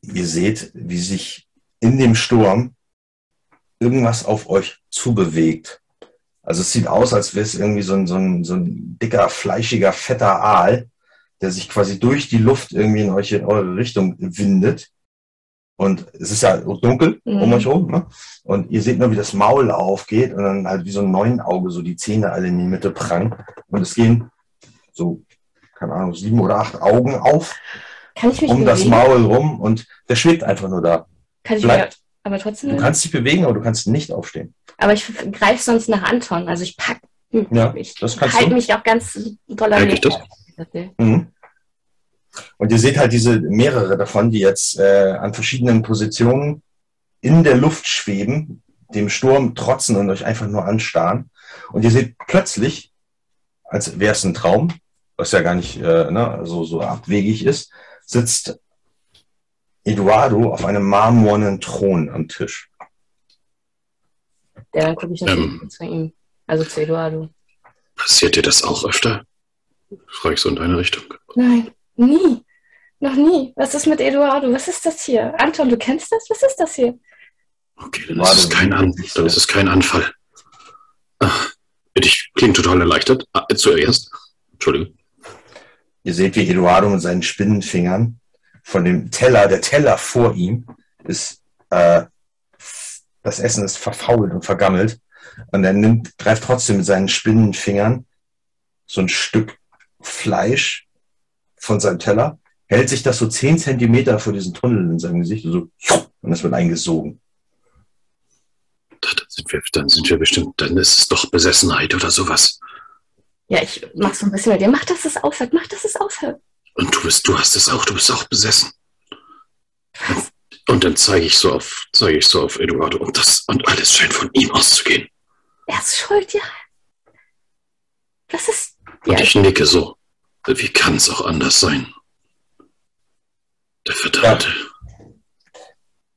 Ihr seht, wie sich in dem Sturm irgendwas auf euch zubewegt. Also es sieht aus, als wäre es irgendwie so ein, so, ein, so ein dicker, fleischiger, fetter Aal, der sich quasi durch die Luft irgendwie in euch in eure Richtung windet. Und es ist ja dunkel Mhm. um euch rum. Ne? Und ihr seht nur, wie das Maul aufgeht und dann halt wie so ein Neunauge so die Zähne alle in die Mitte prangen. Und es gehen so keine Ahnung, sieben oder acht Augen auf Kann ich mich um das bewegen? Maul rum und der schwebt einfach nur da. Kann ich Bleibt. mich aber trotzdem. Du kannst dich bewegen, aber du kannst nicht aufstehen. Aber ich greife sonst nach Anton. Also ich pack. hm, Ja, ich halte mich auch ganz doll ich das? Mhm. Und ihr seht halt diese mehrere davon, die jetzt äh, an verschiedenen Positionen in der Luft schweben, dem Sturm trotzen und euch einfach nur anstarren. Und ihr seht plötzlich, als wäre es ein Traum, was ja gar nicht äh, ne, so, so abwegig ist, sitzt Eduardo auf einem marmornen Thron am Tisch. Ja, dann gucke ich natürlich Ähm. zu ihm. Also zu Eduardo. Passiert dir das auch öfter? Frage ich so in deine Richtung. Nein, nie. Noch nie. Was ist mit Eduardo? Was ist das hier? Anton, du kennst das? Was ist das hier? Okay, dann ist, es kein An dann ist es kein Anfall. Ach, ich klingt total erleichtert. Ah, zuerst. Entschuldigung. Ihr seht, wie Eduardo mit seinen Spinnenfingern von dem Teller, der Teller vor ihm ist, äh, das Essen ist verfault und vergammelt. Und er nimmt, greift trotzdem mit seinen Spinnenfingern so ein Stück Fleisch von seinem Teller, hält sich das so zehn Zentimeter vor diesen Tunnel in seinem Gesicht und so, und es wird eingesogen. Dann sind, wir, dann sind wir bestimmt, dann ist es doch Besessenheit oder sowas. Ja, ich mach so ein bisschen mit dir. Mach, dass es aufhört. Mach, dass es aufhört. Und du bist, du hast es auch, du bist auch besessen. Und dann zeige ich so auf, zeige ich so auf Eduardo und das, und alles scheint von ihm auszugehen. Er ist schuld, ja. Was ist. Und Ja, ich nicke so. Wie kann es auch anders sein? Der Verdammte.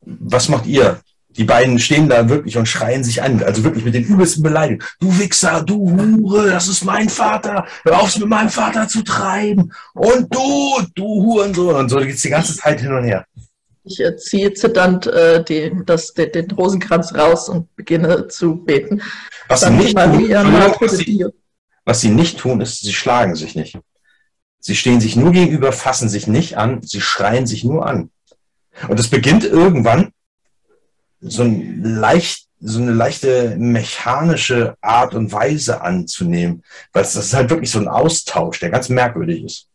Was macht ihr? Die beiden stehen da wirklich und schreien sich an, also wirklich mit den übelsten Beleidigungen. Du Wichser, du Hure, das ist mein Vater. Hör auf, es mit meinem Vater zu treiben. Und du, du Hurensohn. Und so geht's die ganze Zeit hin und her. Ich äh, ziehe zitternd äh, die, das, den, den Rosenkranz raus und beginne zu beten. Was sie, nicht tun, was, sie, was sie nicht tun, ist, sie schlagen sich nicht. Sie stehen sich nur gegenüber, fassen sich nicht an, sie schreien sich nur an. Und es beginnt irgendwann so, ein leicht, so eine leichte mechanische Art und Weise anzunehmen. Weil es- das ist halt wirklich so ein Austausch, der ganz merkwürdig ist.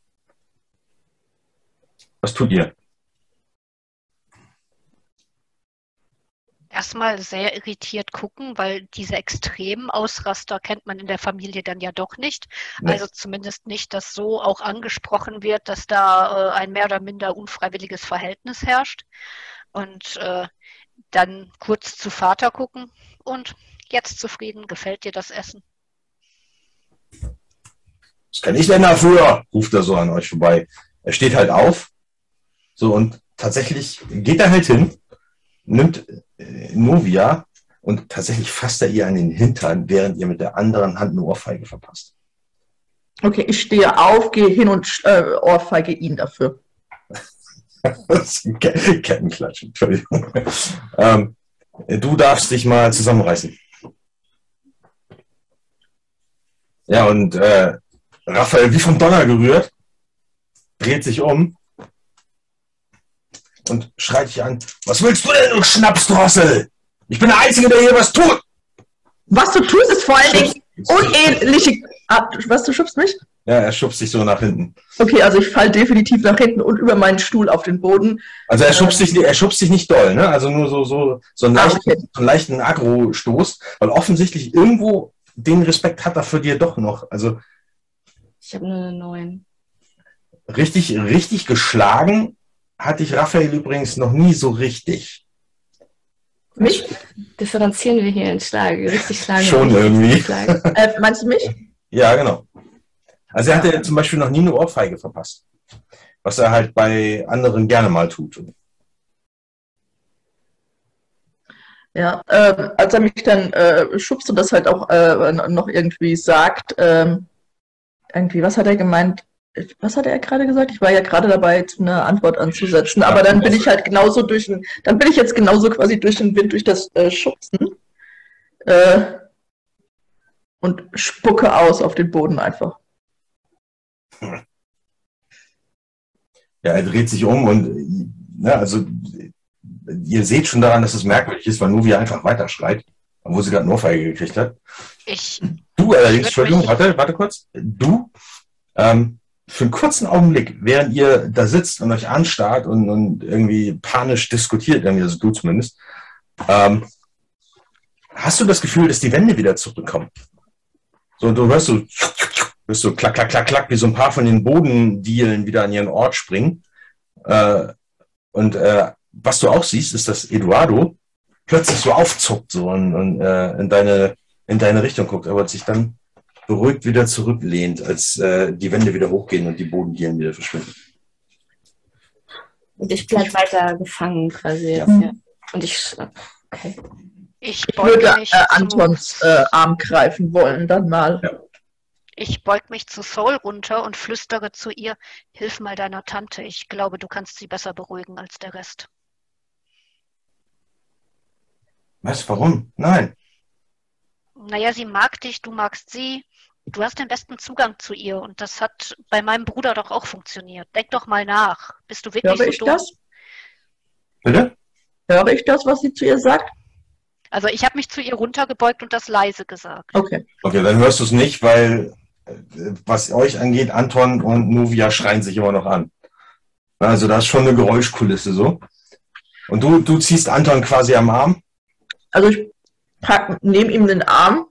Was tut ihr? Erstmal sehr irritiert gucken, weil diese extremen Ausraster kennt man in der Familie dann ja doch nicht. Nee. Also zumindest nicht, dass so auch angesprochen wird, dass da äh, ein mehr oder minder unfreiwilliges Verhältnis herrscht. Und äh, dann kurz zu Vater gucken und jetzt zufrieden, gefällt dir das Essen? Was kann ich denn dafür? ruft er so an euch vorbei. Er steht halt auf. So und tatsächlich geht er halt hin, nimmt Novia und tatsächlich fasst er ihr an den Hintern, während ihr mit der anderen Hand eine Ohrfeige verpasst. Okay, ich stehe auf, gehe hin und äh, ohrfeige ihn dafür. Kettenklatsch, Entschuldigung. Ähm, du darfst dich mal zusammenreißen. Ja, und äh, Raphael, wie vom Donner gerührt, dreht sich um und schreit dich an. Was willst du denn, du Schnapsdrossel? Ich bin der Einzige, der hier was tut. Was du tust, ist vor allen Dingen unähnliche. Ah, was, du schubst mich? Ja, er schubst dich so nach hinten. Okay, also ich falle definitiv nach hinten und über meinen Stuhl auf den Boden. Also er schubst dich, er schubst dich nicht doll, ne? Also nur so, so, so einen Ah, leichten, okay. so einen leichten Agro-Stoß, weil offensichtlich irgendwo den Respekt hat er für dir doch noch. Also ich habe nur eine 9. richtig, richtig geschlagen hatte ich Raphael übrigens noch nie so richtig. Mich? Differenzieren wir hier in Schlag. Richtig schlagen. Schon irgendwie. schlagen. Äh, meinst du mich? Ja, genau. Also er hatte zum Beispiel noch nie eine Ohrfeige verpasst. Was er halt bei anderen gerne mal tut. Ja, ähm, als er mich dann äh, schubst und das halt auch äh, noch irgendwie sagt, ähm, irgendwie, was hat er gemeint? Was hat er gerade gesagt? Ich war ja gerade dabei, zu einer Antwort anzusetzen, aber dann bin ich halt genauso durch den, dann bin ich jetzt genauso quasi durch den Wind, durch das äh, Schubsen äh, und spucke aus auf den Boden einfach. Ja, er dreht sich um und ne, also ihr seht schon daran, dass es merkwürdig ist, weil Novia einfach weiter schreit, obwohl sie gerade eine Ohrfeige gekriegt hat. Ich, Du allerdings, würd Entschuldigung, warte, warte kurz. Du ähm, für einen kurzen Augenblick, während ihr da sitzt und euch anstarrt und, und irgendwie panisch diskutiert, irgendwie, also du zumindest, ähm, hast du das Gefühl, dass die Wände wieder zurückkommen. So, du hörst so, hörst so klack, klack, klack, klack, wie so ein paar von den Bodendielen wieder an ihren Ort springen. Äh, und äh, was du auch siehst, ist, dass Eduardo plötzlich so aufzuckt so und, und äh, in, deine, in deine Richtung guckt, aber sich dann beruhigt wieder zurücklehnt, als äh, die Wände wieder hochgehen und die Bodendielen wieder verschwinden. Und ich bleib weiter gefangen quasi. Ja. Ja. Und ich, okay. Ich Ich beug würde mich, äh, Antons äh, Arm greifen wollen, dann mal. Ja. ich beug mich zu Soul runter und flüstere zu ihr, hilf mal deiner Tante. Ich glaube, du kannst sie besser beruhigen als der Rest. Was? Warum? Nein. Naja, sie mag dich, du magst sie. Du hast den besten Zugang zu ihr und das hat bei meinem Bruder doch auch funktioniert. Denk doch mal nach. Bist du wirklich Höre so ich dumm? das? Bitte? Höre ich das, was sie zu ihr sagt? Also ich habe mich zu ihr runtergebeugt und das leise gesagt. Okay. Okay, dann hörst du es nicht, weil äh, was euch angeht, Anton und Novia schreien sich immer noch an. Also da ist schon eine Geräuschkulisse so. Und du, du ziehst Anton quasi am Arm. Also ich nehme ihm den Arm,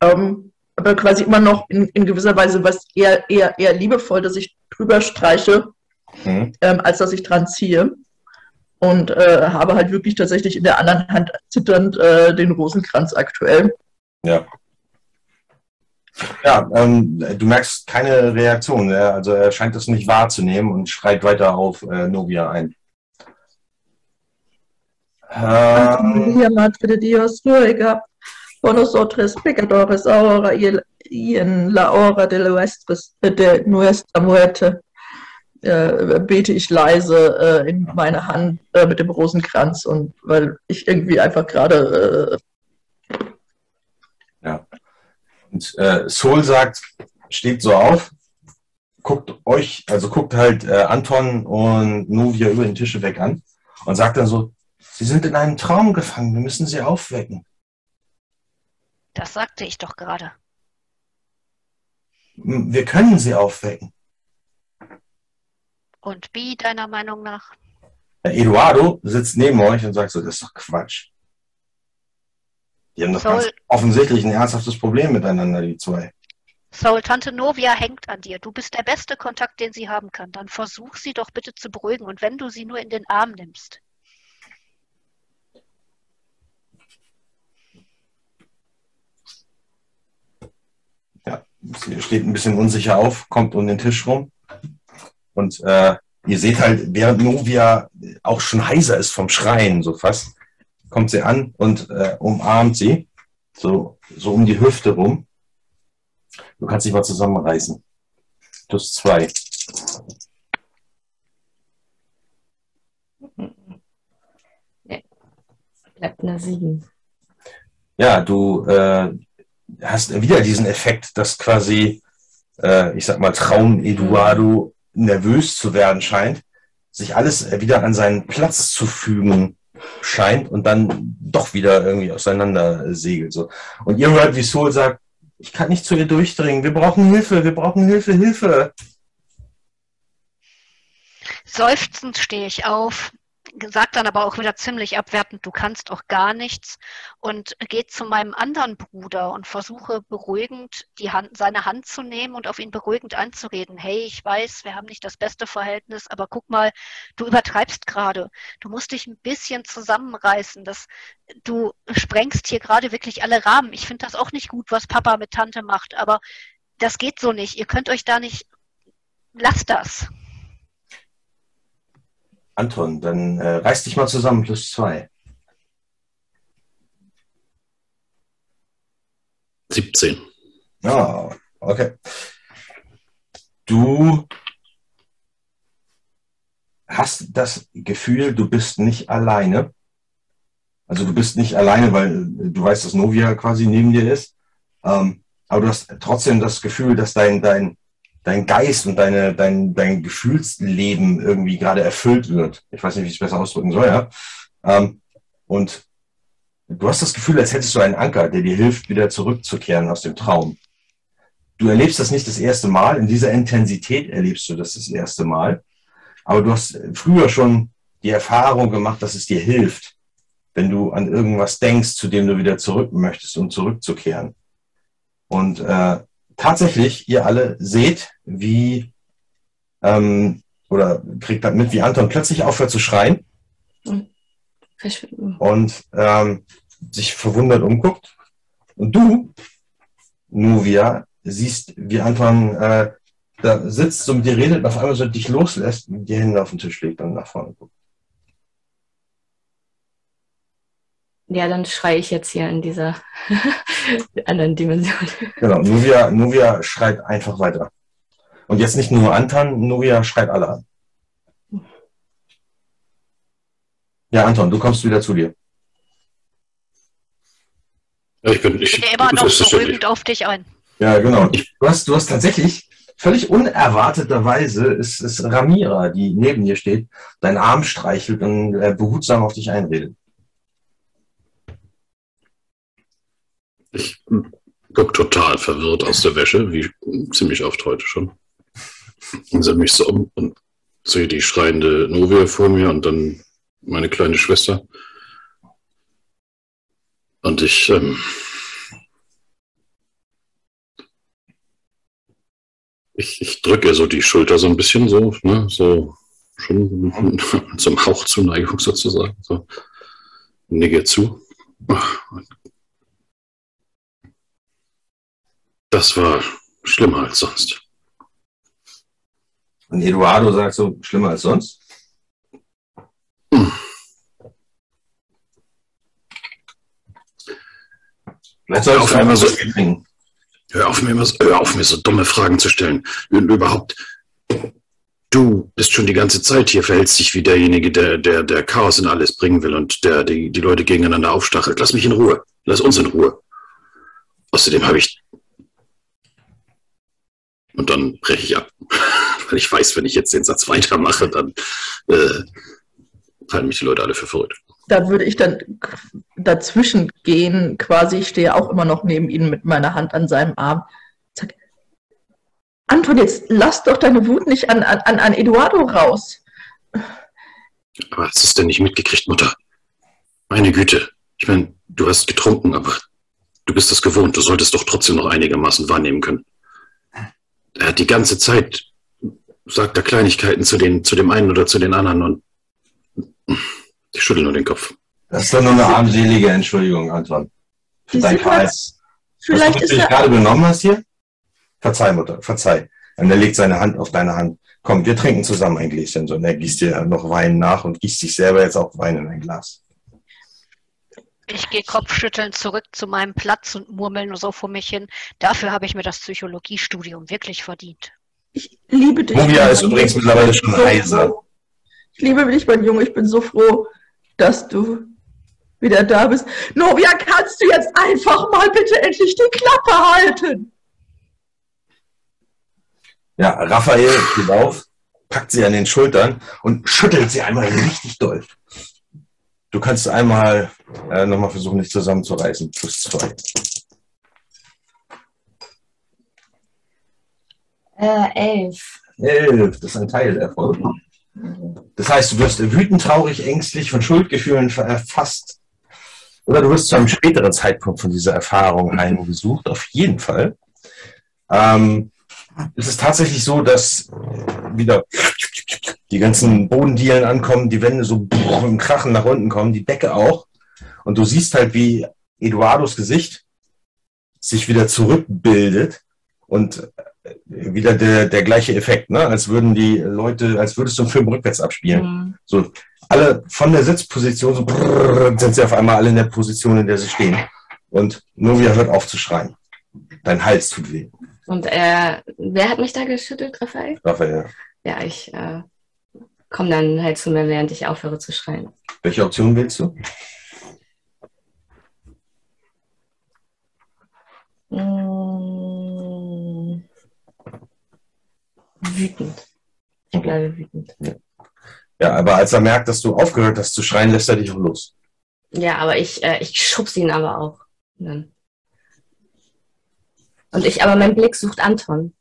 ähm, aber quasi immer noch in, in gewisser Weise was eher, eher, eher liebevoll, dass ich drüber streiche, Mhm. ähm, als dass ich dran ziehe. Und äh, habe halt wirklich tatsächlich in der anderen Hand zitternd äh, den Rosenkranz aktuell. Ja. Ja, ähm, du merkst keine Reaktion. Also er scheint das nicht wahrzunehmen und schreit weiter auf äh, Novia ein. Ähm, Maria Madre de Dios ruega por nosotros pecadores ahora y, en la hora de, nuestra muerte. Äh, bete ich leise äh, in meine Hand äh, mit dem Rosenkranz und weil ich irgendwie einfach gerade äh, und äh, Soul sagt, steht so auf, guckt euch, also guckt halt äh, Anton und Novia über den Tische weg an und sagt dann so, sie sind in einem Traum gefangen, wir müssen sie aufwecken. Das sagte ich doch gerade. Wir können sie aufwecken. Und wie deiner Meinung nach? Eduardo sitzt neben euch und sagt so, das ist doch Quatsch. Die haben doch Soll- ganz offensichtlich ein ernsthaftes Problem miteinander, die zwei. Soul, Tante Novia hängt an dir. Du bist der beste Kontakt, den sie haben kann. Dann versuch sie doch bitte zu beruhigen. Und wenn du sie nur in den Arm nimmst. Sie steht ein bisschen unsicher auf, kommt um den Tisch rum. Und äh, ihr seht halt, während Novia auch schon heiser ist vom Schreien, so fast, kommt sie an und äh, umarmt sie, so, so um die Hüfte rum. Du kannst dich mal zusammenreißen. Plus zwei. Bleibt eine 7. Ja, du äh, hast wieder diesen Effekt, dass quasi, äh, ich sag mal, Traum Eduardo nervös zu werden scheint, sich alles wieder an seinen Platz zu fügen scheint und dann doch wieder irgendwie auseinander segelt. So. Und ihr hört, wie Soul sagt, ich kann nicht zu ihr durchdringen, wir brauchen Hilfe, wir brauchen Hilfe, Hilfe. Seufzend stehe ich auf, sag dann aber auch wieder ziemlich abwertend, du kannst auch gar nichts und gehe zu meinem anderen Bruder und versuche beruhigend die Hand, seine Hand zu nehmen und auf ihn beruhigend anzureden. Hey, ich weiß, wir haben nicht das beste Verhältnis, aber guck mal, du übertreibst gerade. Du musst dich ein bisschen zusammenreißen. Das, du sprengst hier gerade wirklich alle Rahmen. Ich finde das auch nicht gut, was Papa mit Tante macht, aber das geht so nicht. Ihr könnt euch da nicht. Lasst das. Anton, dann äh, reiß dich mal zusammen, plus zwei. 17. Ja, okay. Du hast das Gefühl, du bist nicht alleine. Also du bist nicht alleine, weil du weißt, dass Novia quasi neben dir ist. Ähm, aber du hast trotzdem das Gefühl, dass dein, dein, dein Geist und deine, dein, dein Gefühlsleben irgendwie gerade erfüllt wird. Ich weiß nicht, wie ich es besser ausdrücken soll, ja. Ähm, und du hast das Gefühl, als hättest du einen Anker, der dir hilft, wieder zurückzukehren aus dem Traum. du erlebst das nicht das erste Mal, in dieser Intensität erlebst du das das erste Mal, aber du hast früher schon die Erfahrung gemacht, dass es dir hilft, wenn du an irgendwas denkst, zu dem du wieder zurück möchtest, um zurückzukehren. Und äh, tatsächlich, ihr alle seht, wie ähm, oder kriegt dann mit, wie Anton plötzlich aufhört zu schreien und ähm, sich verwundert umguckt. Und du, Nuvia, siehst, wie Anton äh, da sitzt, so mit dir redet und auf einmal so dich loslässt und die Hände auf den Tisch legt und nach vorne guckt. Ja, dann schreie ich jetzt hier in dieser anderen Dimension. Genau, Nuvia, Nuvia schreit einfach weiter. Und jetzt nicht nur Anton, Nuvia schreit alle an. Ja, Anton, du kommst wieder zu dir. Ja, ich bin, ich, Ich gehe immer noch beruhigend auf dich ein. Ja, genau. Du hast, du hast tatsächlich völlig unerwarteterweise ist, ist Ramira, die neben dir steht, deinen Arm streichelt und äh, behutsam auf dich einredet. Ich gucke total verwirrt aus der Wäsche, wie ziemlich oft heute schon. Und sehe mich so um und sehe die schreiende Novia vor mir und dann meine kleine Schwester. Und ich, ähm, ich, ich drücke so die Schulter so ein bisschen so, ne, so schon zum Hauchzuneigung sozusagen. So. Nicke zu. Das war schlimmer als sonst. Und Eduardo sagt so, schlimmer als sonst. Vielleicht sollst du Hör auf, einmal mir so. Hör auf, mir, immer hör auf, mir so dumme Fragen zu stellen. Und überhaupt, du bist schon die ganze Zeit hier, verhältst dich wie derjenige, der, der, der Chaos in alles bringen will und der die, die Leute gegeneinander aufstachelt. Lass mich in Ruhe. Lass uns in Ruhe. Außerdem habe ich. Und dann breche ich ab. Weil ich weiß, wenn ich jetzt den Satz weitermache, dann äh, halten mich die Leute alle für verrückt. Da würde ich dann dazwischen gehen, quasi. Ich stehe auch immer noch neben ihm mit meiner Hand an seinem Arm. Sag, Anton, jetzt lass doch deine Wut nicht an, an, an- an Eduardo raus. Aber hast du es denn nicht mitgekriegt, Mutter? Meine Güte. Ich meine, du hast getrunken, aber du bist es gewohnt. Du solltest doch trotzdem noch einigermaßen wahrnehmen können. Er hat die ganze Zeit, sagt er Kleinigkeiten zu, den, zu dem einen oder zu den anderen und ich schüttel nur den Kopf. Das ist doch nur eine armselige Entschuldigung, Anton. Für dein Verhalten. Vielleicht Was ist du dich er. gerade benommen hast hier? Verzeih, Mutter, verzeih. Und er legt seine Hand auf deine Hand. Komm, wir trinken zusammen ein Gläschen. So, und er gießt dir noch Wein nach und gießt sich selber jetzt auch Wein in ein Glas. Ich gehe kopfschüttelnd zurück zu meinem Platz und murmel nur so vor mich hin. Dafür habe ich mir das Psychologiestudium wirklich verdient. Ich liebe dich. Mein ist übrigens mittlerweile schon so heiser. Ich liebe dich, mein Junge. Ich bin so froh, dass du wieder da bist. Novia, kannst du jetzt einfach mal bitte endlich die Klappe halten? Ja, Raphael steht auf, packt sie an den Schultern und schüttelt sie einmal richtig doll. Du kannst einmal äh, nochmal versuchen, dich zusammenzureißen. Plus zwei. Äh, elf. Elf, das ist ein Teil der Erfolg. Das heißt, du wirst wütend, traurig, ängstlich, von Schuldgefühlen erfasst. Oder du wirst zu einem späteren Zeitpunkt von dieser Erfahrung heimgesucht, auf jeden Fall. Ähm, es ist tatsächlich so, dass wieder die ganzen Bodendielen ankommen, die Wände so im Krachen nach unten kommen, die Decke auch. Und du siehst halt, wie Eduardos Gesicht sich wieder zurückbildet und wieder der, der gleiche Effekt, ne? als würden die Leute, als würdest du einen Film rückwärts abspielen. Mhm. So, alle von der Sitzposition so brrrr, sind sie auf einmal alle in der Position, in der sie stehen. Und Novia hört auf zu schreien. Dein Hals tut weh, Und äh, wer hat mich da geschüttelt, Raphael? Raphael. Ja, ich äh, komme dann halt zu mir, während ich aufhöre zu schreien. Welche Option willst du? Mm. Wütend. Ich bleibe wütend. Ja, aber als er merkt, dass du aufgehört hast zu schreien, lässt er dich auch los. Ja, aber ich, äh, ich schubse ihn aber auch. Dann. Und ich, aber mein Blick sucht Anton.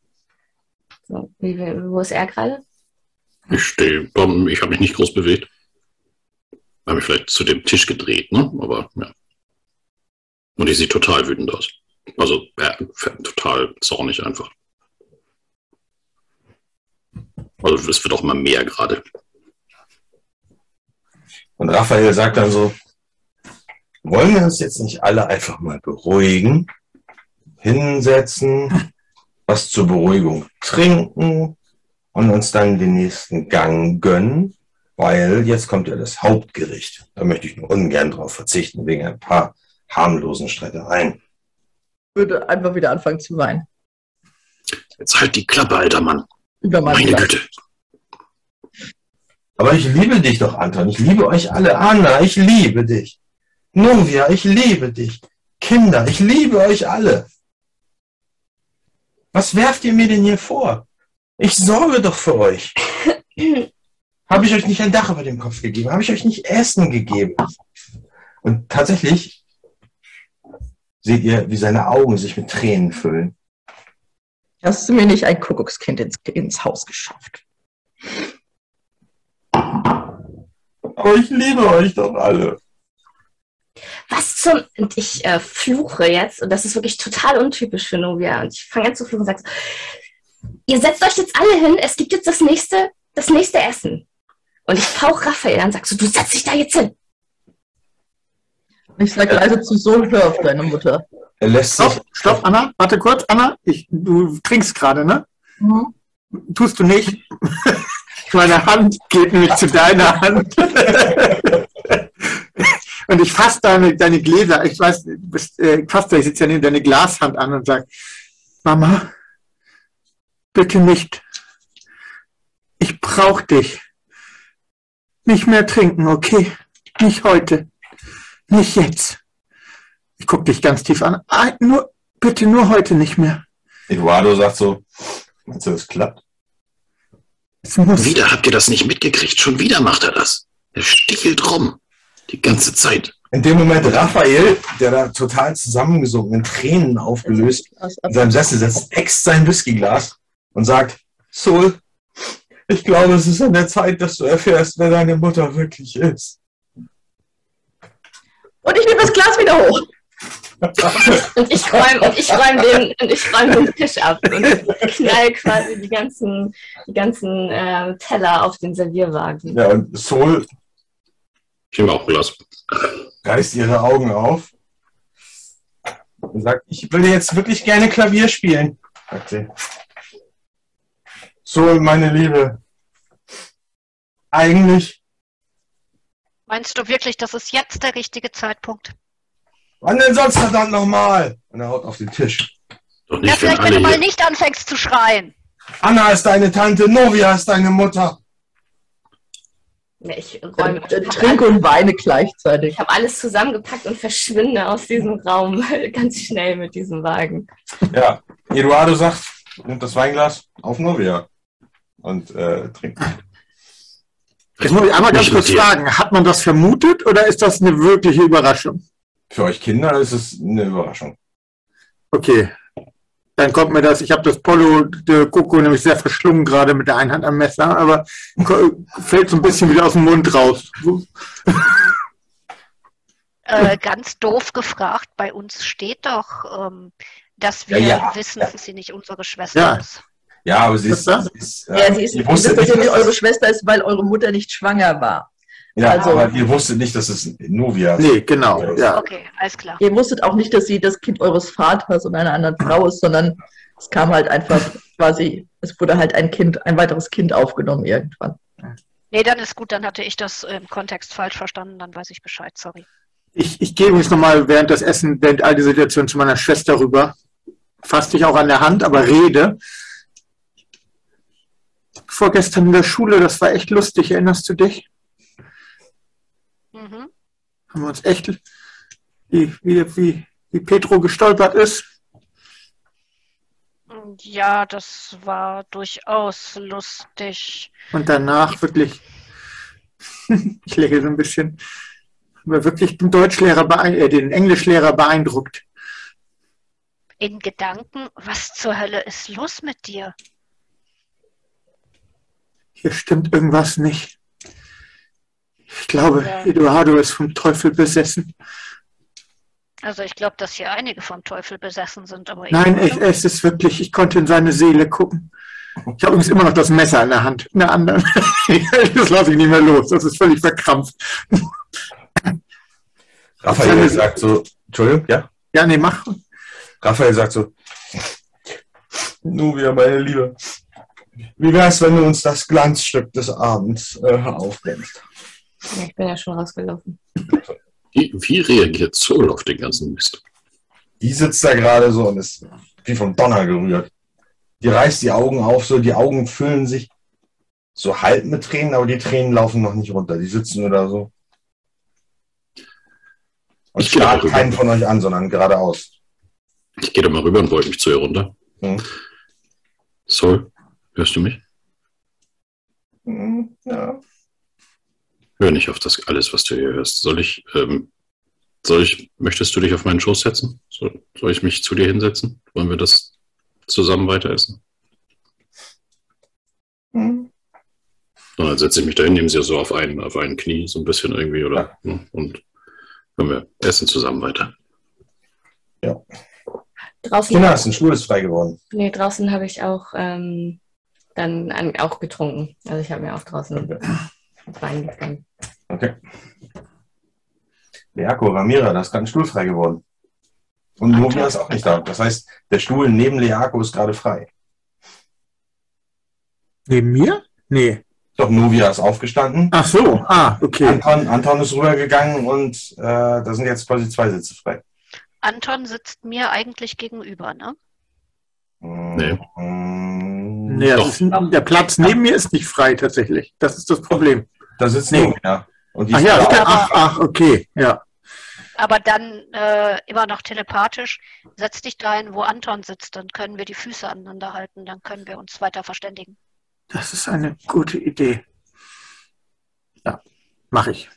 So, wie, wie- wo ist er gerade? Ich stehe, ich habe mich nicht groß bewegt. Habe mich vielleicht zu dem Tisch gedreht, ne? Aber ja. Und ich sehe total wütend aus. Also ja, total zornig einfach. Also es wird auch immer mehr gerade. Und Raphael sagt dann so, wollen wir uns jetzt nicht alle einfach mal beruhigen, hinsetzen, was zur Beruhigung trinken und uns dann den nächsten Gang gönnen, weil jetzt kommt ja das Hauptgericht. Da möchte ich nur ungern drauf verzichten, wegen ein paar harmlosen Streitereien. Würde einfach wieder anfangen zu weinen. Jetzt halt die Klappe, alter Mann. Über Meine Glas. Güte. Aber ich liebe dich doch, Anton. Ich liebe euch alle. Anna, ich liebe dich. Novia, ich liebe dich. Kinder, ich liebe euch alle. Was werft ihr mir denn hier vor? Ich sorge doch für euch. Habe ich euch nicht ein Dach über dem Kopf gegeben? Habe ich euch nicht Essen gegeben? Und tatsächlich seht ihr, wie seine Augen sich mit Tränen füllen. Hast du mir nicht ein Kuckuckskind ins, ins Haus geschafft? Aber ich liebe euch doch alle. Was zum. Und ich äh, fluche jetzt, und das ist wirklich total untypisch für Novia. Und ich fange an zu fluchen und sage so, ihr setzt euch jetzt alle hin, es gibt jetzt das nächste, das nächste Essen. Und ich fauch Raphael an und sag so, du setz dich da jetzt hin. Ich sage leise zu Sohn, hör auf deine Mutter. Er lässt sich, Stopp, stopp, Anna, warte kurz, Anna. Ich, du trinkst gerade, ne? Mhm. Tust du nicht? Meine Hand geht nämlich zu deiner Hand. Und ich fasse deine, deine Gläser, ich weiß, du bist, äh, ich fasse, ich sitze ja neben deine Glashand an und sage, Mama, bitte nicht. Ich brauche dich. Nicht mehr trinken, okay? Nicht heute. Nicht jetzt. Ich gucke dich ganz tief an. Ah, nur, bitte nur heute nicht mehr. Eduardo sagt so, meinst du, das klappt? Es muss. Wieder habt ihr das nicht mitgekriegt. Schon wieder macht er das. Er stichelt rum. Die ganze Zeit. In dem Moment Raphael, der da total zusammengesunken, in Tränen aufgelöst, in seinem Sessel sitzt, äxt sein Whiskyglas und sagt, Sol, ich glaube, es ist an der Zeit, dass du erfährst, wer deine Mutter wirklich ist. Und ich nehme das Glas wieder hoch. Und ich räume und ich räum den, und ich räum den Tisch ab und knall quasi die ganzen, die ganzen äh, Teller auf den Servierwagen. Ja, und Sol Ich nehme auch ein Glas. reißt ihre Augen auf und sagt, ich würde jetzt wirklich gerne Klavier spielen, sagt sie. Sol, meine Liebe, eigentlich, Meinst du wirklich, das ist jetzt der richtige Zeitpunkt? wann denn sonst verdammt nochmal? Und er haut auf den Tisch. Doch Ja, nicht, wenn vielleicht, wenn du mal hier. nicht anfängst zu schreien. Anna ist deine Tante, Novia ist deine Mutter. Ja, ich räume. Äh, Trinke und weine gleichzeitig. Ich habe alles zusammengepackt und verschwinde aus diesem Raum ganz schnell mit diesem Wagen. Ja, Eduardo sagt, nimmt das Weinglas auf Novia und äh, trinkt. Jetzt muss ich einmal ganz kurz fragen, hat man das vermutet oder ist das eine wirkliche Überraschung? Für euch Kinder ist es eine Überraschung. Okay. Dann kommt mir das, ich habe das Polo de Coco nämlich sehr verschlungen gerade mit der einen Hand am Messer, aber fällt so ein bisschen wieder aus dem Mund raus. Äh, ganz doof gefragt, bei uns steht doch, ähm, dass wir Ja, ja. wissen, dass sie nicht unsere Schwester Ja. ist. Ja, aber sie ist, sie ist, Ja, sie ist ihr nicht, wusstet dass nicht, sie nicht dass eure es, Schwester ist, weil eure Mutter nicht schwanger war. ja, also- aber ihr wusstet nicht, dass es Novia ist. Nee, genau. Ja. Okay, alles klar. Ihr wusstet auch nicht, dass sie das Kind eures Vaters und einer anderen Frau ist, sondern es kam halt einfach quasi, es wurde halt ein Kind, ein weiteres Kind aufgenommen irgendwann. Nee, dann ist gut, dann hatte ich das im Kontext falsch verstanden, dann weiß ich Bescheid, sorry. Ich, ich gehe übrigens nochmal während des Essen, während all die Situation zu meiner Schwester rüber. Fass dich auch an der Hand, aber rede. Vorgestern in der Schule, das war echt lustig, erinnerst du dich? Mhm. Haben wir uns echt, wie, wie, wie, wie Petro gestolpert ist. Ja, das war durchaus lustig. Und danach wirklich, ich lächle so ein bisschen, wir wirklich den Deutschlehrer, äh, den Englischlehrer beeindruckt. in Gedanken, was zur Hölle ist los mit dir? Hier stimmt irgendwas nicht. Ich glaube, Ja. Eduardo ist vom Teufel besessen. Also ich glaube, dass hier einige vom Teufel besessen sind, aber Nein, ich, es ist wirklich, ich konnte in seine Seele gucken. Ich habe übrigens immer noch das Messer in der Hand, in der anderen. das lasse ich nicht mehr los, das ist völlig verkrampft. Raphael sagt so, Entschuldigung, ja? Ja, nee, mach. Raphael sagt so, Nubia, meine Liebe, wie wär's, wenn du uns das Glanzstück des Abends äh, aufbrennst? Ja, ich bin ja schon rausgelaufen. Wie, wie reagiert Soul auf den ganzen Mist? Die sitzt da gerade so und ist wie vom Donner gerührt. Die reißt die Augen auf, so die Augen füllen sich so halb mit Tränen, aber die Tränen laufen noch nicht runter. Die sitzen nur da so. Und Ich starrt keinen von euch an, sondern geradeaus. Ich gehe da mal rüber und beug mich zu ihr runter. Mhm. Soul, hörst du mich? Mhm, Ja. Hör nicht auf das alles, was du hier hörst. Soll ich, ähm, soll ich, möchtest du dich auf meinen Schoß setzen? Soll, soll ich mich zu dir hinsetzen? Wollen wir das zusammen weiter essen? Mhm. Und dann setze ich mich dahin, nehme sie so auf ein, auf ein Knie, so ein bisschen irgendwie, oder? ne, Und können wir essen zusammen weiter. Draußen, Kinder, ist ein ist frei geworden. nee, draußen habe ich auch ähm, dann an, auch getrunken. Also ich habe mir auch draußen Wein gegeben. Okay. Leako, Ramira, da ist gerade ein Stuhl frei geworden. Und Novia ist auch nicht da. Das heißt, der Stuhl neben Leako ist gerade frei. Neben mir? Nee. Doch, Novia ist aufgestanden. Ach so, ah, okay. Anton, Anton ist rübergegangen und äh, da sind jetzt quasi zwei Sitze frei. Anton sitzt mir eigentlich gegenüber, ne? Nee. Mm, Nee, das Doch. ist, der Platz neben mir ist nicht frei tatsächlich. Das ist das Problem. Da sitzt Nee. Novia. Und Ach ist ja, auch- ach, ach, okay, ja. Aber dann äh, immer noch telepathisch, setz dich dahin, wo Anton sitzt, dann können wir die Füße aneinander halten, dann können wir uns weiter verständigen. Das ist eine gute Idee. Ja, mache ich.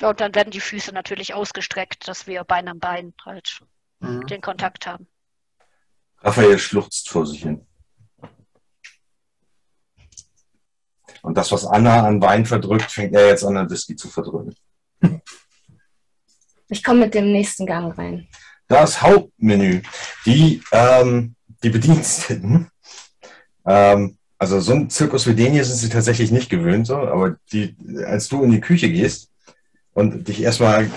Ja, und dann werden die Füße natürlich ausgestreckt, dass wir Bein an Bein halt Mhm. den Kontakt haben. Raphael schluchzt vor sich hin. Und das, was Anna an Wein verdrückt, fängt er jetzt an, an Whisky zu verdrücken. Ich komme mit dem nächsten Gang rein. Das Hauptmenü. Die, ähm, die Bediensteten. Ähm, also so ein Zirkus wie den hier sind sie tatsächlich nicht gewöhnt, so, aber die, als du in die Küche gehst und dich erstmal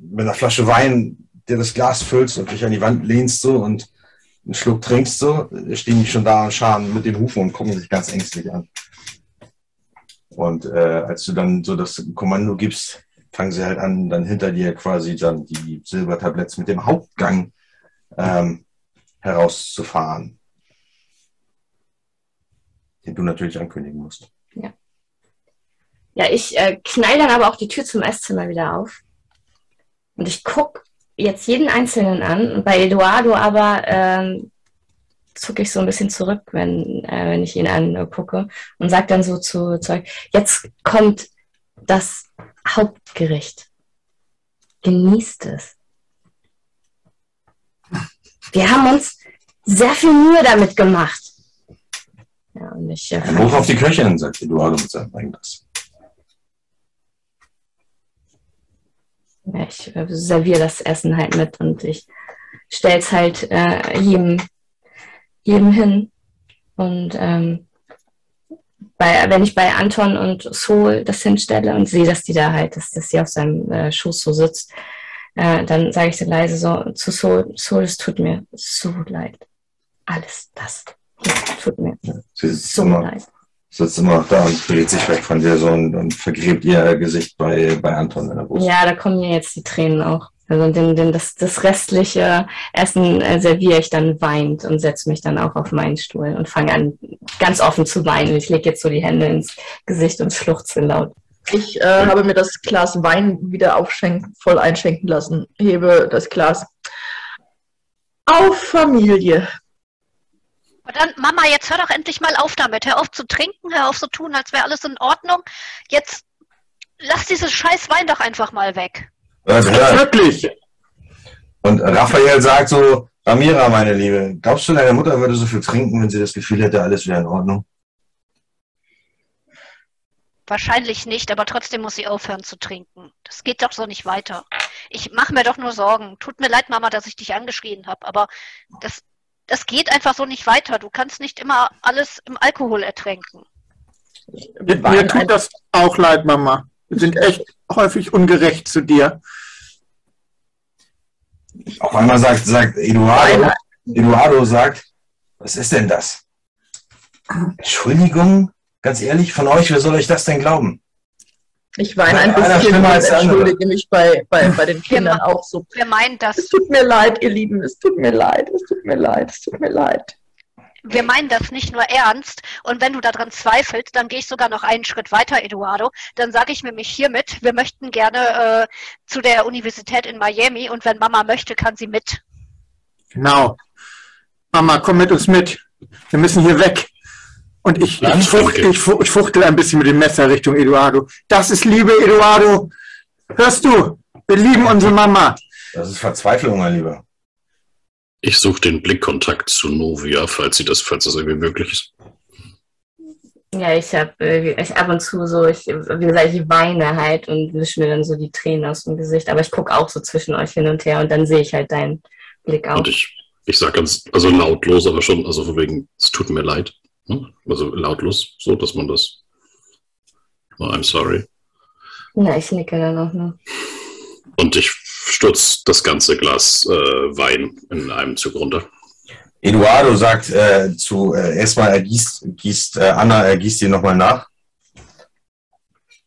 mit einer Flasche Wein dir das Glas füllst und dich an die Wand lehnst so und einen Schluck trinkst so, stehen die schon da und scharen mit den Hufen und gucken sich ganz ängstlich an. Und äh, als du dann so das Kommando gibst, fangen sie halt an, dann hinter dir quasi dann die Silbertabletts mit dem Hauptgang ähm, herauszufahren. Den du natürlich ankündigen musst. Ja, ich äh, knall dann aber auch die Tür zum Esszimmer wieder auf. Und ich guck jetzt jeden Einzelnen an. Bei Eduardo aber ähm, zucke ich so ein bisschen zurück, wenn, äh, wenn ich ihn angucke. Und sag dann so zu Zeug, jetzt kommt das Hauptgericht. Genießt es. Wir haben uns sehr viel Mühe damit gemacht. Ja, und ich äh, Hoch auf die Köchin, sagt Eduardo mit seinem Weinglas. Ja, ich äh, serviere das Essen halt mit und ich stelle es halt äh, jedem, jedem hin. Und ähm, bei, wenn ich bei Anton und Sol das hinstelle und sehe, dass die da halt, dass, dass sie auf seinem äh, Schoß so sitzt, äh, dann sage ich so leise so zu Sol, Sol, es tut mir so leid. Alles das tut mir Sie so leid. Sitzt immer noch da und dreht sich weg von dir so und, und vergräbt ihr Gesicht bei, bei Anton in der Brust. Ja, da kommen mir jetzt die Tränen auch. Also den, den, das, das restliche Essen äh, serviere ich dann weint und setze mich dann auch auf meinen Stuhl und fange an, ganz offen zu weinen. Ich lege jetzt so die Hände ins Gesicht und schluchze laut. Ich äh, habe mir das Glas Wein wieder aufschenken, voll einschenken lassen, hebe das Glas. Auf Familie. Und dann, Mama, jetzt hör doch endlich mal auf damit. Hör auf zu trinken, hör auf zu tun, als wäre alles in Ordnung. Jetzt lass dieses scheiß Wein doch einfach mal weg. Also, ja. Wirklich. Und Raphael sagt so, Ramira, meine Liebe, glaubst du, deine Mutter würde so viel trinken, wenn sie das Gefühl hätte, alles wäre in Ordnung? Wahrscheinlich nicht, aber trotzdem muss sie aufhören zu trinken. Das geht doch so nicht weiter. Ich mache mir doch nur Sorgen. Tut mir leid, Mama, dass ich dich angeschrien habe, aber das, das geht einfach so nicht weiter. Du kannst nicht immer alles im Alkohol ertränken. Mir, mir tut das auch leid, Mama. Wir sind echt häufig ungerecht zu dir. Auf einmal sagt, sagt Eduardo, Eduardo sagt, was ist denn das? Entschuldigung, ganz ehrlich, von euch, wer soll euch das denn glauben? Ich weine ein bisschen und entschuldige mich bei, bei, bei den Kindern auch so. Wir meinen das, Es tut mir leid, ihr Lieben, es tut mir leid, es tut mir leid, es tut mir leid. wir meinen das nicht nur ernst. Und wenn du daran zweifelst, dann gehe ich sogar noch einen Schritt weiter, Eduardo. Dann sage ich nämlich hiermit, wir möchten gerne äh, zu der Universität in Miami und wenn Mama möchte, kann sie mit. Genau. Mama, komm mit uns mit. Wir müssen hier weg. Und ich, ich, fuchtel, ich, fu- ich fuchtel ein bisschen mit dem Messer Richtung Eduardo. Das ist Liebe, Eduardo. Hörst du? Wir lieben unsere Mama. Das ist Verzweiflung, mein Lieber. Ich suche den Blickkontakt zu Novia, falls sie das, falls das irgendwie möglich ist. Ja, ich habe ich ab und zu so, ich, wie gesagt, ich weine halt und wische mir dann so die Tränen aus dem Gesicht. Aber ich gucke auch so zwischen euch hin und her und dann sehe ich halt deinen Blick auch. Und ich, ich sage ganz, also lautlos, aber schon, also von wegen, es tut mir leid. Ne? Also lautlos, so, dass man das. Oh, I'm sorry. Na, ich nicke dann auch nur. Und ich stürze das ganze Glas äh, Wein in einem Zug runter. Eduardo sagt äh, zu, äh, erstmal ergießt, gießt, äh, Anna ergießt dir nochmal nach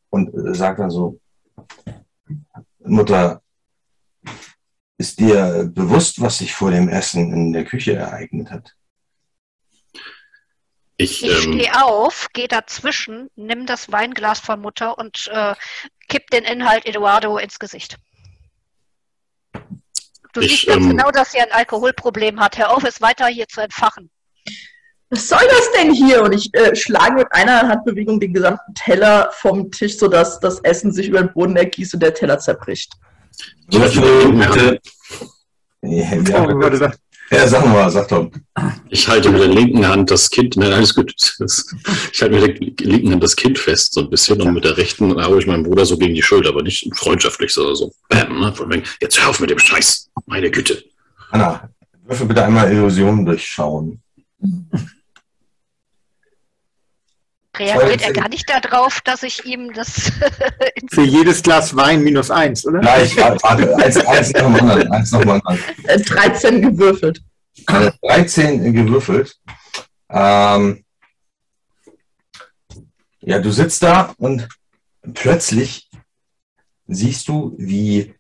und äh, sagt dann so, Mutter, ist dir bewusst, was sich vor dem Essen in der Küche ereignet hat? Ich, Ich ähm, stehe auf, gehe dazwischen, nimm das Weinglas von Mutter und äh, kipp den Inhalt Eduardo ins Gesicht. Du Ich, siehst ganz ähm, genau, dass sie ein Alkoholproblem hat. Hör auf, es weiter hier zu entfachen. Was soll das denn hier? Und ich äh, schlage mit einer Handbewegung den gesamten Teller vom Tisch, sodass das Essen sich über den Boden ergießt und der Teller zerbricht. Ja, Oh, warte, ja, da- ja, sag mal, sag doch. Ich halte mit der linken Hand das Kind, nein, alles gut. Ich halte mit der linken Hand das Kind fest, so ein bisschen, und mit der rechten haue ich meinen Bruder so gegen die Schulter, aber nicht freundschaftlich, sondern so. Bam, ne? Von wegen, jetzt hör auf mit dem Scheiß. Meine Güte. Anna, würfel bitte einmal Illusionen durchschauen. Reagiert er gar nicht darauf, dass ich ihm das Für jedes Glas Wein minus eins, oder? Gleich, warte, eins, anderen, eins dem anderen. Äh, 13 gewürfelt. Eine 13 gewürfelt. Ähm, ja, du sitzt da und plötzlich siehst du, wie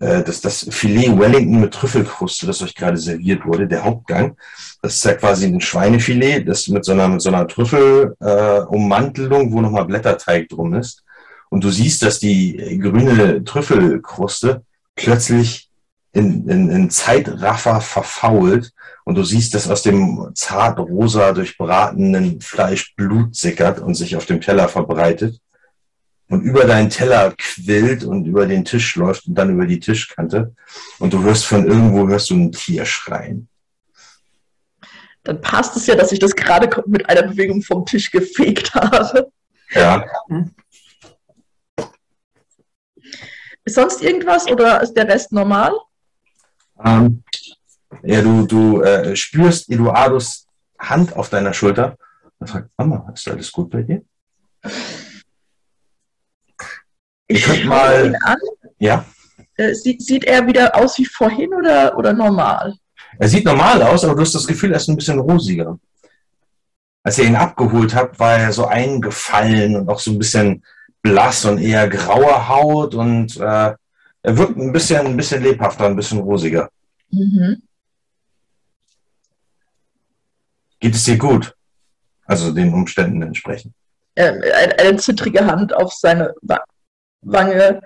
äh, das, das Filet Wellington mit Trüffelkruste, das euch gerade serviert wurde, der Hauptgang. Das ist ja quasi ein Schweinefilet, das mit so einer, mit so einer Trüffelummantelung, äh, wo nochmal Blätterteig drum ist. Und du siehst, dass die grüne Trüffelkruste plötzlich in, in, in Zeitraffer verfault und du siehst, dass aus dem zart rosa durchbratenen Fleisch Blut sickert und sich auf dem Teller verbreitet und über deinen Teller quillt und über den Tisch läuft und dann über die Tischkante und du hörst von irgendwo hörst du ein Tier schreien. Dann passt es ja, dass ich das gerade mit einer Bewegung vom Tisch gefegt habe. Ja, Ist sonst irgendwas oder ist der Rest normal? ähm, ja du, du äh, spürst Eduardos Hand auf deiner Schulter und fragt, Mama, ist alles gut bei dir? Ich schaue mal- ihn an. Ja. Äh, sieht, sieht er wieder aus wie vorhin oder, oder normal? Er sieht normal aus, aber du hast das Gefühl, er ist ein bisschen rosiger. Als ihr ihn abgeholt habt, war er so eingefallen und auch so ein bisschen blass und eher graue Haut und äh, er wirkt ein bisschen, ein bisschen lebhafter, ein bisschen rosiger. Mhm. Geht es dir gut? Also den Umständen entsprechend. Ähm, eine, eine zittrige Hand auf seine Wange.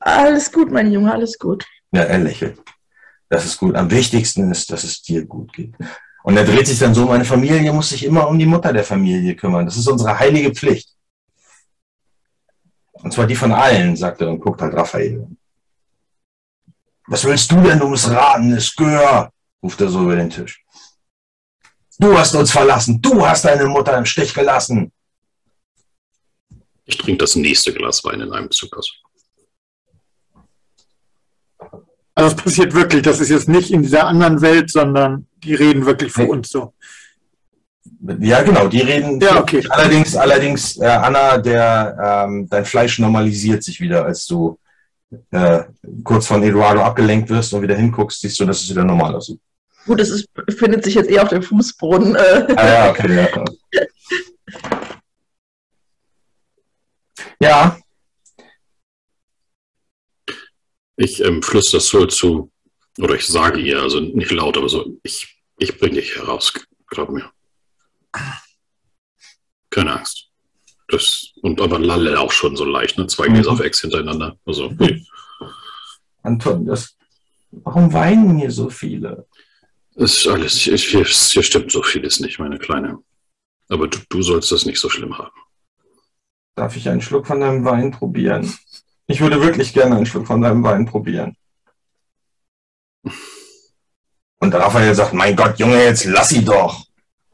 Alles gut, mein Junge, alles gut. Ja, er lächelt. Das ist gut. Am wichtigsten ist, dass es dir gut geht. Und er dreht sich dann so, meine Familie muss sich immer um die Mutter der Familie kümmern. Das ist unsere heilige Pflicht. Und zwar die von allen, sagt er und guckt halt Raphael. Was willst du denn, du missratenes Gör? ruft er so über den Tisch. Du hast uns verlassen. Du hast deine Mutter im Stich gelassen. Ich trinke das nächste Glas Wein in einem Zug aus. Also das passiert wirklich, das ist jetzt nicht in dieser anderen Welt, sondern die reden wirklich für Nee. uns so. Ja, genau, die reden. Ja, okay. Allerdings, allerdings, äh, Anna, der, ähm, dein Fleisch normalisiert sich wieder, als du äh, kurz von Eduardo abgelenkt wirst und wieder hinguckst, siehst du, dass es wieder normal aussieht. Gut, es befindet sich jetzt eher auf dem Fußboden. Äh, Ah ja, okay. Ja, ja Ich ähm, flüster Sol zu, oder ich sage ihr, also nicht laut, aber so, ich, ich bringe dich heraus, glaub mir. Keine Angst. Das, und aber Lalle auch schon so leicht, ne? Zwei Gläser Mhm. auf Ex hintereinander. Also, nee. Anton, das, warum weinen hier so viele? ist alles, hier, hier, hier stimmt so vieles nicht, meine Kleine. Aber du, du sollst das nicht so schlimm haben. Darf ich einen Schluck von deinem Wein probieren? Ich würde wirklich gerne einen Schluck von deinem Wein probieren. Und Raphael sagt, mein Gott, Junge, jetzt lass sie doch.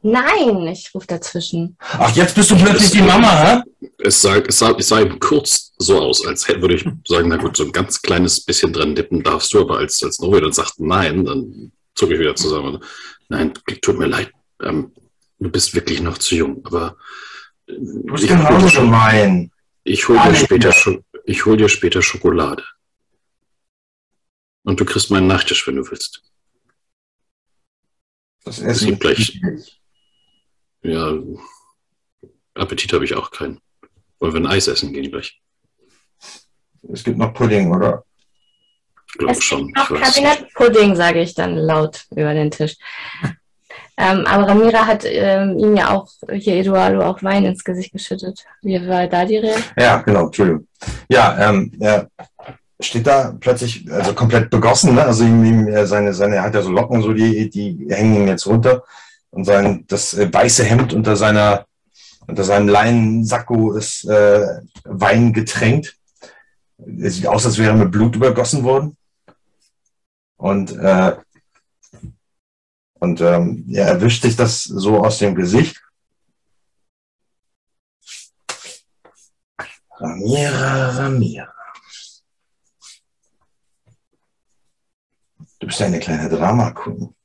Nein, ich rufe dazwischen. Ach, jetzt bist du plötzlich die Mama, hä? Es sah, es, sah, es sah eben kurz so aus, als hätte, würde ich sagen, na gut, so ein ganz kleines bisschen dran dippen darfst du, aber als, als Norbert dann sagt nein, dann zucke ich wieder zusammen. Nein, tut mir leid, ähm, du bist wirklich noch zu jung, aber Du bist ich hol genauso gemein. ich hol dir später ich hol dir später Schokolade. Und du kriegst meinen Nachtisch, wenn du willst. Das Es Essen gibt gleich- Ja, Appetit habe ich auch keinen. Wollen wir ein Eis essen gehen gleich? Es gibt noch Pudding, oder? Ich glaube schon. gibt noch nicht. Kabinettpudding, sage ich dann laut über den Tisch. Ähm, aber Ramira hat ähm, ihm ja auch, hier Eduardo, auch Wein ins Gesicht geschüttet. Wie war da die Rede? Ja, genau, Entschuldigung. Ja, ähm, er steht da plötzlich, also komplett begossen, ne? Also äh, seine, seine, er hat ja so Locken, so die, die hängen ihm jetzt runter. Und sein, das äh, weiße Hemd unter seiner, unter seinem Leinensacko ist äh, Wein getränkt. Es sieht aus, als wäre mit Blut übergossen worden. Und, äh, und ähm, er erwischt sich das so aus dem Gesicht. Ramira, Ramira. Du bist eine kleine Drama Queen.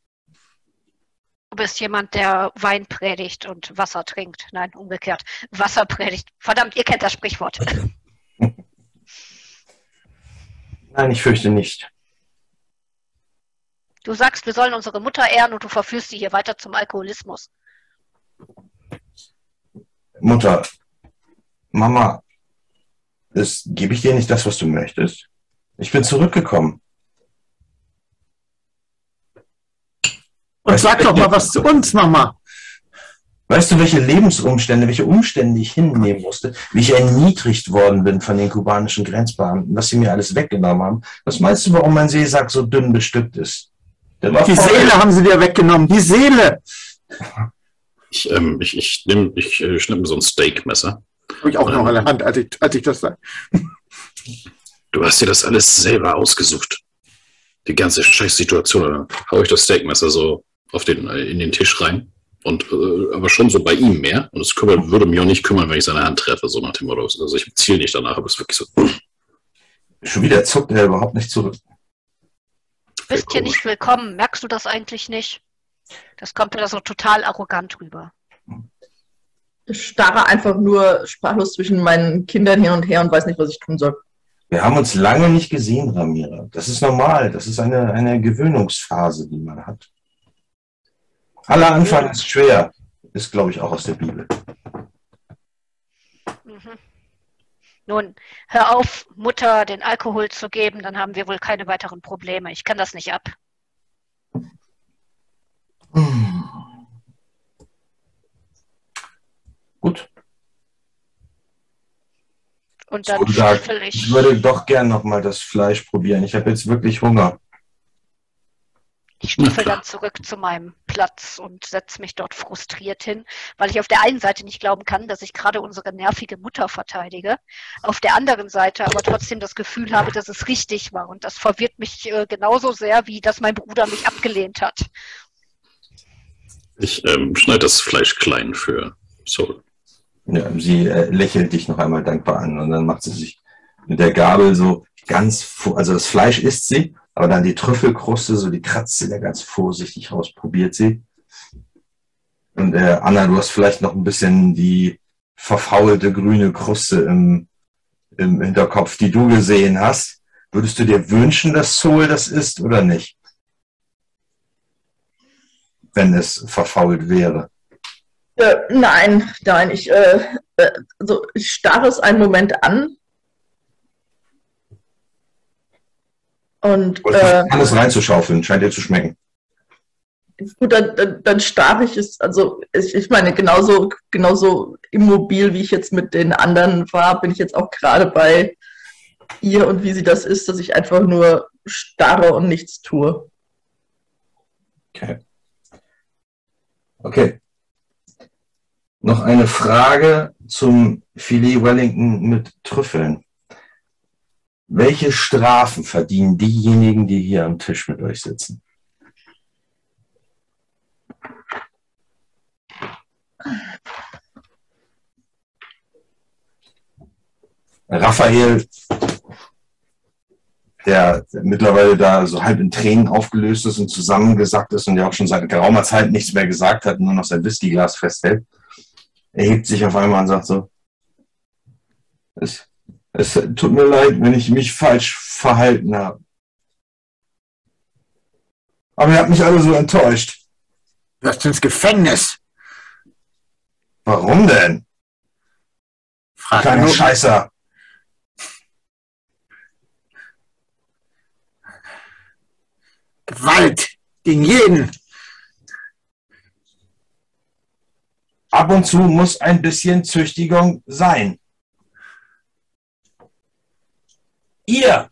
Du bist jemand, der Wein predigt und Wasser trinkt. Nein, umgekehrt. Wasser predigt. Verdammt, ihr kennt das Sprichwort. Nein, ich fürchte nicht. Du sagst, wir sollen unsere Mutter ehren und du verführst sie hier weiter zum Alkoholismus. Mutter, Mama, das, gebe ich dir nicht das, was du möchtest? Ich bin zurückgekommen. Und sag doch mal was zu uns, Mama. Weißt du, welche Lebensumstände, welche Umstände ich hinnehmen musste, wie ich erniedrigt worden bin von den kubanischen Grenzbeamten, was sie mir alles weggenommen haben? Was meinst du, warum mein Seesack so dünn bestückt ist? Der war Die. Seele haben sie dir weggenommen. Die Seele. Ich, ähm, ich, ich, nehm, ich äh, schnipp mir so ein Steakmesser. Habe ich auch noch in der Hand, als ich, als ich das sage. Du hast dir das alles selber ausgesucht. Die ganze Scheißsituation. Dann hau ich das Steakmesser so auf den, äh, in den Tisch rein. Und äh, aber schon so bei ihm mehr. Und es kümmert, würde mich auch nicht kümmern, wenn ich seine Hand treffe, so nach dem Motto. Also ich ziele nicht danach, aber es ist wirklich so. Schon wieder zuckt er überhaupt nicht zurück. Du bist hier nicht willkommen. Merkst du das eigentlich nicht? Das kommt mir da so total arrogant rüber. Ich starre einfach nur sprachlos zwischen meinen Kindern hin und her und weiß nicht, was ich tun soll. Wir haben uns lange nicht gesehen, Ramira. Das ist normal. Das ist eine, eine Gewöhnungsphase, die man hat. Aller Anfang ist schwer. Ist, glaube ich, auch aus der Bibel. Mhm. Nun, hör auf, Mutter den Alkohol zu geben, dann haben wir wohl keine weiteren Probleme. Ich kann das nicht ab. Gut. Und dann gesagt. schüttel Ich ich. würde doch gern noch mal das Fleisch probieren. Ich habe jetzt wirklich Hunger. Ich stiefel dann zurück zu meinem Platz und setze mich dort frustriert hin, weil ich auf der einen Seite nicht glauben kann, dass ich gerade unsere nervige Mutter verteidige, auf der anderen Seite aber trotzdem das Gefühl habe, dass es richtig war. Und das verwirrt mich äh, genauso sehr, wie dass mein Bruder mich abgelehnt hat. Ich ähm, schneide das Fleisch klein für Soul. Ja, sie äh, lächelt dich noch einmal dankbar an und dann macht sie sich mit der Gabel so ganz, also das Fleisch isst sie, aber dann die Trüffelkruste, so die kratzt sie da ganz vorsichtig raus, probiert sie. Und äh, Anna, du hast vielleicht noch ein bisschen die verfaulte grüne Kruste im, im Hinterkopf, die du gesehen hast. Würdest du dir wünschen, dass Soul das ist oder nicht? Wenn es verfault wäre. Äh, nein, nein, ich, äh, also ich starre es einen Moment an. Und, äh, alles reinzuschaufeln, scheint dir zu schmecken. Gut, dann, dann, dann starre ich es, also ich, ich meine, genauso, genauso immobil, wie ich jetzt mit den anderen war, bin ich jetzt auch gerade bei ihr und wie sie das ist, dass ich einfach nur starre und nichts tue. Okay. Okay. Noch eine Frage zum Filet Wellington mit Trüffeln. Welche Strafen verdienen diejenigen, die hier am Tisch mit euch sitzen? Raphael, der mittlerweile da so halb in Tränen aufgelöst ist und zusammengesackt ist und der auch schon seit geraumer Zeit nichts mehr gesagt hat, nur noch sein Whiskyglas festhält, erhebt sich auf einmal und sagt so, es, es tut mir leid, wenn ich mich falsch verhalten habe. Aber ihr habt mich alle so enttäuscht. Du hast ins Gefängnis. Warum denn? Frag Kleiner Scheißer. Gewalt gegen jeden. Ab und zu muss ein bisschen Züchtigung sein. Ihr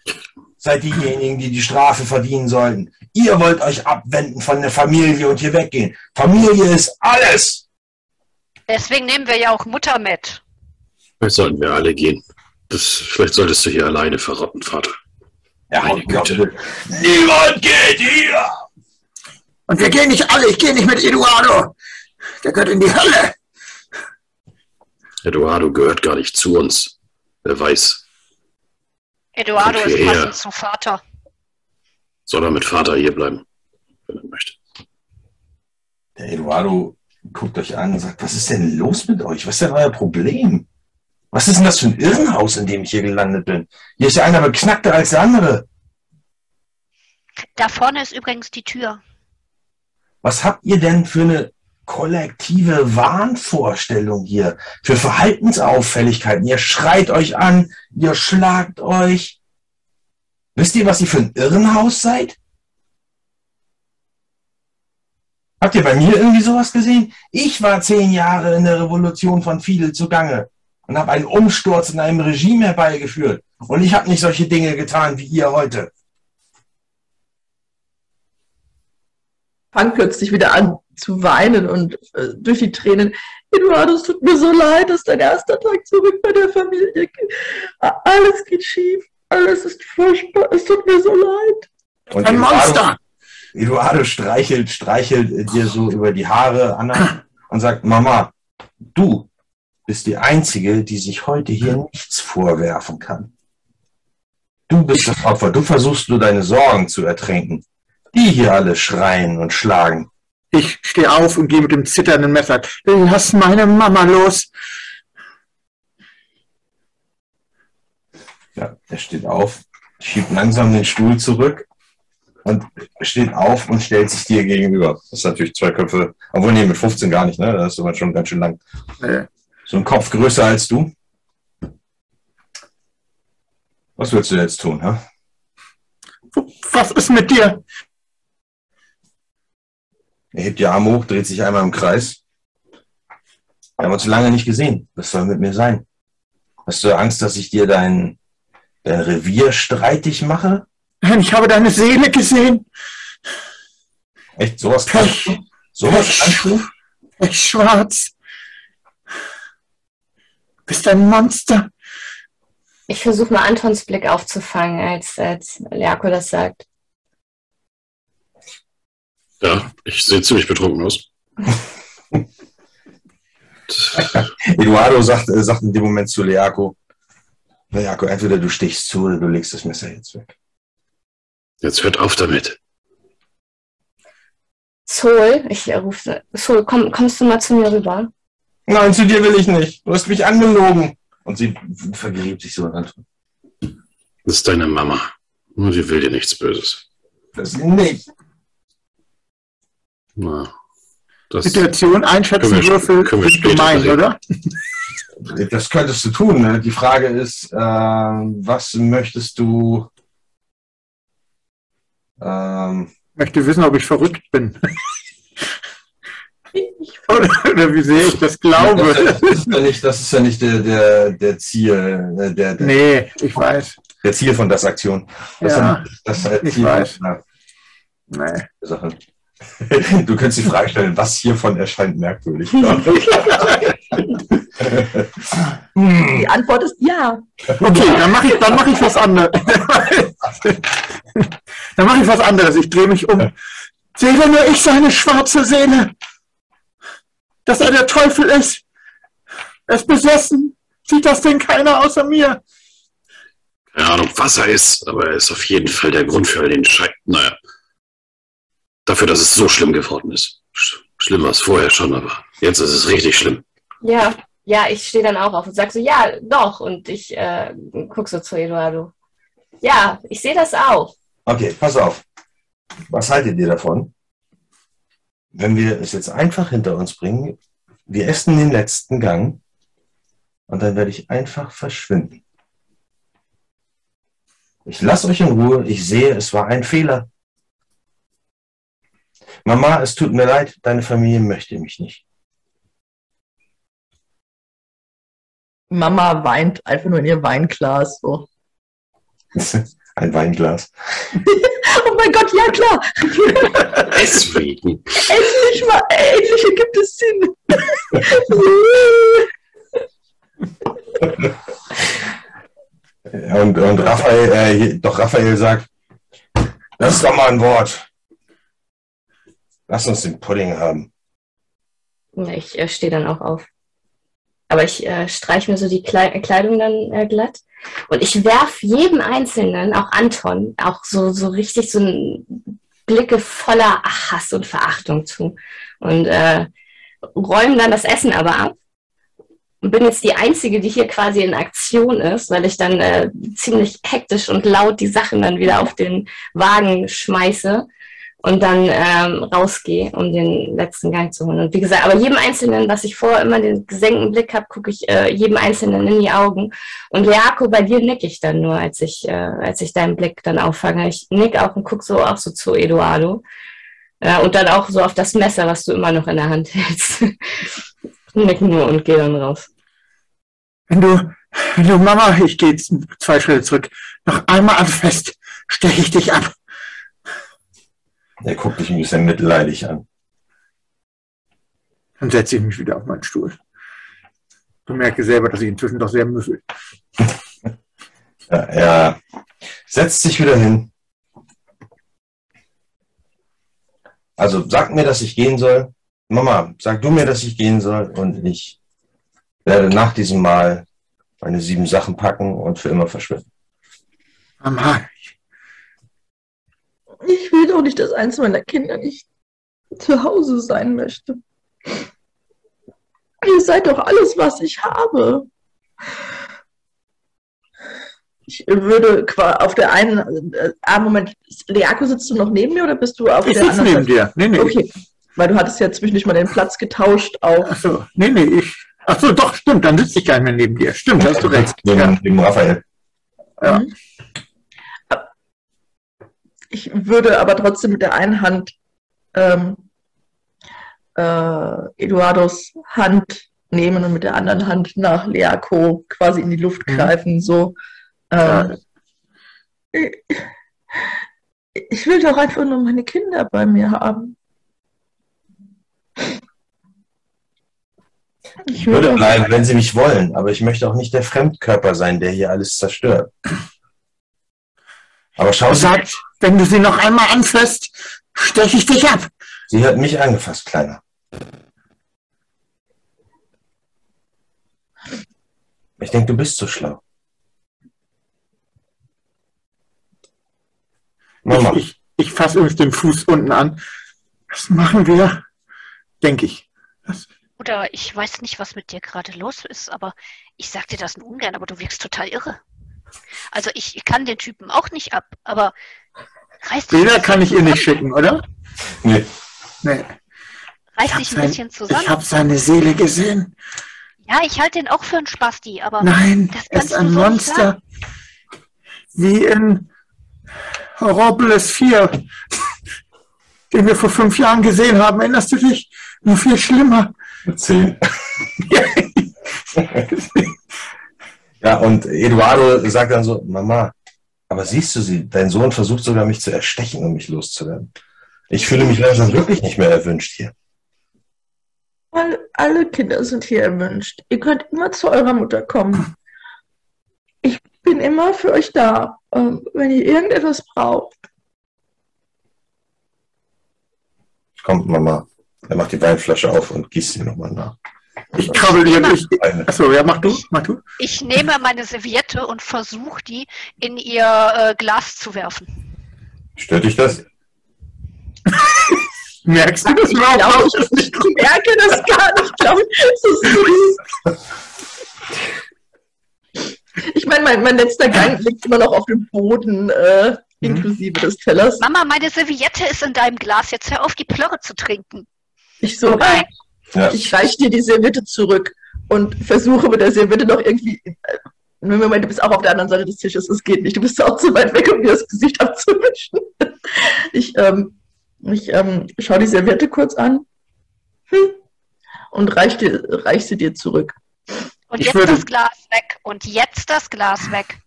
seid diejenigen, die die Strafe verdienen sollten. Ihr wollt euch abwenden von der Familie und hier weggehen. Familie ist alles. Deswegen nehmen wir ja auch Mutter mit. Vielleicht sollten wir alle gehen. Das, vielleicht solltest du hier alleine verrotten, Vater. Ja, Meine Güte. Niemand geht hier. Und wir gehen nicht alle. Ich gehe nicht mit Eduardo. Der gehört in die Hölle. Eduardo gehört gar nicht zu uns. Wer weiß, Eduardo Kommt ist passend zu Vater. soll er mit Vater hier bleiben, wenn er möchte. Der Eduardo guckt euch an und sagt, was ist denn los mit euch? Was ist denn euer Problem? Was ist denn das für ein Irrenhaus, in dem ich hier gelandet bin? Hier ist ja einer beknackter als der andere. Da vorne ist übrigens die Tür. Was habt ihr denn für eine kollektive Wahnvorstellung hier? Für Verhaltensauffälligkeiten? Ihr schreit euch an, ihr schlagt euch. Wisst ihr, was ihr für ein Irrenhaus seid? Habt ihr bei mir irgendwie sowas gesehen? Ich war zehn Jahre in der Revolution von Fidel zugange und habe einen Umsturz in einem Regime herbeigeführt. Und ich habe nicht solche Dinge getan wie ihr heute. Fang plötzlich wieder an zu weinen und äh, durch die Tränen. Eduardo, es tut mir so leid, dass dein erster Tag zurück bei der Familie geht. Alles geht schief, alles ist furchtbar, es tut mir so leid. Und Ein Eduardo- Monster. Eduardo streichelt, streichelt dir so über die Haare, Anna, und sagt, Mama, du bist die Einzige, die sich heute hier nichts vorwerfen kann. Du bist das Opfer. Du versuchst nur deine Sorgen zu ertränken. Die hier alle schreien und schlagen. Ich stehe auf und gehe mit dem zitternden Messer. Lass meine Mama los. Ja, er steht auf, schiebt langsam den Stuhl zurück und steht auf und stellt sich dir gegenüber. Das ist natürlich zwei Köpfe, obwohl nee, mit 15 gar nicht, ne? Das ist aber schon ganz schön lang. Äh, So ein Kopf größer als du. Was willst du jetzt tun, hä? Was ist mit dir? Er hebt die Arme hoch, dreht sich einmal im Kreis. Wir haben uns lange nicht gesehen. Was soll mit mir sein? Hast du Angst, dass ich dir dein, dein Revier streitig mache? Nein, ich habe deine Seele gesehen. Echt, sowas kannst du? Sowas kannst du? Pech schwarz. Bist ein Monster. Ich versuche mal Antons Blick aufzufangen, als, als Leako das sagt. Ja, ich sehe ziemlich betrunken aus. Eduardo sagt, äh, sagt in dem Moment zu Leako, Leako, entweder du stichst zu oder du legst das Messer jetzt weg. Jetzt hört auf damit. Sol, ich rufe, Sol, komm, kommst du mal zu mir rüber? Nein, zu dir will ich nicht. Du hast mich angelogen. Und sie vergräbt sich so in Anton. Das ist deine Mama. Nur die will dir nichts Böses. Das nicht. Na, das Situation einschätzen Würfel später gemein, reden. oder? Das könntest du tun. Ne? Die Frage ist, äh, was möchtest du? Ähm, Ich möchte wissen, ob ich verrückt bin. Oder, oder wie sehr ich das glaube. Das, ist ja nicht, das ist ja nicht der, der, der Ziel, äh, der, der, Nee, ich weiß. der Ziel von das Aktion. Das Ja, ist das ist ich Ziel weiß. der nee. Sache. Du könntest die Frage stellen, was hiervon erscheint merkwürdig. Hm, Die Antwort ist ja. Okay, dann mache ich, dann mach ich was anderes. dann mache ich was anderes. Ich drehe mich um. Sehe nur ich seine schwarze Seele. Dass er der Teufel ist. Er ist besessen. Sieht das denn keiner außer mir? keine Ahnung, was er ist, aber er ist auf jeden Fall der Grund für all den Scheiß. Naja. Dafür, dass es so schlimm geworden ist. Sch schlimm war es vorher schon, aber jetzt ist es richtig schlimm. Ja, ja, ich stehe dann auch auf und sag so, ja, doch. Und ich äh, guck so zu Eduardo. Ja, ich sehe das auch. Okay, pass auf. Was haltet ihr davon, wenn wir es jetzt einfach hinter uns bringen? Wir essen den letzten Gang und dann werde ich einfach verschwinden. Ich lasse euch in Ruhe. Ich sehe, es war ein Fehler. Mama, es tut mir leid, deine Familie möchte mich nicht. Mama weint einfach nur in ihr Weinglas. So. Ein Weinglas. Oh mein Gott, ja klar. Deswegen. Endlich mal, endlich ergibt es Sinn. Und, und Raphael, äh, doch Raphael sagt, das ist doch mal ein Wort. Lass uns den Pudding haben. Ich äh, stehe dann auch auf. Aber ich äh, streiche mir so die Klei Kleidung dann äh, glatt. Und ich werf jedem Einzelnen, auch Anton, auch so, so richtig so Blicke voller Hass und Verachtung zu. Und äh, räume dann das Essen aber ab. Und bin jetzt die Einzige, die hier quasi in Aktion ist, weil ich dann äh, ziemlich hektisch und laut die Sachen dann wieder auf den Wagen schmeiße und dann ähm, rausgehe, um den letzten Gang zu holen. Und wie gesagt, aber jedem Einzelnen, was ich vorher immer den gesenkten Blick habe, gucke ich äh, jedem Einzelnen in die Augen. Und Leako, bei dir nick ich dann nur, als ich, äh, als ich deinen Blick dann auffange. Ich nick auch und guck so auch so zu Eduardo. Ja, und dann auch so auf das Messer, was du immer noch in der Hand hältst. nick nur und gehe dann raus. Wenn du, wenn du Mama, ich gehe zwei Schritte zurück, noch einmal anfasst, steche ich dich ab. Er guckt dich ein bisschen mitleidig an. Dann setze ich mich wieder auf meinen Stuhl. Du merke selber, dass ich inzwischen doch sehr müffel. Ja, er setzt sich wieder hin. Also sag mir, dass ich gehen soll. Mama, sag du mir, dass ich gehen soll und ich werde nach diesem Mal meine sieben Sachen packen und für immer verschwinden. Mama, Ich will doch nicht, dass eins meiner Kinder nicht zu Hause sein möchte. Ihr seid doch alles, was ich habe. Ich würde auf der einen, äh, ah, Moment, Leako, sitzt du noch neben mir oder bist du auf ich der sitze anderen neben Seite? dir. Nee, nee. Okay, weil du hattest ja zwischendurch mal den Platz getauscht auf. Ach so, nee, nee, ich. Ach so, doch, stimmt, dann sitze ich gar nicht mehr neben dir. Stimmt, hast du recht. Neben, Ja. neben Raphael. Ja. Mhm ich würde aber trotzdem mit der einen Hand ähm, äh, Eduardos Hand nehmen und mit der anderen Hand nach Leako quasi in die Luft mhm. greifen. So, äh, ich, ich will doch einfach nur meine Kinder bei mir haben. Ich würde bleiben, wenn sie mich wollen, aber ich möchte auch nicht der Fremdkörper sein, der hier alles zerstört. Aber schau Sie. Sagt, wenn du sie noch einmal anfasst, steche ich dich ab. Sie hat mich angefasst, Kleiner. Ich denke, du bist so schlau. Mama. Ich, ich, ich fasse übrigens den Fuß unten an. Was machen wir? Denke ich. Was? Oder ich weiß nicht, was mit dir gerade los ist, aber ich sag dir das nur ungern, aber du wirkst total irre. Also ich, ich kann den Typen auch nicht ab, aber reiß dich, Bilder kann ich ihr nicht schicken, oder? Nee. Nee. reiß Ich dich ein sein- bisschen Ich zusammen. habe seine Seele gesehen. Ja, ich halte den auch für einen Spasti, aber Nein, das er ist ein so Monster. Wie in Horribles 4, den wir vor fünf Jahren gesehen haben. Erinnerst du dich? Nur viel schlimmer. Zehn. ja, und Eduardo sagt dann so, Mama, aber siehst du sie, dein Sohn versucht sogar mich zu erstechen, um mich loszuwerden. Ich fühle mich langsam wirklich nicht mehr erwünscht hier. Alle, alle Kinder sind hier erwünscht. Ihr könnt immer zu eurer Mutter kommen. Ich bin immer für euch da, ähm, wenn ihr irgendetwas braucht. Kommt, Mama. Er macht die Weinflasche auf und gießt sie nochmal nach. Ich krabbel ihr durch. Achso, ja, mach du, mach du. Ich nehme meine Serviette und versuche die in ihr äh, Glas zu werfen. Stört dich das? Merkst du das Ich überhaupt? glaube, ich, ich merke das gar nicht. Ich glaube, das ist süß. Ich meine, mein, mein letzter Gang liegt immer noch auf dem Boden, äh, inklusive des Tellers. Mama, meine Serviette ist in deinem Glas. Jetzt hör auf, die Plörre zu trinken. Ich so, Nein. Ja. ich reiche dir die Serviette zurück und versuche mit der Serviette noch irgendwie. äh, Moment, du bist auch auf der anderen Seite des Tisches, es geht nicht. Du bist auch zu weit weg, um dir das Gesicht abzuwischen. Ich, ähm, ich ähm, schaue die Serviette kurz an hm, und reich, dir, reich sie dir zurück. Und Ich jetzt würde- das Glas weg. Und jetzt das Glas weg.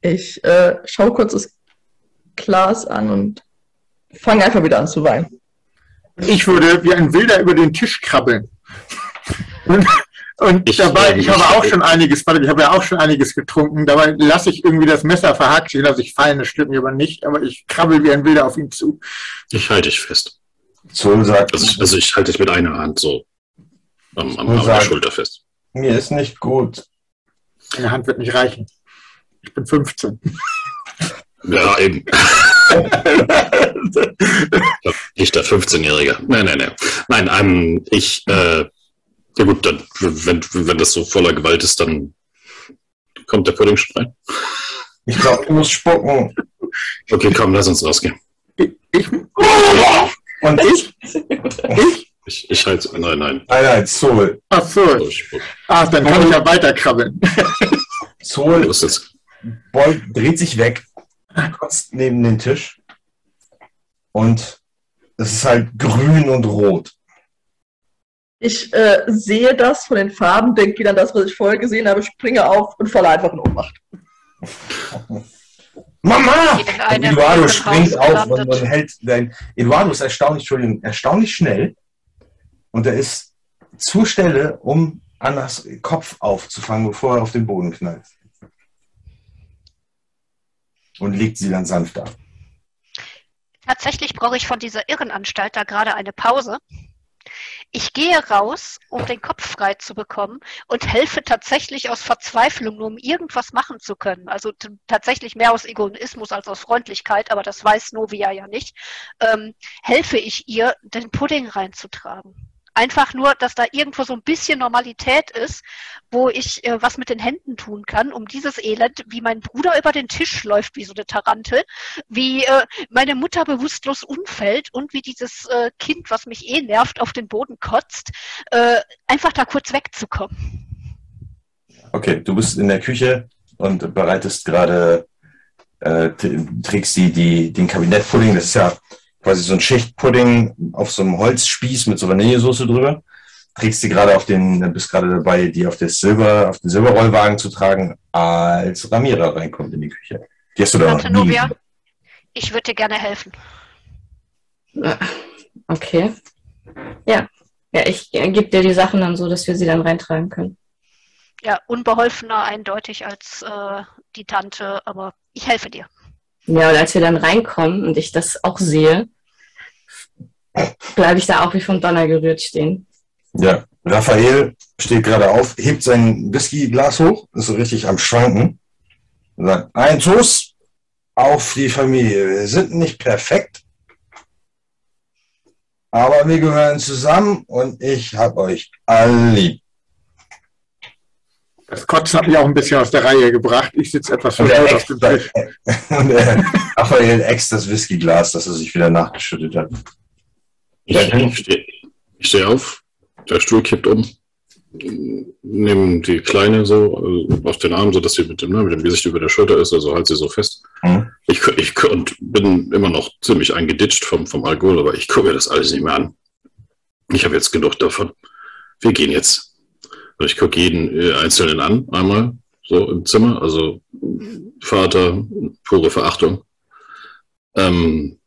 Ich äh, schaue kurz das Glas an und fange einfach wieder an zu weinen. Ich würde wie ein Wilder über den Tisch krabbeln. Und, und Ich, dabei, ähm, ich habe ich- auch schon einiges, warte, ich habe ja auch schon einiges getrunken. Dabei lasse ich irgendwie das Messer verhakt stehen, dass ich fallen, das stimmt mir aber nicht. Aber ich krabbel wie ein Wilder auf ihn zu. Ich halte dich fest. Zoll sagt, Also ich, also ich halte dich mit einer Hand so am, am, Und an der sagt- Schulter fest. mir ist nicht gut. Meine Hand wird nicht reichen. Ich bin 15. Ja, eben. Nicht der 15-Jährige. Nein, nein, nein. Nein, ähm, ich, äh, ja gut, dann, wenn, wenn das so voller Gewalt ist, dann kommt der Pudding schon rein. Ich glaube, du musst spucken. Okay, komm, lass uns rausgehen. Ich, Und ich? ich? Ich, ich halte, nein, nein. Ah, Nein, nein, Zoll. Ach so. So, ich, Ach, dann kann ich ja weiter krabbeln. du Zoll dreht sich weg, kotzt neben den Tisch und es ist halt grün und rot. Ich äh, sehe das von den Farben, denke wieder an das, was ich vorher gesehen habe, springe auf und falle einfach in Ohnmacht. Mama! Eduardo springt auf und, und hält dein. Eduardo ist erstaunlich, Entschuldigung, erstaunlich schnell und er ist zur Stelle, um Annas Kopf aufzufangen, bevor er auf den Boden knallt. Und legt sie dann sanft ab. Tatsächlich brauche ich von dieser Irrenanstalt da gerade eine Pause. Ich gehe raus, um den Kopf frei zu bekommen und helfe tatsächlich aus Verzweiflung, nur um irgendwas machen zu können. Also tatsächlich mehr aus Egoismus als aus Freundlichkeit, aber das weiß Novia ja nicht. Ähm, helfe ich ihr, den Pudding reinzutragen. Einfach nur, dass da irgendwo so ein bisschen Normalität ist, wo ich äh, was mit den Händen tun kann, um dieses Elend, wie mein Bruder über den Tisch läuft, wie so eine Tarantel, wie äh, meine Mutter bewusstlos umfällt und wie dieses äh, Kind, was mich eh nervt, auf den Boden kotzt, äh, einfach da kurz wegzukommen. Okay, du bist in der Küche und bereitest gerade, äh, trägst die, die, den Kabinettpudding. Das ist ja quasi so ein Schichtpudding auf so einem Holzspieß mit so Vanillesoße drüber. Trägst die gerade auf den, bist gerade dabei, die auf, das Silber, auf den Silberrollwagen zu tragen, als Ramira reinkommt in die Küche. Die hast du da noch Tante nie Novia, gesehen. ich würde dir gerne helfen. Okay. Ja, Ja, ich äh, gebe dir die Sachen dann so, dass wir sie dann reintragen können. Ja, unbeholfener eindeutig als äh, die Tante, aber ich helfe dir. Ja, und als wir dann reinkommen und ich das auch sehe, bleibe ich da auch wie vom Donner gerührt stehen. Ja, Raphael steht gerade auf, hebt sein Whiskyglas hoch, ist so richtig am Schwanken. Und sagt, ein Toast auf die Familie. Wir sind nicht perfekt, aber wir gehören zusammen und ich hab euch alle lieb. Das Kotzen hat mich auch ein bisschen aus der Reihe gebracht. Ich sitze etwas verwirrt auf dem Tisch. und der Raphael äxt das Whiskyglas, das er sich wieder nachgeschüttet hat. Ich, ich stehe steh auf, der Stuhl kippt um, nehme die Kleine so äh, auf den Arm, sodass sie mit dem, ne, mit dem Gesicht über der Schulter ist, also halt sie so fest. Mhm. Ich, ich und bin immer noch ziemlich eingeditscht vom, vom Alkohol, aber ich gucke mir das alles nicht mehr an. Ich habe jetzt genug davon. Wir gehen jetzt. Und ich gucke jeden äh, Einzelnen an, einmal so im Zimmer. Also Vater, pure Verachtung. Ähm,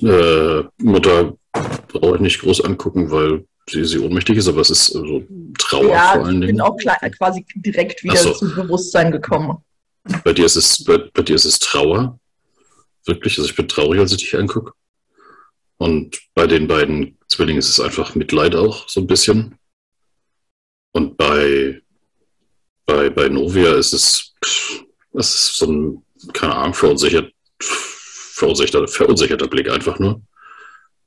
äh, Mutter brauche ich nicht groß angucken, weil sie, sie ohnmächtig ist, aber es ist so Trauer ja, vor allen ich bin Dingen. auch quasi direkt wieder so. zu Bewusstsein gekommen. Bei dir ist es, bei, bei dir ist es Trauer. Wirklich, also ich bin traurig, als ich dich angucke. Und bei den beiden Zwillingen ist es einfach Mitleid auch, so ein bisschen. Und bei, bei, bei Novia ist es, pff, das ist so ein, keine Ahnung, verunsichert, verunsicherter, verunsicherter Blick einfach nur.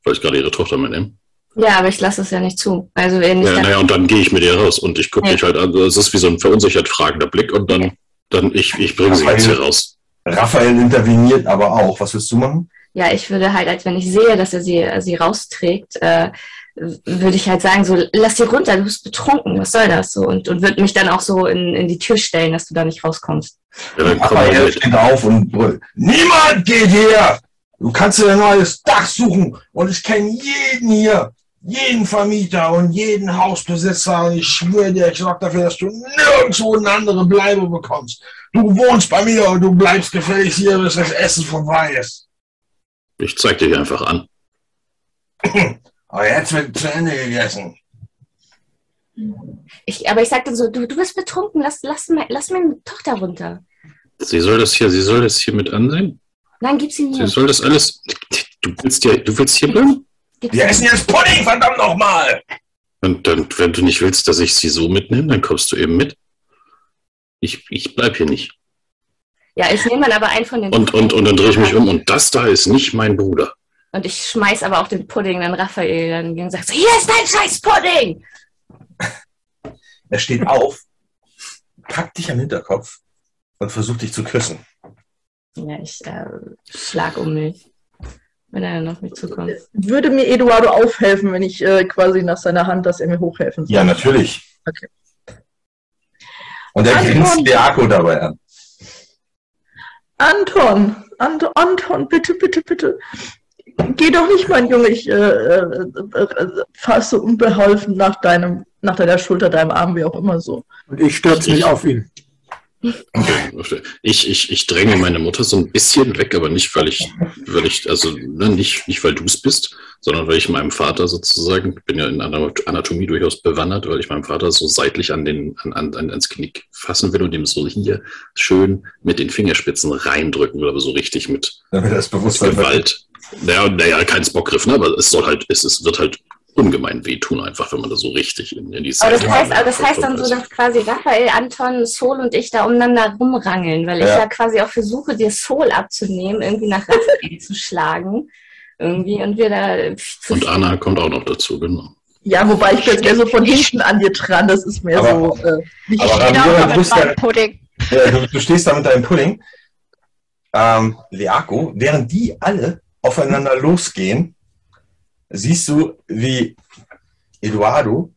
Weil ich gerade ihre Tochter mitnehme. Ja, aber ich lasse es ja nicht zu. Also wenn ich Ja, dann, naja, und dann gehe ich mit ihr raus und ich gucke Ja. dich halt an. Es ist wie so ein verunsichert fragender Blick und dann, dann ich, ich bringe sie jetzt hier raus. Raphael interveniert aber auch. Was willst du machen? ja, ich würde halt, als wenn ich sehe, dass er sie, äh, sie rausträgt, äh, würde ich halt sagen, so, lass sie runter, du bist betrunken, was soll das so? Und, und würde mich dann auch so in, in die Tür stellen, dass du da nicht rauskommst. Ja, dann komm Raphael mit. steht auf und brüllt. Niemand geht hier! Du kannst dir ein neues Dach suchen und ich kenne jeden hier, jeden Vermieter und jeden Hausbesitzer und ich schwöre dir, ich sorge dafür, dass du nirgendwo eine andere Bleibe bekommst. Du wohnst bei mir und du bleibst gefälligst hier, bis das Essen vorbei ist. Ich zeig dir hier einfach an. Aber jetzt wird zu Ende gegessen. Ich, aber ich sagte so, du, du bist betrunken, lass, lass, lass meine Tochter runter. Sie soll das hier, sie soll das hier mit ansehen. Nein, gib sie Sie mir. soll das alles. Du willst ja, du willst hier bleiben? Wir essen jetzt Pudding, verdammt nochmal! Und dann, wenn du nicht willst, dass ich sie so mitnehme, dann kommst du eben mit. Ich, ich bleib hier nicht. Ja, ich nehme dann aber einen von den Und, und, und dann drehe ich mich um und das da ist nicht mein Bruder. Und ich schmeiß aber auch den Pudding dann Raphael dann und sagt so, hier ist dein scheiß Pudding! Er steht auf, packt dich am Hinterkopf und versucht dich zu küssen. Ja, ich äh, schlag um mich, wenn er dann auf mich zukommt. Würde mir Eduardo aufhelfen, wenn ich äh, quasi nach seiner Hand, dass er mir hochhelfen soll? Ja, natürlich. Okay. Und er grinst Leako dabei an. Anton, Anton, Anton, bitte, bitte, bitte. Geh doch nicht, mein Junge. Ich äh, äh, fasse unbeholfen nach deinem, nach deiner Schulter, deinem Arm, wie auch immer so. Und ich stürze mich auf ihn. Okay. Ich, ich, ich dränge meine Mutter so ein bisschen weg, aber nicht, weil ich, weil ich, also ne, nicht, nicht weil du es bist, sondern weil ich meinem Vater sozusagen, ich bin ja in Ana- Anatomie durchaus bewandert, weil ich meinem Vater so seitlich an den, an, an, an, ans Knick fassen will und ihm so hier schön mit den Fingerspitzen reindrücken will, aber so richtig mit Damit das Bewusstsein Gewalt. Naja, naja, kein Spockgriff, ne? aber es soll halt, es, es wird halt ungemein wehtun, einfach wenn man da so richtig in, in die Aber das heißt, aber das heißt dann so, dass quasi Raphael, Anton, Soul und ich da umeinander rumrangeln, weil ich Ja. ja quasi auch versuche, dir Soul abzunehmen, irgendwie nach Raphael zu schlagen. Irgendwie und wir da. Und Anna kommt auch noch dazu, genau. Ja, wobei ich jetzt mehr so von hinten an dir dran, das ist mehr Aber- so äh, nicht aber aber du mit ja- meinem Pudding. Ja, du, du stehst da mit deinem Pudding. Ähm, Leako, während die alle aufeinander losgehen, siehst du, wie Eduardo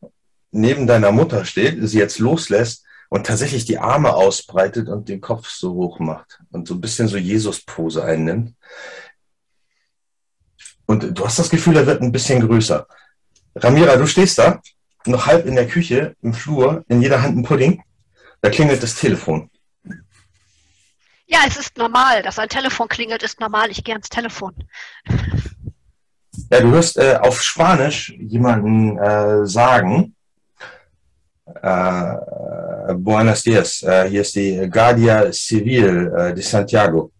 neben deiner Mutter steht, sie jetzt loslässt und tatsächlich die Arme ausbreitet und den Kopf so hoch macht und so ein bisschen so Jesus-Pose einnimmt. Und du hast das Gefühl, er wird ein bisschen größer. Ramira, du stehst da, noch halb in der Küche, im Flur, in jeder Hand ein Pudding. Da klingelt das Telefon. Ja, es ist normal, dass ein Telefon klingelt, ist normal. Ich gehe ans Telefon. Ja, du hörst äh, auf Spanisch jemanden äh, sagen, äh, Buenos dias, äh, hier ist die Guardia Civil äh, de Santiago.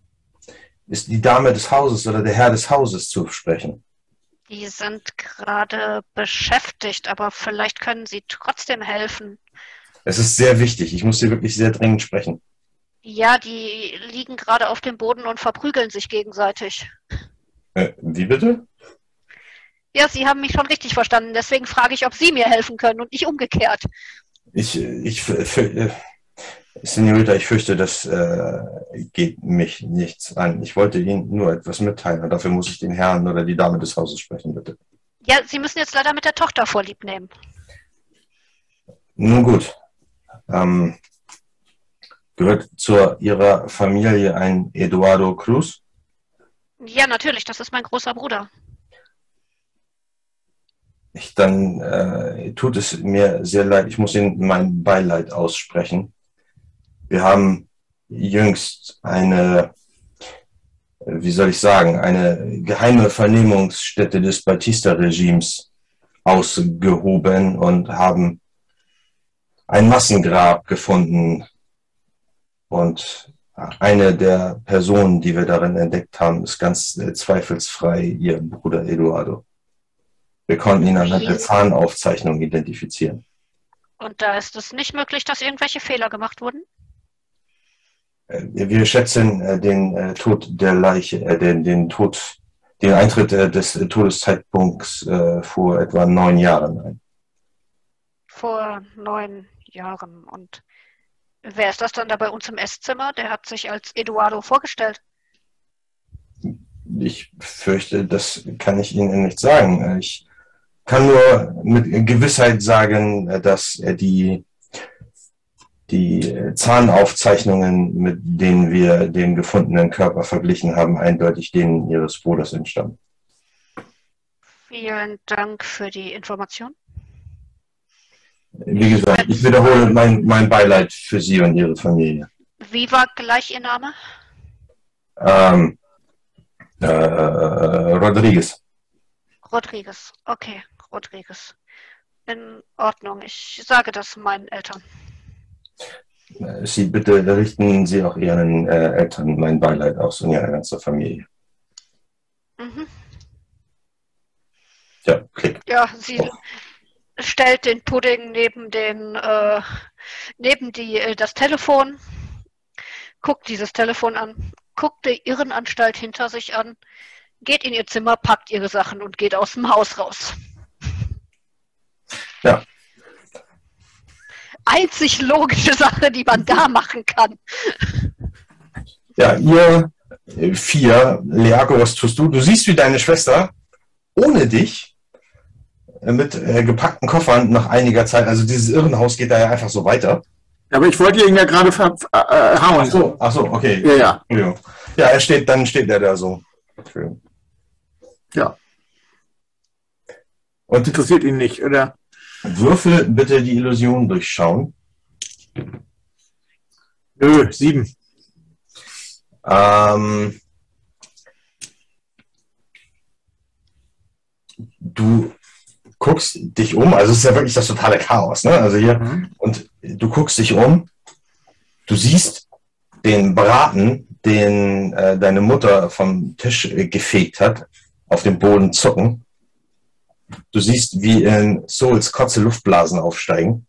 Ist die Dame des Hauses oder der Herr des Hauses zu sprechen? Die sind gerade beschäftigt, aber vielleicht können Sie trotzdem helfen. Es ist sehr wichtig. Ich muss hier wirklich sehr dringend sprechen. Ja, die liegen gerade auf dem Boden und verprügeln sich gegenseitig. Äh, wie bitte? Ja, Sie haben mich schon richtig verstanden. Deswegen frage ich, ob Sie mir helfen können und nicht umgekehrt. Ich, ich, für, Senorita, ich fürchte, das äh, geht mich nichts an. Ich wollte Ihnen nur etwas mitteilen und dafür muss ich den Herrn oder die Dame des Hauses sprechen, bitte. Ja, Sie müssen jetzt leider mit der Tochter vorlieb nehmen. Nun gut. Ähm, gehört zu Ihrer Familie ein Eduardo Cruz? Ja, natürlich, das ist mein großer Bruder. Ich, dann äh, tut es mir sehr leid. Ich muss Ihnen mein Beileid aussprechen. Wir haben jüngst eine, wie soll ich sagen, eine geheime Vernehmungsstätte des Batista-Regimes ausgehoben und haben ein Massengrab gefunden. Und eine der Personen, die wir darin entdeckt haben, ist ganz äh, zweifelsfrei ihr Bruder Eduardo. Wir konnten ihn anhand der Zahnaufzeichnung identifizieren. Und da ist es nicht möglich, dass irgendwelche Fehler gemacht wurden? Äh, wir schätzen äh, den äh, Tod der Leiche, den, den Tod, den Eintritt des Todeszeitpunkts vor etwa neun Jahren ein. Vor neun Jahren. Und wer ist das dann da bei uns im Esszimmer? Der hat sich als Eduardo vorgestellt. Ich fürchte, das kann ich Ihnen nicht sagen. Ich kann nur mit Gewissheit sagen, dass die, die Zahnaufzeichnungen, mit denen wir den gefundenen Körper verglichen haben, eindeutig denen Ihres Bruders entstammen. Vielen Dank für die Information. Wie gesagt, ich wiederhole mein, mein Beileid für Sie und Ihre Familie. Wie war gleich Ihr Name? Ähm, äh, Rodriguez. Rodriguez. Okay, Rodriguez. In Ordnung. Ich sage das meinen Eltern. Sie bitte richten Sie auch Ihren äh, Eltern mein Beileid aus und Ihrer ganzen Familie. Mhm. Ja, klick. Ja, sie stellt den Pudding neben den äh, neben die äh, das Telefon, guckt dieses Telefon an, guckt die Irrenanstalt hinter sich an, geht in ihr Zimmer, packt ihre Sachen und geht aus dem Haus raus. Ja. Einzig logische Sache, die man da machen kann. Ja, ihr äh, vier, Leako, was tust du? Du siehst, wie deine Schwester ohne dich äh, mit äh, gepackten Koffern nach einiger Zeit, also dieses Irrenhaus geht da ja einfach so weiter. Aber ich wollte ihn ja gerade verhauen. Äh, Ach so, ach so, okay. Ja, ja. Ja, er steht, dann steht er da so. Entschuldigung. Ja. Und Interessiert ihn nicht, oder? Würfel bitte die Illusion durchschauen. Nö, sieben. Ähm, du guckst dich um, also es ist ja wirklich das totale Chaos, ne? Also hier, Mhm. und du guckst dich um, du siehst den Braten, den äh, deine Mutter vom Tisch äh, gefegt hat, auf dem Boden zucken. Du siehst, wie in Souls Kotze Luftblasen aufsteigen.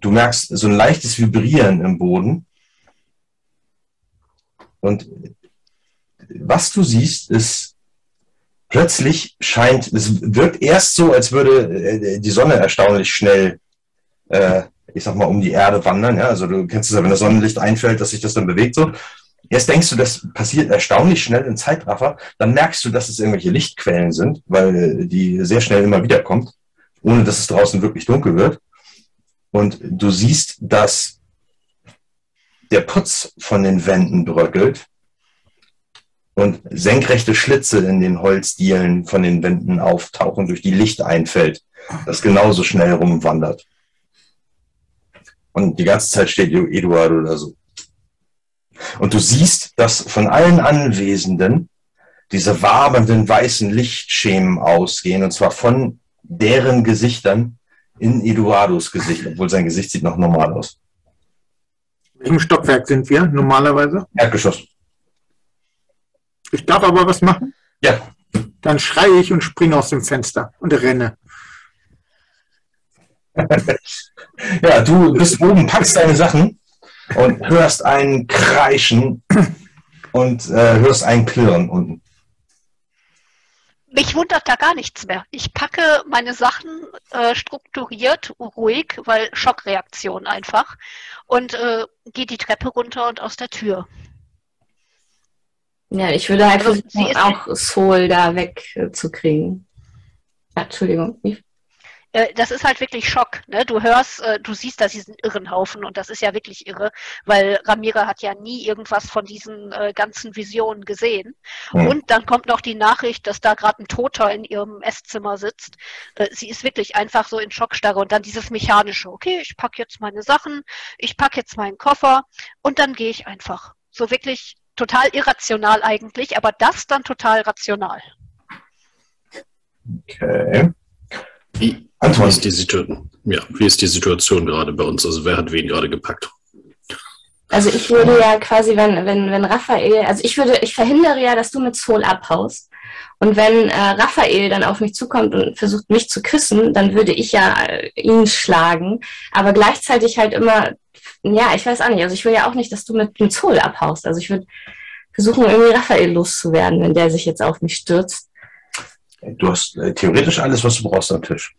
Du merkst so ein leichtes Vibrieren im Boden. Und was du siehst, ist plötzlich scheint, es wirkt erst so, als würde äh, die Sonne erstaunlich schnell, äh, ich sag mal, um die Erde wandern. Ja? Also du kennst es ja, wenn das Sonnenlicht einfällt, dass sich das dann bewegt so. Erst denkst du, das passiert erstaunlich schnell in Zeitraffer, dann merkst du, dass es irgendwelche Lichtquellen sind, weil die sehr schnell immer wieder kommt, ohne dass es draußen wirklich dunkel wird. Und du siehst, dass der Putz von den Wänden bröckelt und senkrechte Schlitze in den Holzdielen von den Wänden auftauchen, durch die Licht einfällt, das genauso schnell rumwandert. Und die ganze Zeit steht Eduardo da so. Und du siehst, dass von allen Anwesenden diese wabernden weißen Lichtschemen ausgehen, und zwar von deren Gesichtern in Eduardos Gesicht, obwohl sein Gesicht sieht noch normal aus. Im Stockwerk sind wir normalerweise. Erdgeschoss. Ich darf aber was machen. Ja. Dann schreie ich und springe aus dem Fenster und renne. ja, du bist oben, packst deine Sachen und hörst ein Kreischen und äh, hörst ein Klirren unten. Mich wundert da gar nichts mehr. Ich packe meine Sachen äh, strukturiert, ruhig, weil Schockreaktion einfach und äh, gehe die Treppe runter und aus der Tür. Ja, ich würde halt Also, versuchen, auch Soul da wegzukriegen. Ja, Entschuldigung. Ich- Äh, das ist halt wirklich Schock. Ne? Du hörst, äh, du siehst da diesen irren Haufen und das ist ja wirklich irre, weil Ramira hat ja nie irgendwas von diesen äh, ganzen Visionen gesehen. Hm. Und dann kommt noch die Nachricht, dass da gerade ein Toter in ihrem Esszimmer sitzt. Äh, sie ist wirklich einfach so in Schockstarre und dann dieses mechanische, okay, ich packe jetzt meine Sachen, ich packe jetzt meinen Koffer und dann gehe ich einfach. So wirklich total irrational eigentlich, aber das dann total rational. Okay. Wie, wie, Anton, ist die Situation, ja, wie ist die Situation gerade bei uns? Also wer hat wen gerade gepackt? Also ich würde ja quasi, wenn, wenn, wenn Raphael, also ich würde, ich verhindere ja, dass du mit Soul abhaust. Und wenn äh, Raphael dann auf mich zukommt und versucht, mich zu küssen, dann würde ich ja äh, ihn schlagen. Aber gleichzeitig halt immer, ja, ich weiß auch nicht. Also ich will ja auch nicht, dass du mit, mit Soul abhaust. Also ich würde versuchen, irgendwie Raphael loszuwerden, wenn der sich jetzt auf mich stürzt. Du hast äh, theoretisch alles, was du brauchst am Tisch.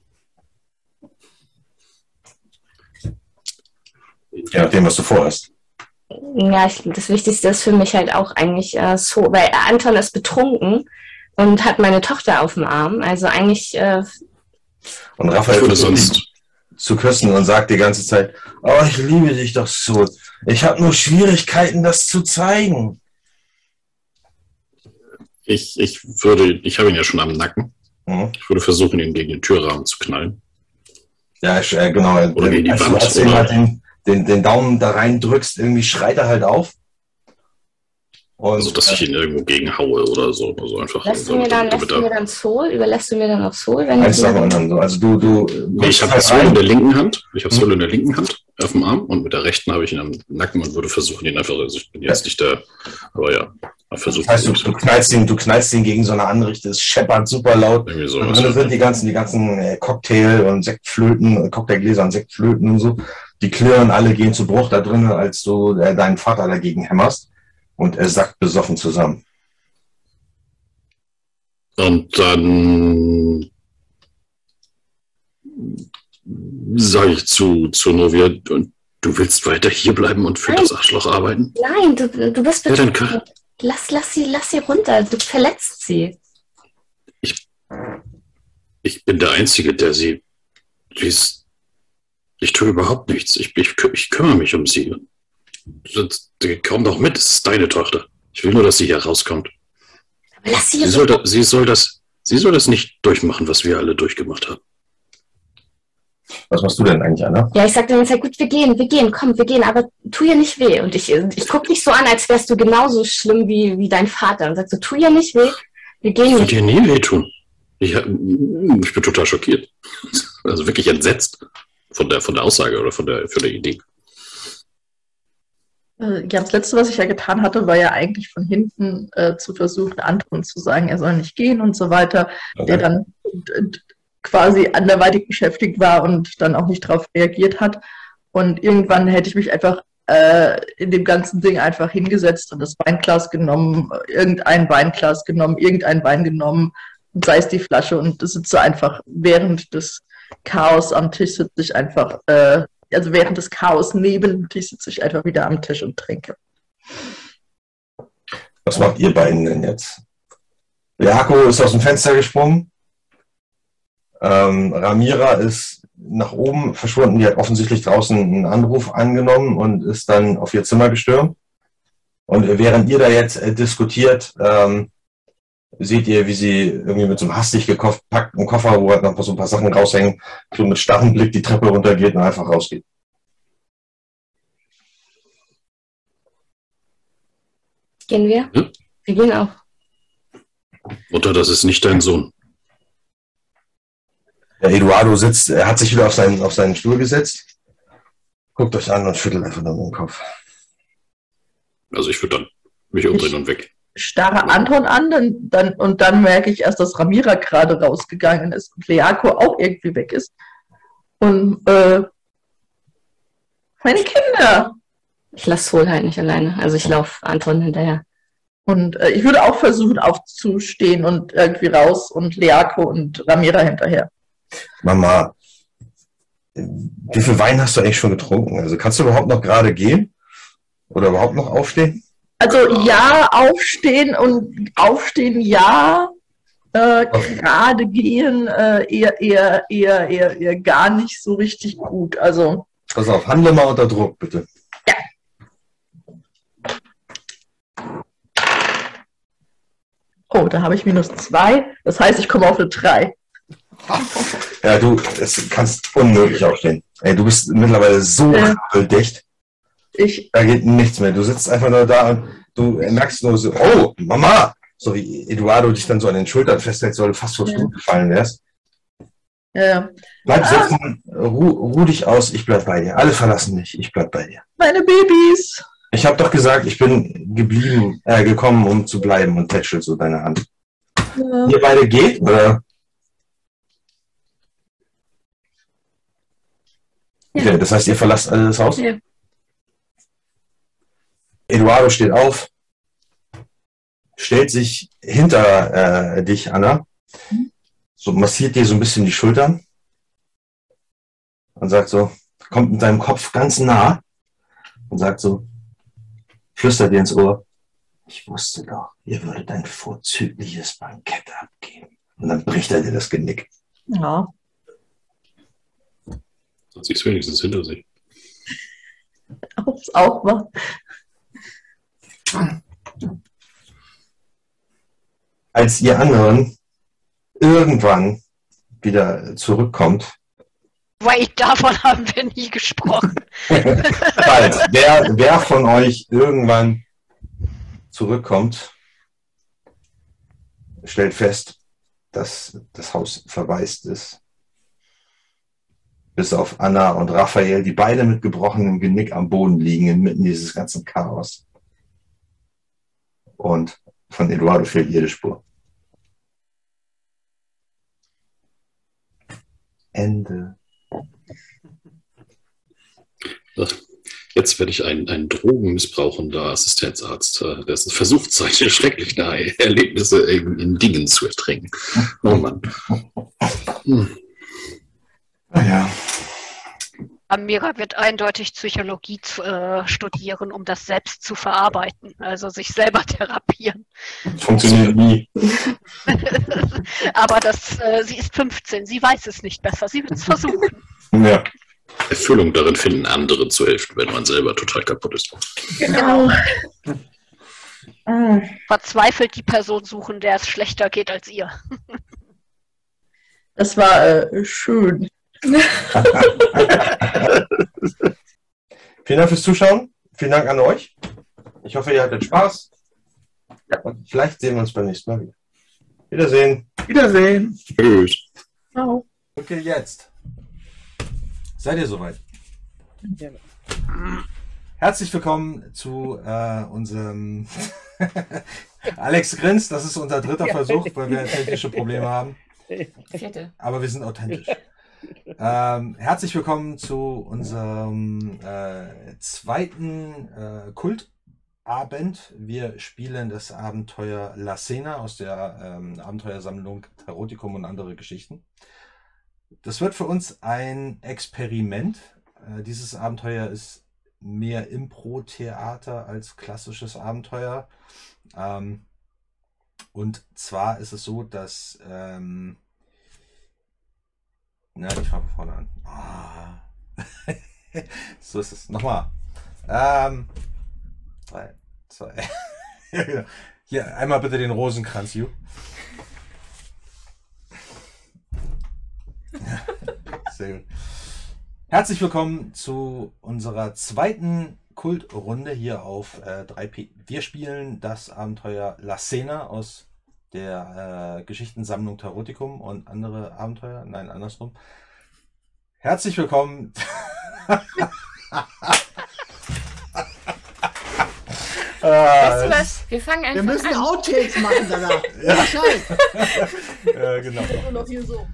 Je nachdem, was du vorhast. Ja, ich, das Wichtigste ist für mich halt auch eigentlich äh, so, weil Anton ist betrunken und hat meine Tochter auf dem Arm. Also eigentlich, äh, Und Raphael würde sonst, zu küssen und sagt die ganze Zeit, oh, ich liebe dich doch so. Ich habe nur Schwierigkeiten, das zu zeigen. Ich, ich würde, ich habe ihn ja schon am Nacken. Mhm. Ich würde versuchen, ihn gegen den Türrahmen zu knallen. Ja, ich, äh, genau. Oder gegen die als du, Wand, als du halt den, den, den Daumen da rein drückst, irgendwie schreit er halt auf. Und, Also, dass ich ihn irgendwo gegen haue oder so. Also einfach. lässt du mir dann, lässt du mir dann Soul, überlässt du mir dann auf Soul, wenn eins ich nach dem anderen. so. Also du, du. nee, ich habe Soul in der linken Hand. Ich habe Mhm. Soul in der linken Hand auf dem Arm und mit der rechten habe ich ihn am Nacken und würde versuchen, ihn einfach. Also ich bin jetzt nicht der, aber ja, versucht Das heißt, du, du, knallst ihn, du knallst ihn gegen so eine Anrichte, es scheppert super laut. irgendwie Und drin sind die ganzen, die ganzen äh, Cocktail- und Sektflöten, äh, Cocktailgläser und Sektflöten und so. Die klirren alle, gehen zu Bruch da drinnen, als du äh, deinen Vater dagegen hämmerst. Und er sackt besoffen zusammen. Und dann sage ich zu, zu Novia, du willst weiter hier bleiben und für Nein. das Arschloch arbeiten? Nein, du, du bist Ja, dann betrunken. Lass, lass, sie, lass sie runter, du verletzt sie. Ich bin der Einzige, der sie. sie ist, ich tue überhaupt nichts. Ich, ich, ich kümmere mich um sie. Komm doch mit, es ist deine Tochter. Ich will nur, dass sie hier rauskommt. Aber lass sie Sie soll, da, sie, soll das, sie soll das nicht durchmachen, was wir alle durchgemacht haben. Was machst du denn eigentlich, Anna? Ja, ich sag dann jetzt, gut, wir gehen, wir gehen, komm, wir gehen, aber tu ihr nicht weh. Und ich, ich guck dich so an, als wärst du genauso schlimm wie, wie dein Vater. Und sag so, tu ihr nicht weh, wir Ich gehen würde nicht. dir nie wehtun. Ich, hab- ich bin total schockiert. Also wirklich entsetzt von der, von der Aussage oder von der, von der Idee. Äh, Ja, das Letzte, was ich ja getan hatte, war ja eigentlich von hinten äh, zu versuchen, Anton zu sagen, er soll nicht gehen und so weiter, der dann quasi anderweitig beschäftigt war und dann auch nicht darauf reagiert hat. Und irgendwann hätte ich mich einfach äh, in dem ganzen Ding einfach hingesetzt und das Weinglas genommen, irgendein Weinglas genommen, irgendein Wein genommen, sei es die Flasche und das sitze einfach während des Chaos am Tisch sitze ich einfach, äh, also während des Chaos neben dem Tisch sitze ich einfach wieder am Tisch und trinke. Was macht ihr beiden denn jetzt? Jako ist aus dem Fenster gesprungen. Ähm, Ramira ist nach oben verschwunden. Die hat offensichtlich draußen einen Anruf angenommen und ist dann auf ihr Zimmer gestürmt. Und während ihr da jetzt äh, diskutiert, ähm, seht ihr, wie sie irgendwie mit so einem hastig gepackten Koffer, wo halt noch so ein paar Sachen raushängen, so mit starrem Blick die Treppe runtergeht und einfach rausgeht. Gehen wir? Hm? Wir gehen auch. Mutter, das ist nicht dein Sohn. Der Eduardo sitzt, er hat sich wieder auf seinen, auf seinen Stuhl gesetzt, guckt euch an und schüttelt einfach nur den Kopf. Also ich würde dann mich umdrehen und weg. Starre Anton an dann, dann, und dann merke ich erst, dass Ramira gerade rausgegangen ist und Leako auch irgendwie weg ist. Und äh, meine Kinder. Ich lasse Sol halt nicht alleine. Also ich laufe Anton hinterher. Und äh, ich würde auch versuchen aufzustehen und irgendwie raus und Leako und Ramira hinterher. Mama, wie viel Wein hast du eigentlich schon getrunken? Also kannst du überhaupt noch gerade gehen? Oder überhaupt noch aufstehen? Also ja, aufstehen und aufstehen ja, äh, gerade gehen äh, eher, eher, eher, eher, eher gar nicht so richtig gut. Also Pass auf, handle mal unter Druck, bitte. oh, da habe ich minus zwei. Das heißt, ich komme auf eine drei. Ja, du es kannst unmöglich aufstehen. Ey, du bist mittlerweile so Ja. dicht. Ich, Da geht nichts mehr. Du sitzt einfach nur da und du merkst nur so, oh, Mama! So wie Eduardo dich dann so an den Schultern festhält, soll du fast vor Ja. Stuhl gefallen wärst. äh, Bleib Ah. sitzen, ruh, ruh dich aus, ich bleib bei dir. Alle verlassen mich, ich bleib bei dir. meine Babys. Ich habe doch gesagt, ich bin geblieben, äh, gekommen, um zu bleiben und tätschelt so deine Hand. Ja. Ihr beide geht, oder? Ja. Das heißt, ihr verlasst alle das Haus? Ja. Eduardo steht auf, stellt sich hinter äh, dich, Anna, so massiert dir so ein bisschen die Schultern und sagt so, kommt mit deinem Kopf ganz nah und sagt so, flüstert dir ins Ohr, ich wusste doch, ihr würdet ein vorzügliches Bankett abgeben. Und dann bricht er dir das Genick. ja. Hat sie es wenigstens hinter sich. Aufs auch mal. Als ihr anderen irgendwann wieder zurückkommt, Weil davon haben wir nie gesprochen. Bald. Wer, wer von euch irgendwann zurückkommt, stellt fest, dass das Haus verwaist ist. Bis auf Anna und Raphael, die beide mit gebrochenem Genick am Boden liegen, inmitten dieses ganzen Chaos. Und von Eduardo fehlt jede Spur. Ende. Jetzt werde ich ein, ein drogenmissbrauchender Assistenzarzt. Äh, Das versucht solche schrecklichen Erlebnisse in, in Dingen zu ertränken. Oh Mann. Hm. Naja, Amira wird eindeutig Psychologie zu, äh, studieren, um das selbst zu verarbeiten, also sich selber therapieren. funktioniert nie. Aber das, äh, sie ist 15, sie weiß es nicht besser, sie wird es versuchen. Ja. Erfüllung darin finden, anderen zu helfen, wenn man selber total kaputt ist. Genau. Ah, Verzweifelt die Person suchen, der es schlechter geht als ihr. Das war äh, schön. Vielen Dank fürs Zuschauen. Vielen Dank an euch. Ich hoffe, ihr hattet Spaß. Und vielleicht sehen wir uns beim nächsten Mal wieder. Wiedersehen. Wiedersehen. Tschüss. Ciao. Okay, jetzt. Seid ihr soweit? Herzlich willkommen zu äh, unserem Alex Grins. Das ist unser dritter Versuch, weil wir technische Probleme haben. Vierte. aber wir sind authentisch. Ähm, herzlich willkommen zu unserem äh, zweiten äh, Kultabend. Wir spielen das Abenteuer La Cena aus der ähm, Abenteuersammlung Tarotikum und andere Geschichten. Das wird für uns ein Experiment. Äh, dieses Abenteuer ist mehr Impro-Theater als klassisches Abenteuer. Ähm, und zwar ist es so, dass. Ähm, na, ich fange vorne an. Ah. so ist es. Nochmal. Ähm, drei, zwei. Hier, einmal bitte den Rosenkranz, Ju. Sehr gut. Herzlich willkommen zu unserer zweiten Kultrunde hier auf äh, 3P. Wir spielen das Abenteuer La Cena aus der äh, Geschichtensammlung Tarotikum und andere Abenteuer. Nein, andersrum. Herzlich willkommen. Weißt du was? Wir fangen Wir einfach müssen an. Outtakes machen danach. Ja. Ja. Genau. So.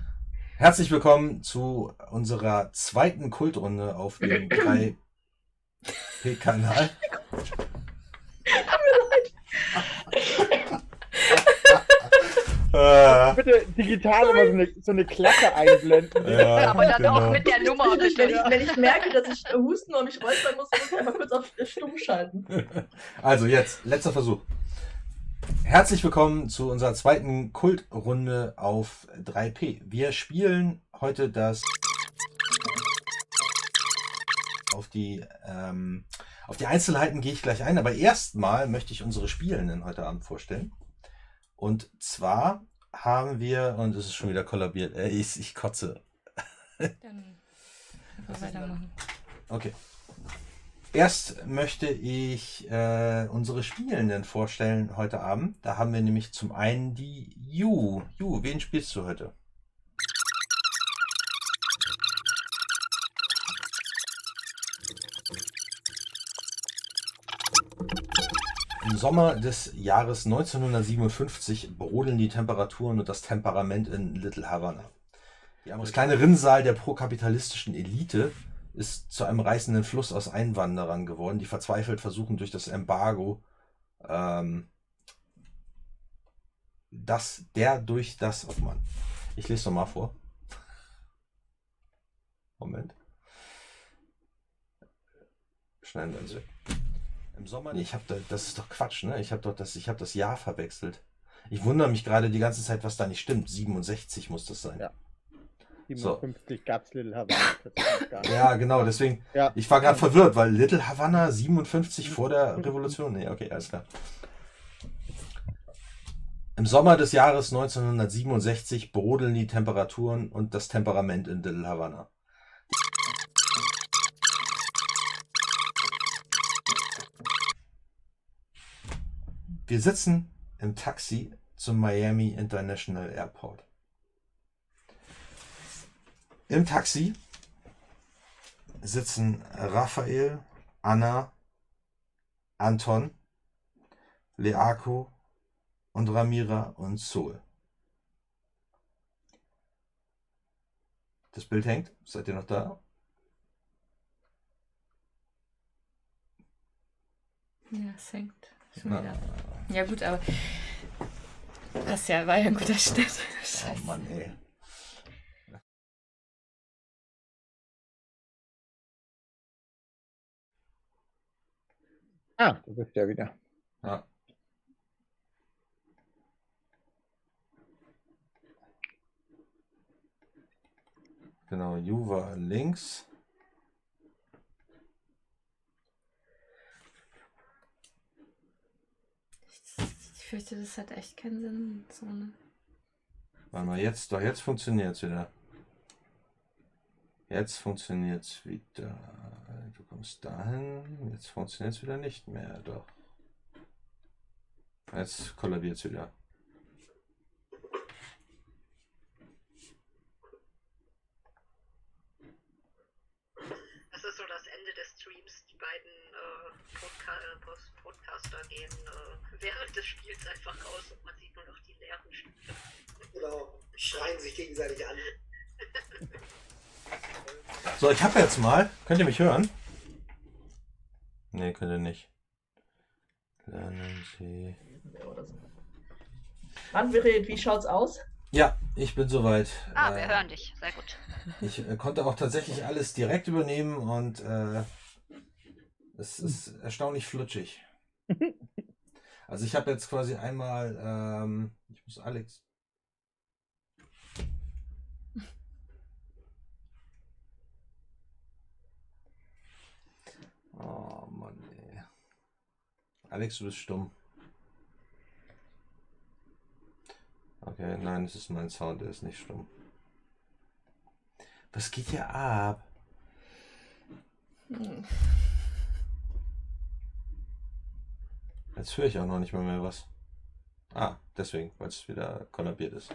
Herzlich willkommen zu unserer zweiten Kultrunde auf dem 3P-Kanal. äh, Bitte digital immer so eine, so eine Klappe einblenden. ja, Aber dann genau. auch mit der Nummer, wenn, ich, wenn ich merke, dass ich husten und mich räuspern muss, muss ich einfach kurz auf stumm schalten. Also jetzt, letzter Versuch. Herzlich willkommen zu unserer zweiten Kultrunde auf 3P. Wir spielen heute das auf die ähm, auf die Einzelheiten gehe ich gleich ein, aber erstmal möchte ich unsere Spielenden heute Abend vorstellen. Und zwar haben wir, und es ist schon wieder kollabiert, äh, ich, ich kotze. Dann weitermachen. Okay. Erst möchte ich äh, unsere Spielenden vorstellen heute Abend. Da haben wir nämlich zum einen die Ju. Ju, wen spielst du heute? Im Sommer des Jahres 1957 brodeln die Temperaturen und das Temperament in Little Havana. Das kleine Rinnsal der prokapitalistischen Elite ist zu einem reißenden Fluss aus Einwanderern geworden, die verzweifelt versuchen, durch das Embargo ähm, das, der durch das, oh Mann, ich lese noch mal vor. Moment. Schneiden wir uns weg. Im Sommer, ich habe da, das ist doch Quatsch, ne? Ich habe doch das, ich habe das Jahr verwechselt. Ich wundere mich gerade die ganze Zeit, was da nicht stimmt. 67 muss das sein. Ja. So. 57 gab's Little Havana. Ja, genau, deswegen. Ja. Ich war gerade verwirrt, weil Little Havana 57 vor der Revolution. Nee, okay, alles klar. Im Sommer des Jahres 1967 brodeln die Temperaturen und das Temperament in Little Havana. Wir sitzen im Taxi zum Miami International Airport. Im Taxi sitzen Raphael, Anna, Anton, Leako und Ramira und Sol. Das Bild hängt. Seid ihr noch da? Ja, es hängt. Ja, gut, aber. Das ja, war ja ein guter Schnitt. oh. Mann, ey. Ah, du bist ja wieder. Ja. Genau, Ju war links. Ich fürchte, das hat echt keinen Sinn. So eine. Warte mal, jetzt, doch jetzt funktioniert es wieder. Jetzt funktioniert es wieder. Du kommst dahin. Jetzt funktioniert es wieder nicht mehr. Doch. Jetzt kollabiert es wieder. Das ist so das Ende des Streams. Die beiden äh, Podca äh, Post- Podcaster gehen äh, während des Spiels einfach raus und man sieht nur noch die leeren Stühle. Genau. Schreien sich gegenseitig an. So, ich habe jetzt mal. Könnt ihr mich hören? Nee, könnt ihr nicht. Lernen Sie. Manfred, wie schaut's aus? Ja, ich bin soweit. Ah, Äh, wir hören dich. Sehr gut. Ich äh, konnte auch tatsächlich alles direkt übernehmen und äh, es ist erstaunlich flutschig. Also ich habe jetzt quasi einmal, ähm, ich muss Alex. Oh Mann, ey. Alex, du bist stumm. Okay, nein, es ist mein Sound, der ist nicht stumm. Was geht hier ab? Hm. Jetzt höre ich auch noch nicht mal mehr was. Ah, deswegen, weil es wieder kollabiert ist.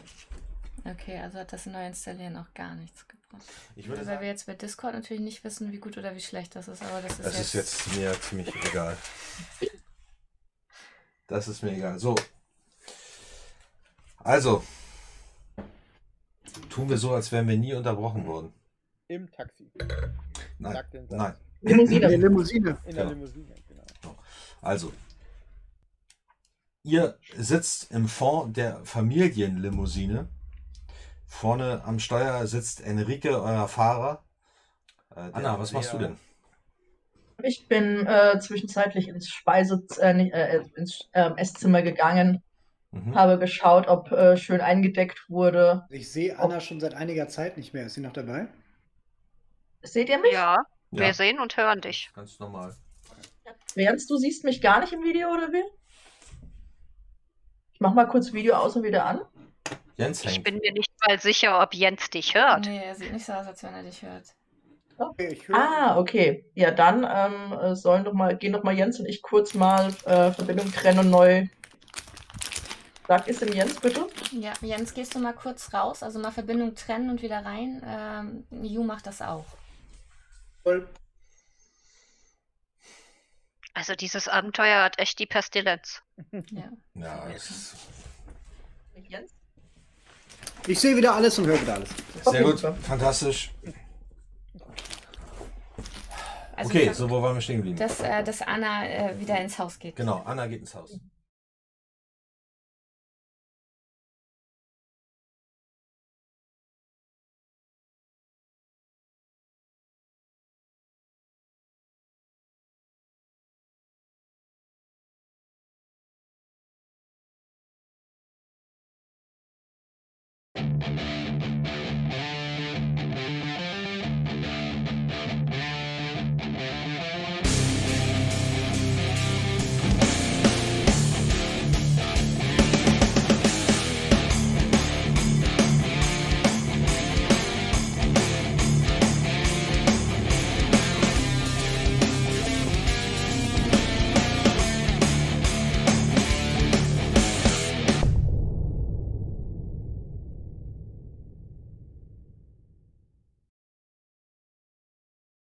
Okay, also hat das Neuinstallieren auch gar nichts gebracht. Ich würde Weil sagen, wir jetzt bei Discord natürlich nicht wissen, wie gut oder wie schlecht das ist, aber das ist das jetzt. ist jetzt mir ziemlich egal. Das ist mir egal. So. Also. Tun wir so, als wären wir nie unterbrochen worden. Im Taxi. Nein. Nein. In der Limousine. In der Ja. Limousine, genau. Also, ihr sitzt im Fond der Familienlimousine. Vorne am Steuer sitzt Enrique, euer Fahrer. Äh, Anna, was machst du denn? Ich bin äh, zwischenzeitlich ins Speise, äh, äh, ins äh, Esszimmer gegangen, Mhm. habe geschaut, ob äh, schön eingedeckt wurde. Ich sehe Anna schon seit einiger Zeit nicht mehr. Ist sie noch dabei? Seht ihr mich? Ja, Ja. wir sehen und hören dich. Ganz normal. Jens, du siehst mich gar nicht im Video, oder wie? Ich mach mal kurz Video aus und wieder an. Jens Ich hängt. bin mir nicht mal sicher, ob Jens dich hört. Nee, er sieht nicht so aus, als wenn er dich hört. Okay, ich. Ah, okay. Ja, dann ähm, äh, sollen doch mal, gehen doch mal Jens und ich kurz mal äh, Verbindung trennen und neu. Sag es dem Jens bitte. Ja, Jens, gehst du mal kurz raus, also mal Verbindung trennen und wieder rein. Ähm, Ju macht das auch. Voll. Also dieses Abenteuer hat echt die Pestilenz. Ja. Ja, es ist Jens? Ich sehe wieder alles und höre wieder alles. sehr Okay, gut, fantastisch. Also Okay, so wo waren wir stehen geblieben? dass, äh, dass Anna äh, wieder ins Haus geht. Genau, Anna geht ins Haus.